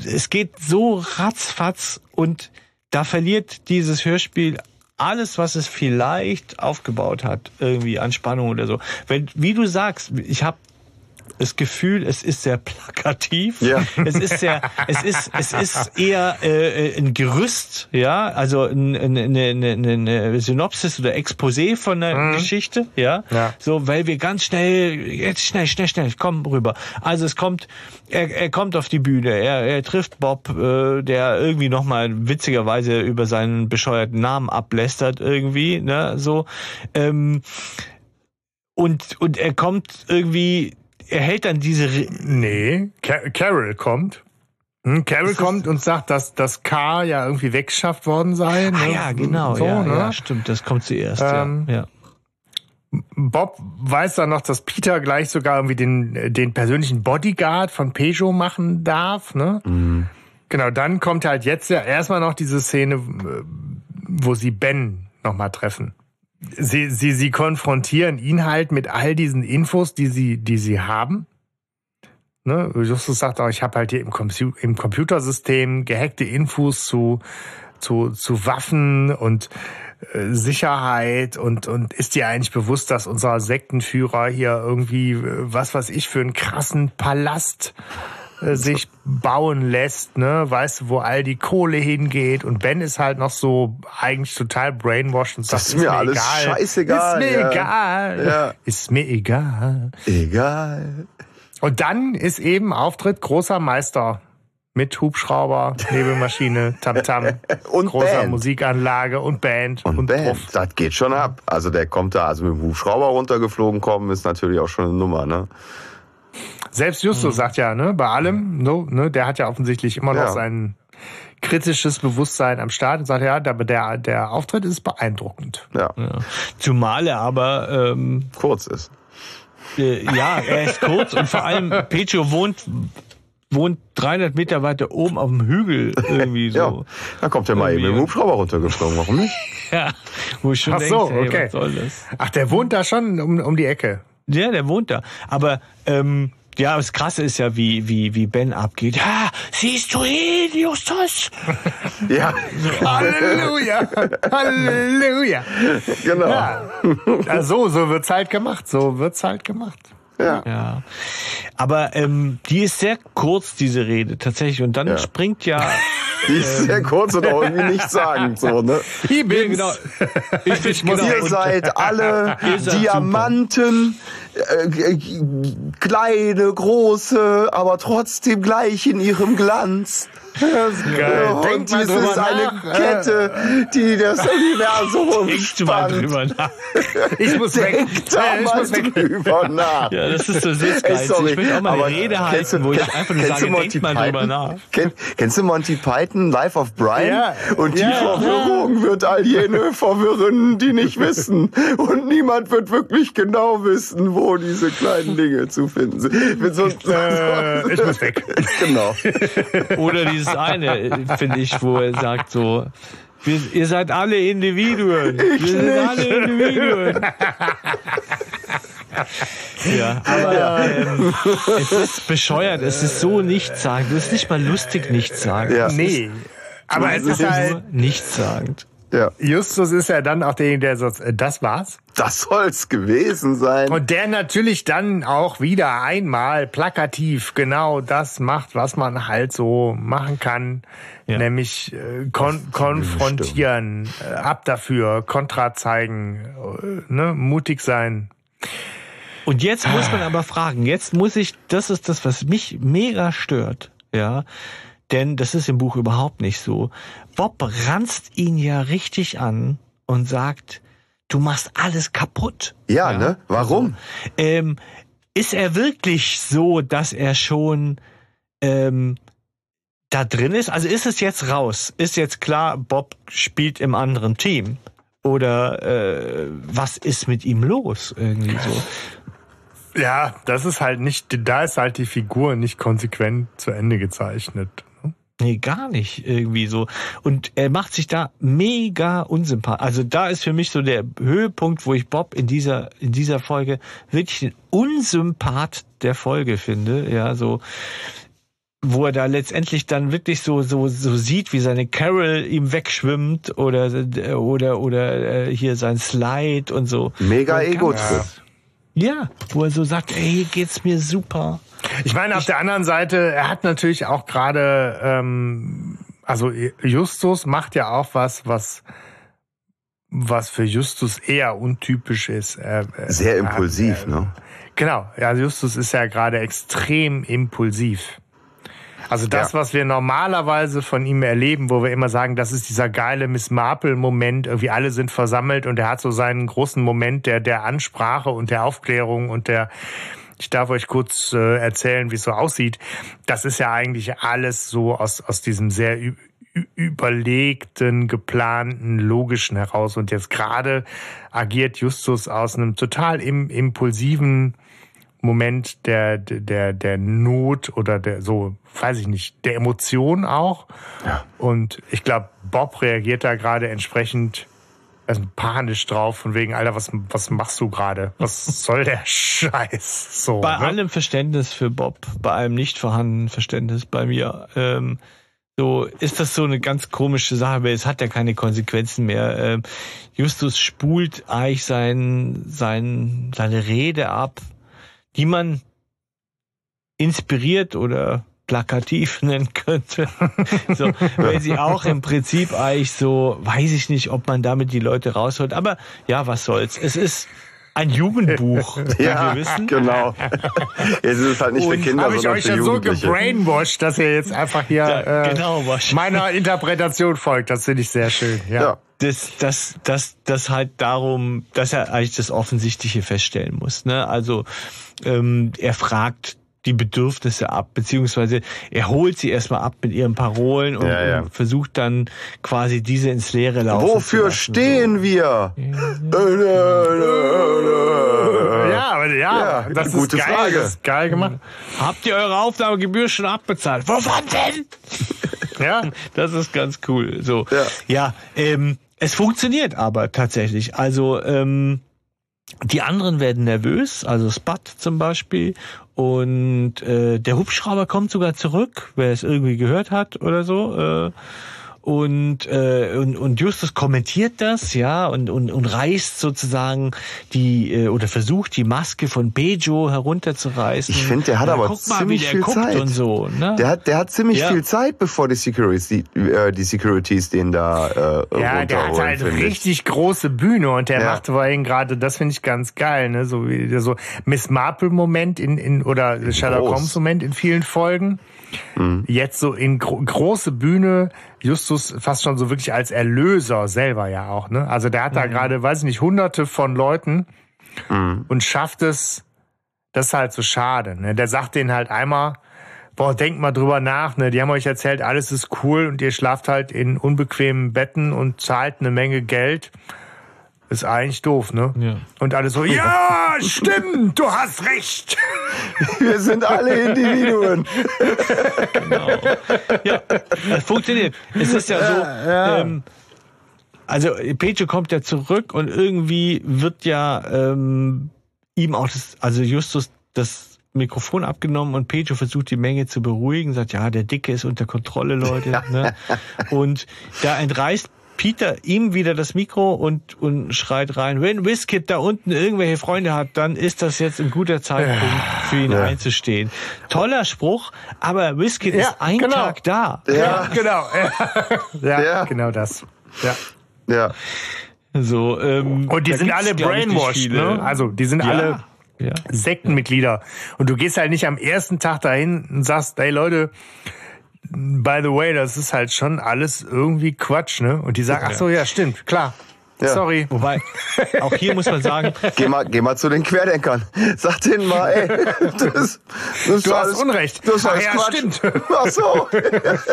es geht so ratzfatz und da verliert dieses Hörspiel alles, was es vielleicht aufgebaut hat, irgendwie an Spannung oder so. Wenn, wie du sagst, ich habe das Gefühl, es ist sehr plakativ. Ja. <laughs> Es ist sehr, es ist, es ist eher äh, ein Gerüst, ja, also eine, eine, eine, eine Synopsis oder Exposé von der mhm. Geschichte, ja? ja. So, weil wir ganz schnell, jetzt schnell, schnell, schnell, komm rüber. Also es kommt, er, er kommt auf die Bühne, er, er trifft Bob, äh, der irgendwie nochmal witzigerweise über seinen bescheuerten Namen ablästert irgendwie, ne, so. Ähm, und, und er kommt irgendwie er hält dann diese. Re nee, Car Carol kommt. Hm, Carol kommt und sagt, dass das K ja irgendwie weggeschafft worden sei. Ne? Ah ja, genau. So, ja, ne? ja, stimmt, das kommt zuerst. Ähm, ja. Bob weiß dann noch, dass Peter gleich sogar irgendwie den, den persönlichen Bodyguard von Peugeot machen darf. Ne? Mhm. Genau, dann kommt halt jetzt ja erstmal noch diese Szene, wo sie Ben nochmal treffen sie, sie, sie konfrontieren ihn halt mit all diesen Infos, die sie, die sie haben. Ne? Justus sagt auch, ich habe halt hier im, Compu im Computersystem gehackte Infos zu, zu, zu Waffen und äh, Sicherheit und, und ist dir eigentlich bewusst, dass unser Sektenführer hier irgendwie, äh, was weiß ich, für einen krassen Palast äh, sich bauen lässt, ne, weißt du, wo all die Kohle hingeht und Ben ist halt noch so eigentlich total brainwashed und sagt, das ist mir, ist mir alles egal. scheißegal. Ist mir ja. egal. Ja. Ist mir egal. Egal. Und dann ist eben Auftritt großer Meister mit Hubschrauber, Nebelmaschine, <laughs> Tamtam, und großer Band. Musikanlage und Band und, und Band. Prof. Das geht schon ab. Also der kommt da, also mit dem Hubschrauber runtergeflogen kommen, ist natürlich auch schon eine Nummer, ne? Selbst Justus mhm. sagt ja, ne, bei allem, no, ne, der hat ja offensichtlich immer noch ja. sein kritisches Bewusstsein am Start und sagt, ja, der, der, der Auftritt ist beeindruckend. Ja. ja. Zumal er aber ähm, kurz ist. Äh, ja, er ist kurz und vor allem Petro wohnt wohnt 300 Meter weiter oben auf dem Hügel irgendwie <laughs> so. ja, da kommt er mal eben mit dem Hubschrauber runtergeflogen, warum nicht? <laughs> ja, wo ich schon Ach denkst, so, hey, okay. was soll das? Ach, der wohnt da schon um, um die Ecke. Ja, der wohnt da. Aber ähm, ja, das Krasse ist ja, wie, wie, wie Ben abgeht. Ja, siehst du ihn, Justus? ja. <laughs> Halleluja. Halleluja. Genau. Ja. Also, so wird's halt gemacht. So wird's halt gemacht. Ja. ja. Aber ähm, die ist sehr kurz, diese Rede, tatsächlich. Und dann ja. springt ja. <laughs> Die ist ähm, sehr kurz und auch irgendwie nichts sagen. So, ne? <laughs> Ich bin genau. Ich, ich genau. Ihr seid alle <laughs> Diamanten, äh, kleine, große, aber trotzdem gleich in ihrem Glanz. Geil. Und Denk dies ist eine nach. Kette, die das <laughs> Universum umspannt. Ich muss weg. Denk da ich mal muss weg. drüber nach. Ja, das ist so süßgeil. Ich will auch mal eine Rede halten, wo ich einfach nur sage, denk mal drüber nach. Kenn, kennst du Monty Python, Life of Brian? Ja. Und die ja, Verwirrung wird all jene <laughs> verwirren, die nicht wissen. Und niemand wird wirklich genau wissen, wo diese kleinen Dinge zu finden sind. So, äh, ich muss weg. Genau. <laughs> Oder diese dieses eine, finde ich, wo er sagt so, wir, ihr seid alle Individuen. Ich wir sind alle Individuen. ja, aber ähm, es ist bescheuert. Es ist so nichtssagend. Es ist nicht mal lustig nichtssagend. Ja. Nee. Aber es ist halt nichtssagend. Ja. Justus ist ja dann auch derjenige, der sagt, äh, das war's. Das soll's gewesen sein. Und der natürlich dann auch wieder einmal plakativ genau das macht, was man halt so machen kann. Ja. Nämlich äh, kon konfrontieren, äh, ab dafür, Kontra zeigen, äh, ne, mutig sein. Und jetzt muss man aber fragen, jetzt muss ich, das ist das, was mich mega stört, ja denn das ist im Buch überhaupt nicht so. Bob ranzt ihn ja richtig an und sagt, du machst alles kaputt. Ja, ja. ne? Warum? Also, ähm, ist er wirklich so, dass er schon ähm, da drin ist? Also ist es jetzt raus? Ist jetzt klar, Bob spielt im anderen Team? Oder äh, was ist mit ihm los? Irgendwie so. Ja, das ist halt nicht, da ist halt die Figur nicht konsequent zu Ende gezeichnet. Nee, gar nicht irgendwie so. Und er macht sich da mega unsympathisch. Also da ist für mich so der Höhepunkt, wo ich Bob in dieser, in dieser Folge wirklich den Unsympath der Folge finde. Ja, so, wo er da letztendlich dann wirklich so, so, so sieht, wie seine Carol ihm wegschwimmt oder, oder, oder äh, hier sein Slide und so. Mega Ego-Trip. Ja, wo er so sagt, ey, hier geht's mir super. Ich meine, auf der anderen Seite, er hat natürlich auch gerade, ähm, also Justus macht ja auch was, was was für Justus eher untypisch ist. Er, Sehr impulsiv, er, ne? Genau, ja, Justus ist ja gerade extrem impulsiv. Also das, ja. was wir normalerweise von ihm erleben, wo wir immer sagen, das ist dieser geile Miss Marple-Moment, irgendwie alle sind versammelt und er hat so seinen großen Moment der, der Ansprache und der Aufklärung und der, ich darf euch kurz äh, erzählen, wie es so aussieht. Das ist ja eigentlich alles so aus, aus diesem sehr überlegten, geplanten, logischen heraus. Und jetzt gerade agiert Justus aus einem total im, impulsiven Moment der, der, der Not oder der, so, weiß ich nicht, der Emotion auch. Ja. Und ich glaube, Bob reagiert da gerade entsprechend also panisch drauf, von wegen, Alter, was, was machst du gerade? Was <laughs> soll der Scheiß? So, bei ne? allem Verständnis für Bob, bei allem nicht vorhandenen Verständnis bei mir, ähm, so ist das so eine ganz komische Sache, weil es hat ja keine Konsequenzen mehr. Ähm, Justus spult eigentlich sein, sein, seine Rede ab, die man inspiriert oder plakativ <laughs> nennen könnte. <laughs> so, weil sie auch im Prinzip eigentlich so, weiß ich nicht, ob man damit die Leute rausholt. Aber ja, was soll's. Es ist ein Jugendbuch, <laughs> wie ja, wir wissen. genau. Jetzt ist es halt nicht für Kinder, Habe ich sondern euch für ja so Jugendliche. gebrainwashed, dass ihr jetzt einfach hier Ja, äh, genau, wasch. meiner Interpretation folgt. Das finde ich sehr schön. Ja. ja. Das, das, das, das halt darum, dass er eigentlich das Offensichtliche feststellen muss. Ne? Also ähm, er fragt die Bedürfnisse ab, beziehungsweise er holt sie erstmal ab mit ihren Parolen und, Ja, ja. und versucht dann quasi diese ins Leere laufen zu Wofür stehen wir? Ja, aber ja, Ja, das ist gute geil, Frage. Das ist geil gemacht. Habt ihr eure Aufnahmegebühr schon abbezahlt? Wovon denn? Ja. <laughs> Das ist ganz cool. So, Ja. ja, ähm, es funktioniert aber tatsächlich. Also ähm, die anderen werden nervös, also Spud zum Beispiel, und äh, der Hubschrauber kommt sogar zurück, wer es irgendwie gehört hat oder so. Äh, und, äh, und, und Justus kommentiert das, ja, und, und, und reißt sozusagen die, äh, oder versucht die Maske von Bejo herunterzureißen. Ich finde, der hat Ja, aber guck mal, ziemlich wie der viel guckt Zeit. Und so, ne? Der hat, der hat ziemlich Ja. viel Zeit, bevor die Security, äh, die Securities den da äh, Ja, der hat halt finde ich. richtig große Bühne und der Ja. macht vorhin gerade, das finde ich ganz geil, ne, so wie der so Miss Marple Moment in, in oder Sherlock. Holmes Moment in vielen Folgen. Mhm. Jetzt so in gro große Bühne, Justus fast schon so wirklich als Erlöser selber ja auch, ne? Also der hat da gerade, weiß ich nicht, hunderte von Leuten Mhm. und schafft es, das ist halt so schade, ne? Der sagt denen halt einmal, boah, denkt mal drüber nach, ne? Die haben euch erzählt, alles ist cool und ihr schlaft halt in unbequemen Betten und zahlt eine Menge Geld. Ist eigentlich doof, ne? Ja. Und alle so, ja, stimmt, du hast recht. <laughs> Wir sind alle Individuen. Ja, das funktioniert. Es ist ja so, Ähm, also Pecho kommt ja zurück und irgendwie wird ja ähm, ihm auch das, also Justus das Mikrofon abgenommen und Pecho versucht die Menge zu beruhigen, sagt, ja, der Dicke ist unter Kontrolle, Leute. <laughs> ne? Und da entreißt Peter ihm wieder das Mikro und, und schreit rein, wenn Whiskit da unten irgendwelche Freunde hat, dann ist das jetzt ein guter Zeitpunkt für ihn einzustehen. Toller Spruch, aber Whiskit Ja, ist ein genau. Tag da. Ja, genau. <laughs> Ja, Ja. genau das. Ja. Ja. So, ähm, Und die sind alle brainwashed, ne? Also die sind ja, alle ja. Sektenmitglieder. Und du gehst halt nicht am ersten Tag dahin und sagst, hey Leute, by the way, das ist halt schon alles irgendwie Quatsch, ne? Und die sagen, ach so, ja, stimmt, klar. Ja. Sorry. Wobei, auch hier muss man sagen, <laughs> Geh mal, geh mal zu den Querdenkern. Sag denen mal, ey, das, das Du hast alles, Unrecht. Das ist Ach alles ja, Quatsch. stimmt. <laughs> Ach so.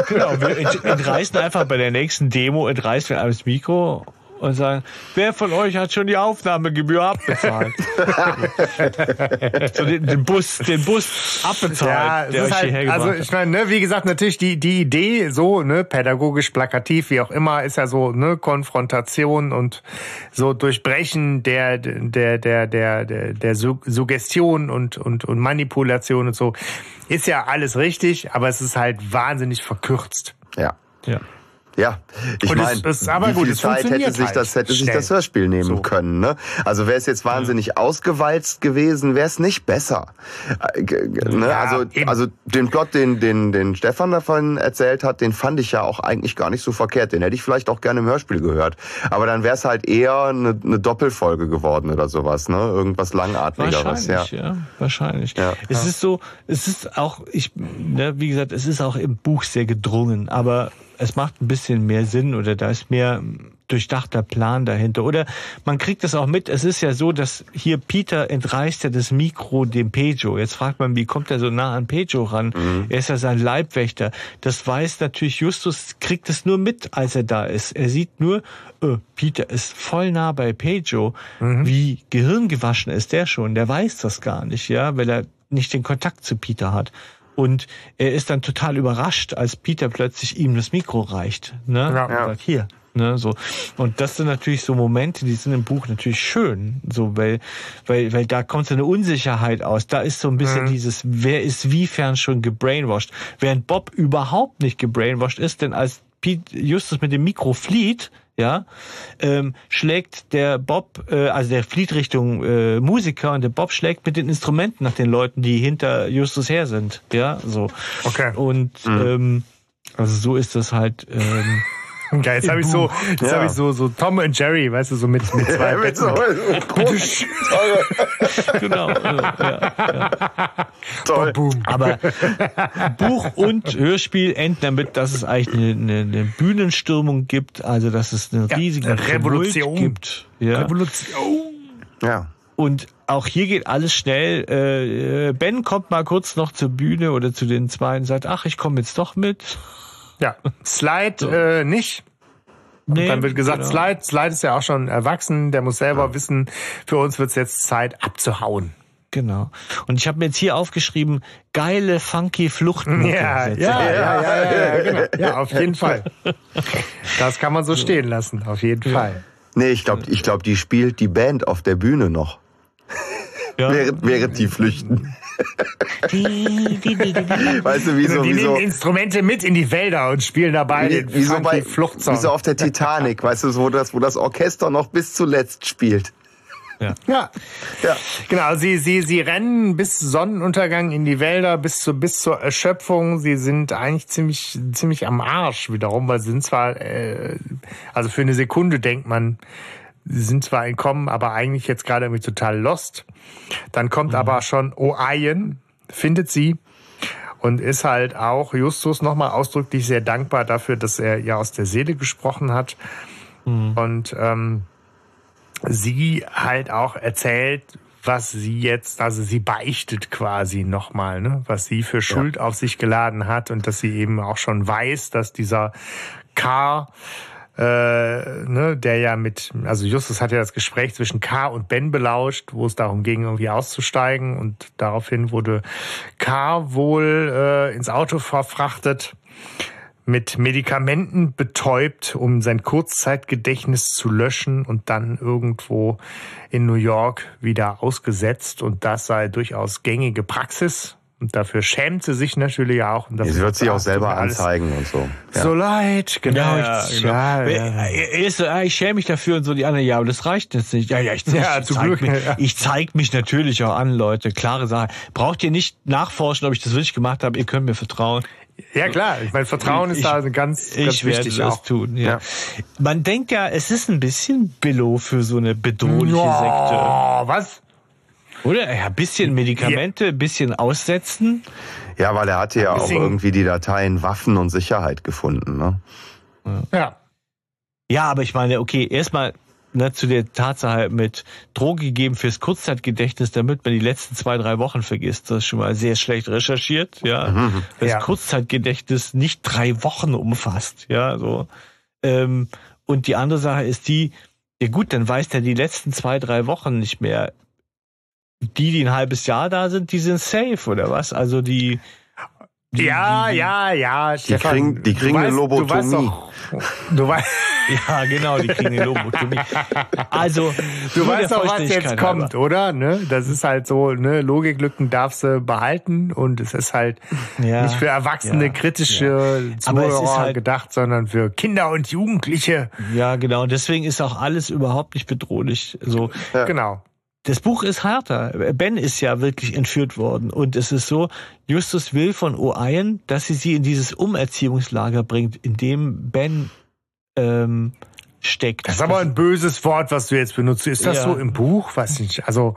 genau, wir ent- entreißen einfach bei der nächsten Demo, entreißen wir alles Mikro und sagen, wer von euch hat schon die Aufnahmegebühr abbezahlt? <laughs> so den, den Bus, den Bus abbezahlt, Ja, der euch halt, hierher also ich meine, ne, wie gesagt, natürlich die die Idee so, ne, pädagogisch plakativ, wie auch immer, ist ja so, ne, Konfrontation und so Durchbrechen der der der der der, der Su- Suggestion und und und Manipulation und so, ist ja alles richtig, aber es ist halt wahnsinnig verkürzt. Ja. Ja. Ja, ich meine, wie gut, viel Zeit hätte sich halt das hätte sich das Hörspiel nehmen So. können, ne? Also wäre es jetzt wahnsinnig ausgewalzt gewesen, wäre es nicht besser. Äh, ne? Ja, Also eben. also den Plot, den den den Stefan davon erzählt hat, den fand ich ja auch eigentlich gar nicht so verkehrt. Den hätte ich vielleicht auch gerne im Hörspiel gehört. Aber dann wäre es halt eher eine, eine Doppelfolge geworden oder sowas, ne? Irgendwas langatmigeres, ja. Wahrscheinlich, ja. Wahrscheinlich. Ja. Es ist so, es ist auch, ich, ne, wie gesagt, es ist auch im Buch sehr gedrungen, aber es macht ein bisschen mehr Sinn oder da ist mehr durchdachter Plan dahinter. Oder man kriegt das auch mit, es ist ja so, dass hier Peter entreißt ja das Mikro dem Pejo. Jetzt fragt man, wie kommt er so nah an Pejo ran? Er ist ja sein Leibwächter. Das weiß natürlich Justus, kriegt es nur mit, als er da ist. Er sieht nur, äh, Peter ist voll nah bei Pejo. Wie gehirngewaschen ist der schon? Der weiß das gar nicht, ja, weil er nicht den Kontakt zu Peter hat. Und er ist dann total überrascht, als Peter plötzlich ihm das Mikro reicht. Ne? Ja. Und sagt, hier. Ne, so. Und das sind natürlich so Momente, die sind im Buch natürlich schön, so, weil, weil, weil da kommt so eine Unsicherheit aus. Da ist so ein bisschen dieses, wer ist wiefern schon gebrainwashed. Während Bob überhaupt nicht gebrainwashed ist, denn als Pete Justus mit dem Mikro flieht, ja, ähm, schlägt der Bob, äh, also der flieht Richtung äh, Musiker und der Bob schlägt mit den Instrumenten nach den Leuten, die hinter Justus her sind, ja, so. Okay. Und mhm. ähm, also so ist das halt. Ähm, <laughs> Geil, jetzt habe ich so, jetzt ja. habe ich so, so Tom und Jerry, weißt du, so mit, mit zwei <laughs> <laughs> ja, mit so, Genau. Ja, ja. Toll. Boom. Aber Buch und Hörspiel enden damit, dass es eigentlich eine, eine, eine Bühnenstürmung gibt, also dass es eine riesige Revolution gibt. Ja. Revolution. Ja. Und auch hier geht alles schnell. Äh, ben kommt mal kurz noch zur Bühne oder zu den zwei und sagt, ach, ich komme jetzt doch mit. Ja, Slide so. äh, nicht. Nee, dann wird gesagt, genau. Slide, Slide ist ja auch schon erwachsen, der muss selber ja. wissen, für uns wird es jetzt Zeit abzuhauen. Genau. Und ich habe mir jetzt hier aufgeschrieben, geile, funky Fluchten. Ja, ja, ja, ja, ja, <laughs> ja, genau. ja, auf jeden Fall. Das kann man so stehen lassen, auf jeden Fall. Nee, ich glaube, ich glaub, die spielt die Band auf der Bühne noch. Ja. während, während die flüchten. weißt du, wie so, die wie nehmen Instrumente mit in die Wälder und spielen dabei wie, wie so bei, Fluchtsong. Wie so auf der Titanic, weißt du, wo das, wo das Orchester noch bis zuletzt spielt. Ja. ja. ja. Genau, sie, sie, sie rennen bis Sonnenuntergang in die Wälder, bis, zu, bis zur Erschöpfung. Sie sind eigentlich ziemlich, ziemlich am Arsch wiederum, weil sie sind zwar, äh, also für eine Sekunde denkt man, sind zwar entkommen, aber eigentlich jetzt gerade irgendwie total lost. Dann kommt mhm. aber schon O'Ian, findet sie und ist halt auch Justus nochmal ausdrücklich sehr dankbar dafür, dass er ihr aus der Seele gesprochen hat. Mhm. Und ähm, sie halt auch erzählt, was sie jetzt, also sie beichtet quasi nochmal, ne, was sie für Schuld ja. auf sich geladen hat und dass sie eben auch schon weiß, dass dieser K äh, ne, der ja mit, also Justus hat ja das Gespräch zwischen K und Ben belauscht, wo es darum ging, irgendwie auszusteigen und daraufhin wurde K wohl äh, ins Auto verfrachtet mit Medikamenten betäubt, um sein Kurzzeitgedächtnis zu löschen und dann irgendwo in New York wieder ausgesetzt. Und das sei durchaus gängige Praxis und dafür schämt sie sich natürlich auch. Und das sie wird sich auch selber anzeigen und so. Ja. So leid, genau. Ja, ich, genau. Ja, ja. ich schäme mich dafür und so die anderen, ja, aber das reicht jetzt nicht. Ja, ja, ich, ja, ich, zeig, mich, ich zeig mich natürlich auch an, Leute. Klare Sache. Braucht ihr nicht nachforschen, ob ich das wirklich gemacht habe. Ihr könnt mir vertrauen. Ja klar, ich meine Vertrauen ich, ist da ganz, ganz ich wichtig werde das tun. Ja. ja. Man denkt ja, es ist ein bisschen Billo für so eine bedrohliche no, Sekte. Was? Oder? Ja, bisschen Medikamente, bisschen aussetzen. Ja, weil er hatte ja auch irgendwie die Dateien Waffen und Sicherheit gefunden, ne? Ja. Ja, aber ich meine, okay, erstmal ne, zu der Tatsache mit Drogen gegeben fürs Kurzzeitgedächtnis, damit man die letzten zwei, drei Wochen vergisst. Das ist schon mal sehr schlecht recherchiert, ja. Mhm. Das ja. Kurzzeitgedächtnis nicht drei Wochen umfasst, ja, so. Ähm, und die andere Sache ist die, ja gut, dann weiß der die letzten zwei, drei Wochen nicht mehr die, die ein halbes Jahr da sind, die sind safe, oder was? Also die. die ja, die, ja, ja, Die kriegen, die kriegen eine Lobotomie. Du weißt, doch, du weißt <laughs> ja, genau, die kriegen eine Lobotomie. Also, du weißt doch, was jetzt kommt, aber. oder? Ne? Das ist halt so, ne, Logiklücken darfst du behalten und es ist halt ja, nicht für erwachsene, ja, kritische ja. Zuhörer halt, gedacht, sondern für Kinder und Jugendliche. Ja, genau. Und deswegen ist auch alles überhaupt nicht bedrohlich. So, Genau das Buch ist härter. Ben ist ja wirklich entführt worden. Und es ist so, Justus will von O'Ian, dass sie sie in dieses Umerziehungslager bringt, in dem Ben ähm, steckt. Das ist aber ein böses Wort, was du jetzt benutzt. Ist das ja. so im Buch? Weiß nicht. Also.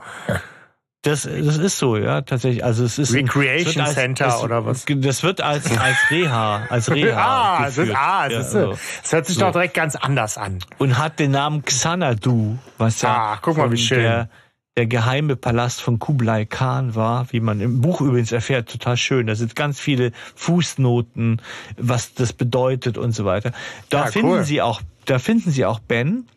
Das, das ist so, ja, tatsächlich. Also es ist Recreation ein, als, Center es, oder was? Das wird als als Reha, als <laughs> Reha. ah, das, ist, ah das, ist, also, das hört sich so. doch direkt ganz anders an. Und hat den Namen Xanadu, was ja ah, guck mal, wie schön. Der, der geheime Palast von Kublai Khan war, wie man im Buch übrigens erfährt, total schön. Da sind ganz viele Fußnoten, was das bedeutet und so weiter. Da ja, finden cool. sie auch, da finden sie auch Ben.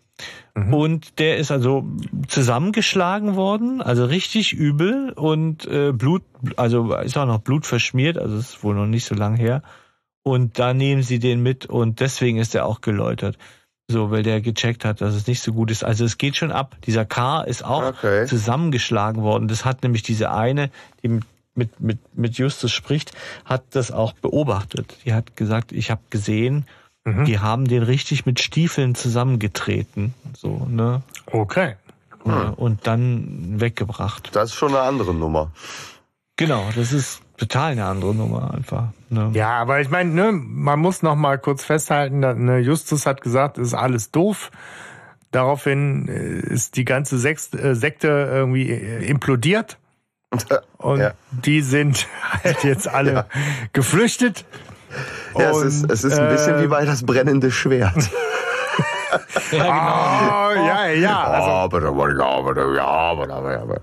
Mhm. Und der ist also zusammengeschlagen worden, also richtig übel und äh, Blut, also ist auch noch Blut verschmiert, also ist wohl noch nicht so lang her. Und da nehmen sie den mit und deswegen ist er auch geläutert. So, weil der gecheckt hat, dass es nicht so gut ist. Also es geht schon ab. Dieser K ist auch okay. zusammengeschlagen worden. Das hat nämlich diese eine, die mit, mit, mit Justus spricht, hat das auch beobachtet. Die hat gesagt, ich habe gesehen, Mhm. Die haben den richtig mit Stiefeln zusammengetreten. So, ne? Okay. Hm. Und dann weggebracht. Das ist schon eine andere Nummer. Genau, das ist total eine andere Nummer einfach. Ne? Ja, aber ich meine, ne, man muss noch mal kurz festhalten, dass, ne, Justus hat gesagt, es ist alles doof. Daraufhin äh, ist die ganze Sekte, äh, Sekte irgendwie äh, implodiert. Und ja. die sind halt jetzt alle <laughs> ja. geflüchtet. Ja, und, es ist, es ist ein bisschen äh, wie bei das brennende Schwert. <laughs> ja, genau. Oh, ja, ja. Also,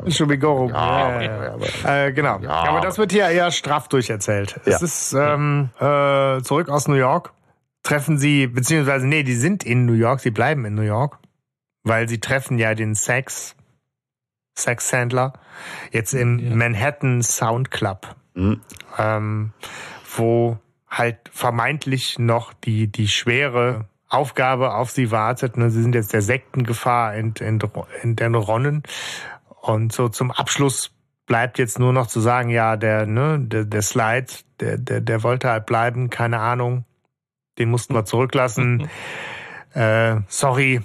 Entschuldigung. Ja, ja, ja, äh, genau. Aber das wird hier eher straff durcherzählt. Es ist ähm, äh, zurück aus New York. Treffen sie, beziehungsweise, nee, die sind in New York, sie bleiben in New York, weil sie treffen ja den Sex, Sexhändler, jetzt im Manhattan Sound Club, mhm. ähm, wo halt vermeintlich noch die, die schwere Aufgabe auf sie wartet. Ne? Sie sind jetzt der Sektengefahr ent, ent, entronnen. Und so zum Abschluss bleibt jetzt nur noch zu sagen, ja, der, ne, der, der Slide, der, der, der wollte halt bleiben, keine Ahnung. Den mussten wir zurücklassen. <laughs> äh, sorry,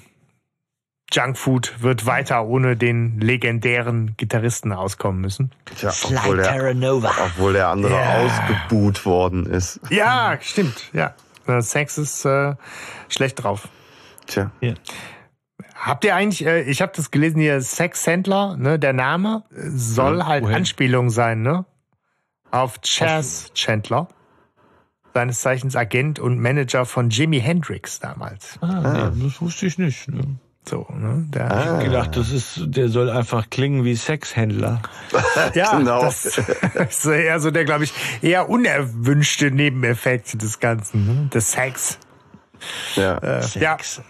Junkfood wird weiter ohne den legendären Gitarristen auskommen müssen. Tja, obwohl, der, obwohl der andere yeah. ausgebuht worden ist. Ja, stimmt, ja. Sex ist äh, schlecht drauf. Tja. Ja. Habt ihr eigentlich, äh, ich habe das gelesen hier, Sexhändler, ne, der Name soll ja, halt wohin? Anspielung sein, ne? Auf Chaz Chandler, seines Zeichens Agent und Manager von Jimi Hendrix damals. Ah, ah. Nee, das wusste ich nicht. Ne? So, ne? Der ah. Ich hab gedacht, das ist, der soll einfach klingen wie Sexhändler. <laughs> ja, genau. das ist eher so der, glaube ich, eher unerwünschte Nebeneffekt des Ganzen, ne? des Sex. Ja. Äh, Sex. Ja.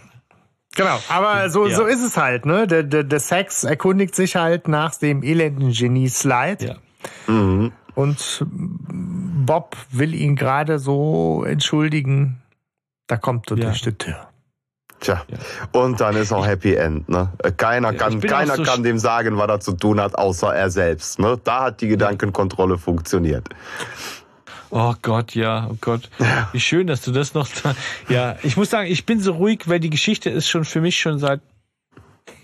Genau, aber so, ja. so ist es halt, ne? Der, der, der Sex erkundigt sich halt nach dem elenden Genie Slide. Ja. Mhm. Und Bob will ihn gerade so entschuldigen. Da kommt er ja. durch die Tür. Tja, ja. und dann ist auch Happy End. Ne? Keiner ja, kann, keiner so kann dem sagen, was er zu tun hat, außer er selbst. Ne? Da hat die Gedankenkontrolle funktioniert. Oh Gott, ja, oh Gott. Wie schön, dass du das noch. Da, ja, ich muss sagen, ich bin so ruhig, weil die Geschichte ist schon für mich schon seit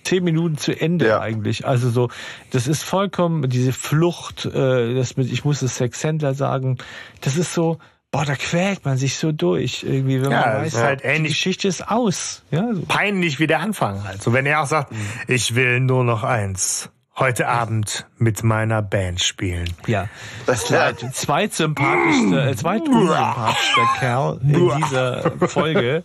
zehn Minuten zu Ende ja. eigentlich. Also so, das ist vollkommen diese Flucht, äh, das mit, ich muss es Sexhändler sagen, das ist so, boah, da quält man sich so durch irgendwie, wenn ja, man weiß, halt ähnlich. die Geschichte ist aus. Ja, so. Peinlich wie der Anfang halt. So, wenn er auch sagt, mhm. ich will nur noch eins. Heute Abend mit meiner Band spielen. Ja, das zweit, zweitsympathischste, äh, zweitunsympathischster Kerl in dieser Folge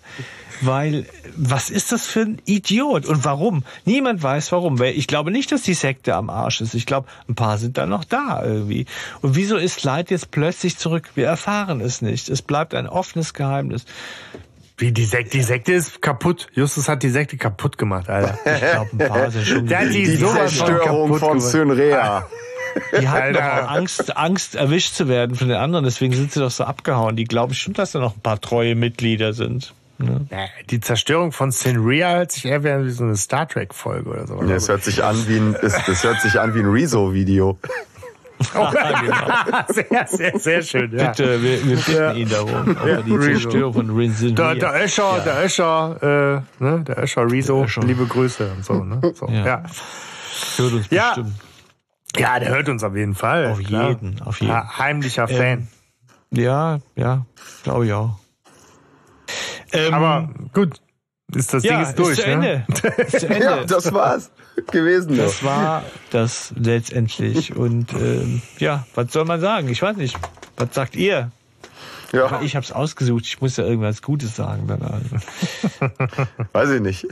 weil was ist das für ein Idiot und warum? Niemand weiß warum. Ich glaube nicht, dass die Sekte am Arsch ist. Ich glaube, ein paar sind da noch da irgendwie. Und wieso ist Leid jetzt plötzlich zurück? Wir erfahren es nicht. Es bleibt ein offenes Geheimnis. Wie die Sekte, die Sekte ist kaputt. Justus hat die Sekte kaputt gemacht, Alter. <laughs> Ich glaube, ein paar sind schon. Der die, die Zerstörung von Synrea. Die hatten doch auch Angst, Angst, erwischt zu werden von den anderen, deswegen sind sie doch so abgehauen. Die glauben schon, dass da noch ein paar treue Mitglieder sind. Ne? Die Zerstörung von Sinria hört sich eher wie so eine Star Trek Folge oder so. Nee, das hört sich an wie ein, das, das hört sich an wie ein Rezo-Video. Oh, genau. <laughs> Sehr, sehr, sehr schön. Ja. Bitte, wir, wir bitten ja. ihn darum. Ja, die Zerstörung von Rinsin. Der, der Öscher, ja. der Öscher, äh, ne, der Öscher Rezo, liebe Grüße und so. Ne? so ja. ja. Hört uns ja. bestimmt. Ja, der hört uns auf jeden Fall. Auf klar. jeden, auf jeden. heimlicher Fan. Ähm, ja, ja, glaube ich auch. Ähm, Aber gut, ist das ja, Ding ist durch. Ist zu Ende. <laughs> ist zu Ende. ja, das war's gewesen. Das war das letztendlich. <laughs> Und ähm, ja, was soll man sagen? Ich weiß nicht. Was sagt ihr? Ja. Aber ich habe es ausgesucht. Ich muss ja irgendwas Gutes sagen danach. <laughs> Weiß ich nicht.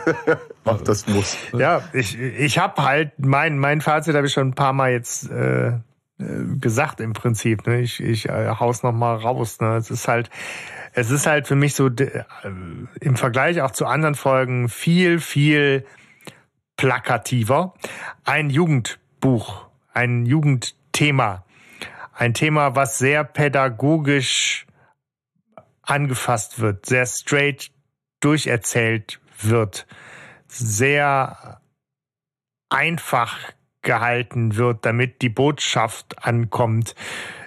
<laughs> Ach, das muss. Ja, ich, ich habe halt mein mein Fazit habe ich schon ein paar Mal jetzt äh, äh gesagt im Prinzip. Ne? Ich ich äh, haus noch mal raus. Ne? Es ist halt es ist halt für mich so äh, im Vergleich auch zu anderen Folgen viel, viel plakativer. Ein Jugendbuch, ein Jugendthema, ein Thema, was sehr pädagogisch angefasst wird, sehr straight durcherzählt wird, sehr einfach gehalten wird, damit die Botschaft ankommt.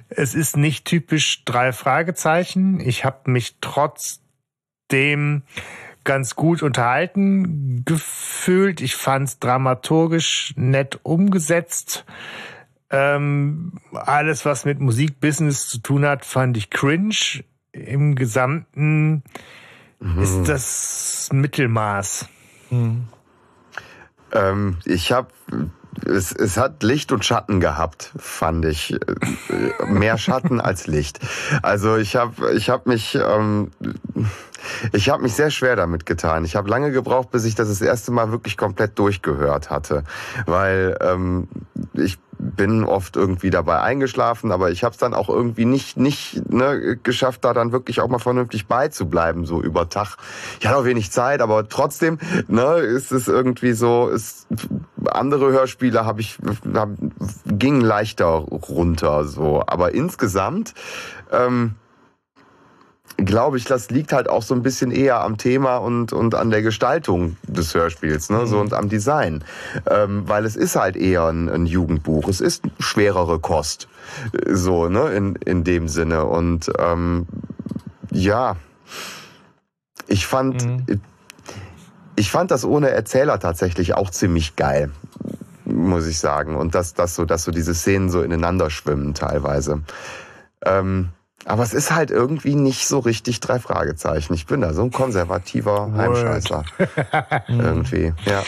Es ist nicht typisch drei Fragezeichen. Ich habe mich trotz trotzdem ganz gut unterhalten gefühlt. Ich fand es dramaturgisch nett umgesetzt. Ähm, alles, was mit Musikbusiness zu tun hat, fand ich cringe. Im Gesamten mhm. ist das Mittelmaß. Mhm. Ähm, ich habe es, es hat Licht und Schatten gehabt, fand ich. Äh, mehr Schatten <laughs> als Licht. Also ich habe ich hab mich ähm, ich habe mich sehr schwer damit getan. Ich habe lange gebraucht, bis ich das das erste Mal wirklich komplett durchgehört hatte, weil ähm, ich bin oft irgendwie dabei eingeschlafen, aber ich habe es dann auch irgendwie nicht nicht ne, geschafft, da dann wirklich auch mal vernünftig beizubleiben, so über Tag. Ich hatte auch wenig Zeit, aber trotzdem ne, ist es irgendwie so. Ist, andere Hörspiele habe ich hab, ging leichter runter, so. Aber insgesamt ähm, glaube ich, das liegt halt auch so ein bisschen eher am Thema und, und an der Gestaltung des Hörspiels, ne, so mhm. und am Design. Ähm, weil es ist halt eher ein, ein Jugendbuch. Es ist schwerere Kost. So, ne, in, in dem Sinne. Und ähm, ja, ich fand, mhm. Ich fand das ohne Erzähler tatsächlich auch ziemlich geil muss ich sagen. Und dass, dass so, dass so diese Szenen so ineinander schwimmen teilweise. Ähm, aber es ist halt irgendwie nicht so richtig drei Fragezeichen. Ich bin da so ein konservativer Heimscheißer. <laughs> irgendwie, ja.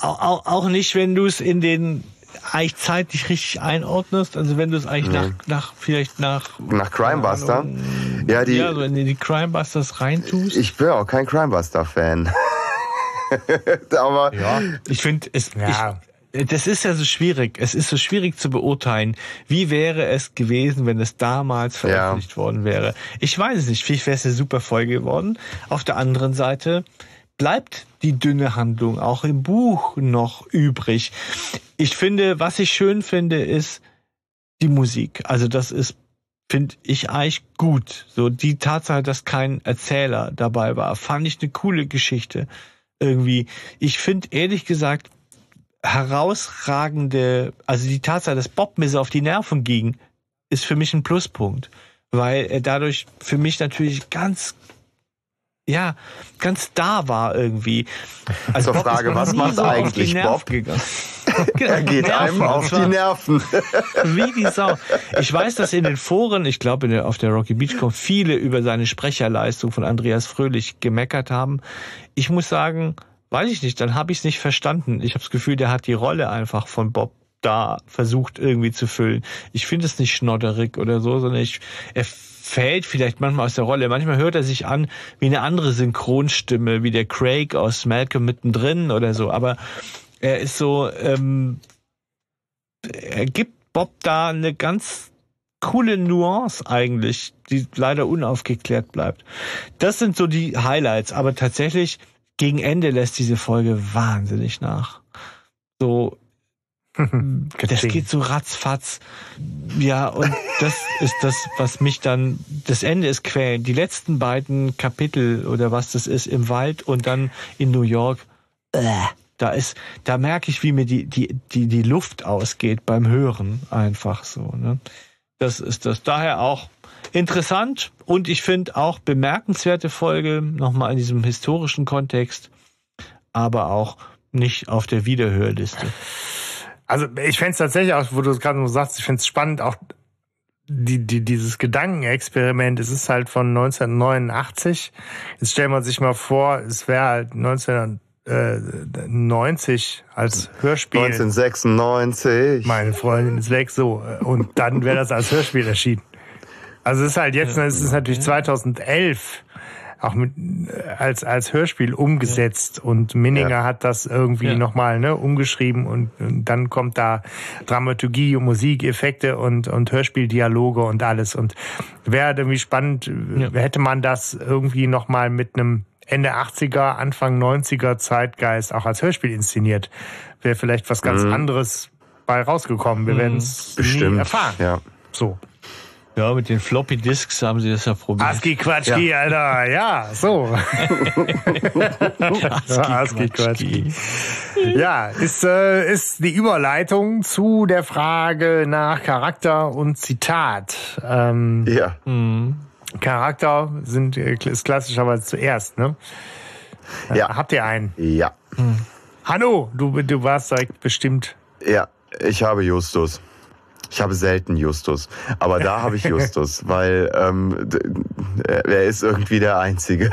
Auch, auch nicht, wenn du es in den eigentlich zeitlich richtig einordnest, also wenn du es eigentlich mhm. nach, nach, vielleicht nach nach Crimebuster, ja die, ja, so in die Crimebusters reintust. Ich bin auch kein Crimebuster-Fan. <laughs> aber ja, ich finde es, ja das ist ja so schwierig. Es ist so schwierig zu beurteilen. Wie wäre es gewesen, wenn es damals veröffentlicht ja. worden wäre? Ich weiß es nicht. Vielleicht wäre es eine super Folge geworden. Auf der anderen Seite bleibt die dünne Handlung auch im Buch noch übrig. Ich finde, was ich schön finde, ist die Musik. Also das ist finde ich eigentlich gut. So die Tatsache, dass kein Erzähler dabei war, fand ich eine coole Geschichte irgendwie. Ich finde ehrlich gesagt herausragende, also die Tatsache, dass Bob mir so auf die Nerven ging, ist für mich ein Pluspunkt, weil er dadurch für mich natürlich ganz ja, ganz da war irgendwie. <laughs> Also Zur Frage, was macht so eigentlich Bob? <laughs> genau, er geht Nerven, einem auf die Nerven. <laughs> Wie die Sau. Ich weiß, dass in den Foren, ich glaube auf der Rocky Beach Con, viele über seine Sprecherleistung von Andreas Fröhlich gemeckert haben. Ich muss sagen, Weiß ich nicht, dann habe ich es nicht verstanden. Ich habe das Gefühl, der hat die Rolle einfach von Bob da versucht irgendwie zu füllen. Ich finde es nicht schnodderig oder so, sondern ich, er fällt vielleicht manchmal aus der Rolle. Manchmal hört er sich an wie eine andere Synchronstimme, wie der Craig aus Malcolm mittendrin oder so. Aber er ist so, ähm, er gibt Bob da eine ganz coole Nuance eigentlich, die leider unaufgeklärt bleibt. Das sind so die Highlights, aber tatsächlich gegen Ende lässt diese Folge wahnsinnig nach. So, das geht so ratzfatz. Ja, und das ist das, was mich dann, das Ende ist quälend. Die letzten beiden Kapitel oder was das ist im Wald und dann in New York, äh, da ist, da merke ich, wie mir die, die, die, die Luft ausgeht beim Hören einfach so, ne? Das ist das. Daher auch interessant und ich finde auch bemerkenswerte Folge, nochmal in diesem historischen Kontext, aber auch nicht auf der Wiederhörliste. Also ich fände es tatsächlich auch, wo du es gerade so sagst, ich finde es spannend, auch die, die, dieses Gedankenexperiment, es ist halt von 1989. Jetzt stellen wir sich mal vor, es wäre halt 1990 als Hörspiel. 1996. Meine Freundin ist weg, so. Und dann wäre das als Hörspiel erschienen. Also es ist halt jetzt, es ist natürlich 2011 auch mit, als, als Hörspiel umgesetzt ja. und Minninger ja. hat das irgendwie ja. nochmal ne, umgeschrieben und, und, dann kommt da Dramaturgie und Musik, Effekte und, und Hörspieldialoge und alles und wäre irgendwie spannend, ja. hätte man das irgendwie nochmal mit einem Ende 80er, Anfang 90er Zeitgeist auch als Hörspiel inszeniert, wäre vielleicht was ganz mhm. anderes bei rausgekommen. Wir mhm. werden es erfahren. Ja. So. Ja, mit den Floppy Disks haben sie das ja probiert. ASCII Quatschki, ja. Alter, ja, so. <laughs> ASCII Quatschki. Ja, ist, äh, ist die Überleitung zu der Frage nach Charakter und Zitat. Ähm, ja. Mhm. Charakter sind, äh, ist klassischerweise zuerst, ne? Ja. Habt ihr einen? Ja. Hm. Hanno, du, du warst direkt bestimmt. Ja, ich habe Justus. Ich habe selten Justus, aber da habe ich Justus, <laughs> weil ähm, er ist irgendwie der Einzige.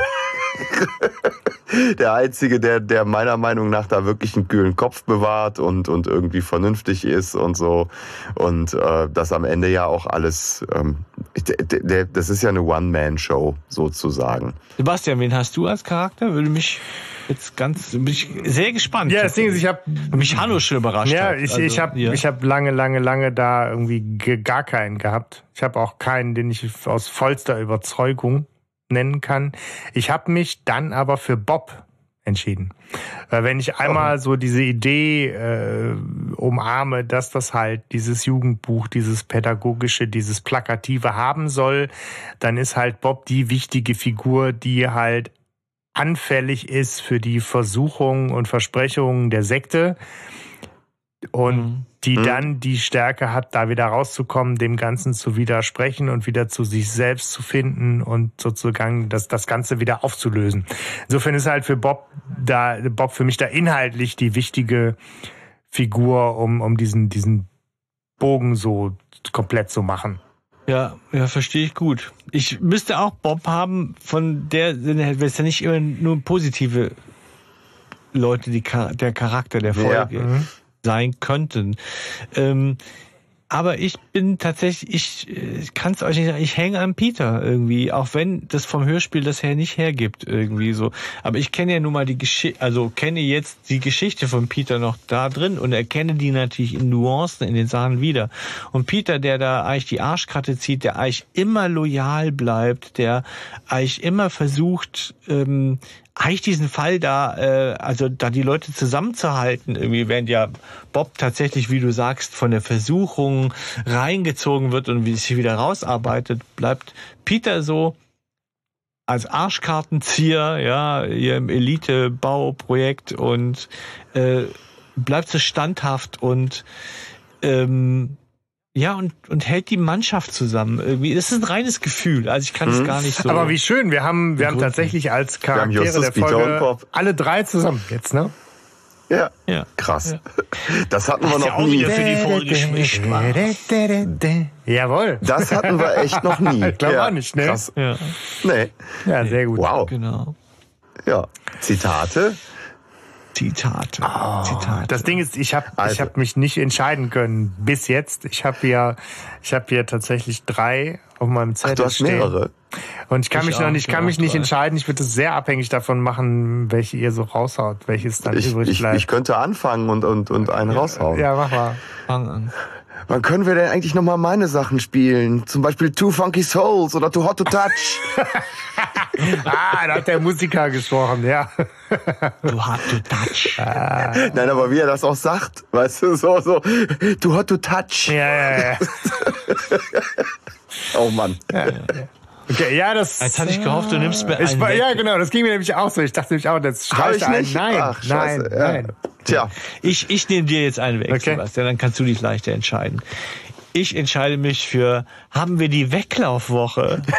<laughs> der Einzige, der, der meiner Meinung nach da wirklich einen kühlen Kopf bewahrt und, und irgendwie vernünftig ist und so. Und äh, das am Ende ja auch alles, ähm, der, der, das ist ja eine One-Man-Show sozusagen. Sebastian, wen hast du als Charakter? Würde mich jetzt ganz, bin ich sehr gespannt. Ja, das Ding ist, ich habe mich Hanno schon überrascht. Ja, ich, also, ich habe ja. ich habe lange, lange, lange da irgendwie gar keinen gehabt. Ich habe auch keinen, den ich aus vollster Überzeugung nennen kann. Ich habe mich dann aber für Bob entschieden. Weil wenn ich einmal so diese Idee äh, umarme, dass das halt dieses Jugendbuch, dieses pädagogische, dieses plakative haben soll, dann ist halt Bob die wichtige Figur, die halt anfällig ist für die Versuchungen und Versprechungen der Sekte und mhm. die mhm. dann die Stärke hat, da wieder rauszukommen, dem Ganzen zu widersprechen und wieder zu sich selbst zu finden und sozusagen das, das Ganze wieder aufzulösen. Insofern ist halt für Bob da, Bob für mich da inhaltlich die wichtige Figur, um, um diesen, diesen Bogen so komplett zu machen. Ja, ja, verstehe ich gut. Ich müsste auch Bob haben, von der Sinne her, weil es ja nicht immer nur positive Leute, die der Charakter der Folge. Ja. Mhm sein könnten. Ähm, aber ich bin tatsächlich, ich, ich kann es euch nicht sagen, ich hänge an Peter irgendwie, auch wenn das vom Hörspiel das her nicht hergibt irgendwie so. Aber ich kenne ja nun mal die Geschichte, also kenne jetzt die Geschichte von Peter noch da drin und erkenne die natürlich in Nuancen in den Sachen wieder. Und Peter, der da eigentlich die Arschkarte zieht, der eigentlich immer loyal bleibt, der eigentlich immer versucht, ähm, eigentlich diesen Fall da, äh, also da die Leute zusammenzuhalten, irgendwie, während ja Bob tatsächlich, wie du sagst, von der Versuchung reingezogen wird und wie sich wieder rausarbeitet, bleibt Peter so als Arschkartenzieher, ja, hier im Elite-Bauprojekt und äh, bleibt so standhaft und ähm, ja, und, und hält die Mannschaft zusammen. Irgendwie. Das ist ein reines Gefühl. Also ich kann es mhm. gar nicht so. Aber wie schön, wir haben, wir haben tatsächlich als Charaktere der Folge alle drei zusammen jetzt, ne? Ja. ja. Krass. Ja. Das hatten wir noch ja nie. für die Folge <laughs> Jawohl. Das hatten wir echt noch nie. <laughs> Ich glaube ja. nicht, ne? Krass. Ja. Nee. Ja, sehr gut. Wow. Genau. Ja. Zitate. Zitate. Oh, Zitate. Das Ding ist, ich habe also. ich hab mich nicht entscheiden können bis jetzt. Ich habe hier, ich habe hier tatsächlich drei auf meinem Zettel Ach, du hast stehen. mehrere. Und ich kann ich mich noch nicht, kann mich nicht entscheiden. Ich würde es sehr abhängig davon machen, welche ihr so raushaut, welches dann ich, übrig ich, bleibt. Ich könnte anfangen und und und einen ja, raushauen. Ja, mach mal. Fang an. Wann können wir denn eigentlich nochmal meine Sachen spielen? Zum Beispiel Too Funky Souls oder Too Hot to Touch. <laughs> ah, da hat der Musiker gesprochen, ja. Too Hot to Touch. Ah. Nein, aber wie er das auch sagt, weißt du, so, so, Too Hot to Touch. Ja, ja, ja. <laughs> oh Mann. Ja, ja. Okay, ja, das. Jetzt hatte ich gehofft, du nimmst mir ich, einen Ja, genau, das ging mir nämlich auch so. Ich dachte nämlich auch, das streicht einen. Nicht? Nein, Ach, nein, ja. nein. Tja. Ich, ich nehme dir jetzt einen weg, okay. Sebastian, dann kannst du dich leichter entscheiden. Ich entscheide mich für, haben wir die Weglaufwoche? <laughs>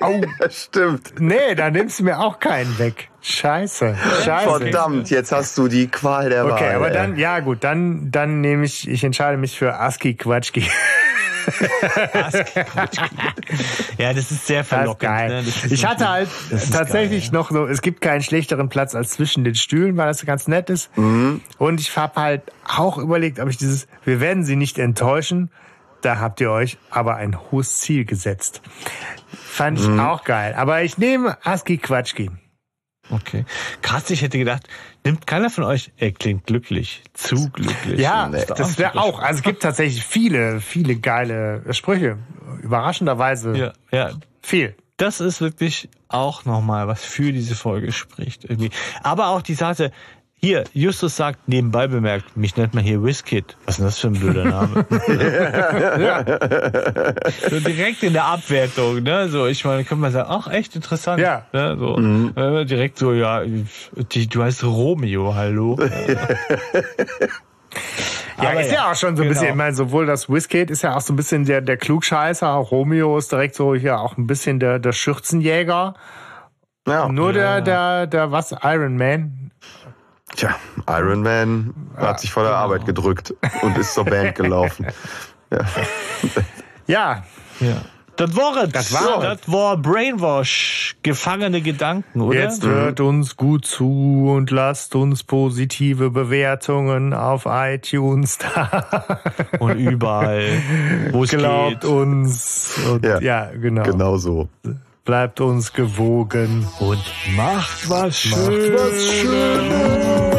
Oh, stimmt. Nee, da nimmst du mir auch keinen weg. Scheiße. Scheiße. Verdammt, jetzt hast du die Qual der okay, Wahl. Okay, aber dann, ja gut, dann, dann nehme ich, ich entscheide mich für ASCII Quatschki. <laughs> ja, das ist sehr verlockend. Ne? ich hatte halt tatsächlich geil, ja. noch so, es gibt keinen schlechteren Platz als zwischen den Stühlen, weil das ganz nett ist. Mhm. Und ich habe halt auch überlegt, ob ich dieses, wir werden sie nicht enttäuschen, da habt ihr euch aber ein hohes Ziel gesetzt. Fand ich mhm. auch geil. Aber ich nehme Aski Quatschki. Okay. Krass, ich hätte gedacht, nimmt keiner von euch, er klingt glücklich, zu glücklich. Ja, das wäre auch. Also es gibt tatsächlich viele, viele geile Sprüche. Überraschenderweise. Ja, ja. Viel. Das ist wirklich auch nochmal, was für diese Folge spricht. Irgendwie. Aber auch die Sache, hier, Justus sagt, nebenbei bemerkt, mich nennt man hier Whiskit. Was ist denn das für ein blöder Name? <laughs> so direkt in der Abwertung, ne? So, ich meine, kann man sagen, ach, echt interessant. Ja. Ne? So, mhm. direkt so, ja, du heißt Romeo, hallo. <laughs> Ja, Aber ist ja, ja, auch schon so ein genau. bisschen, ich meine, sowohl das Whiskate ist ja auch so ein bisschen der, der Klugscheißer, Romeo ist direkt so hier auch ein bisschen der, der Schürzenjäger. Ja. Nur der, der, der, was, Iron Man. Tja, Iron Man ja, hat sich vor der genau. Arbeit gedrückt und ist zur Band <laughs> gelaufen. ja. ja. ja. Das war es. Das war, das war Brainwash, gefangene Gedanken, oder? Jetzt hört uns gut zu und lasst uns positive Bewertungen auf iTunes da. <laughs> Und überall, wo es Glaubt uns. Und, ja, ja, genau. Genau so. Bleibt uns gewogen und macht was Schönes. Macht was Schönes.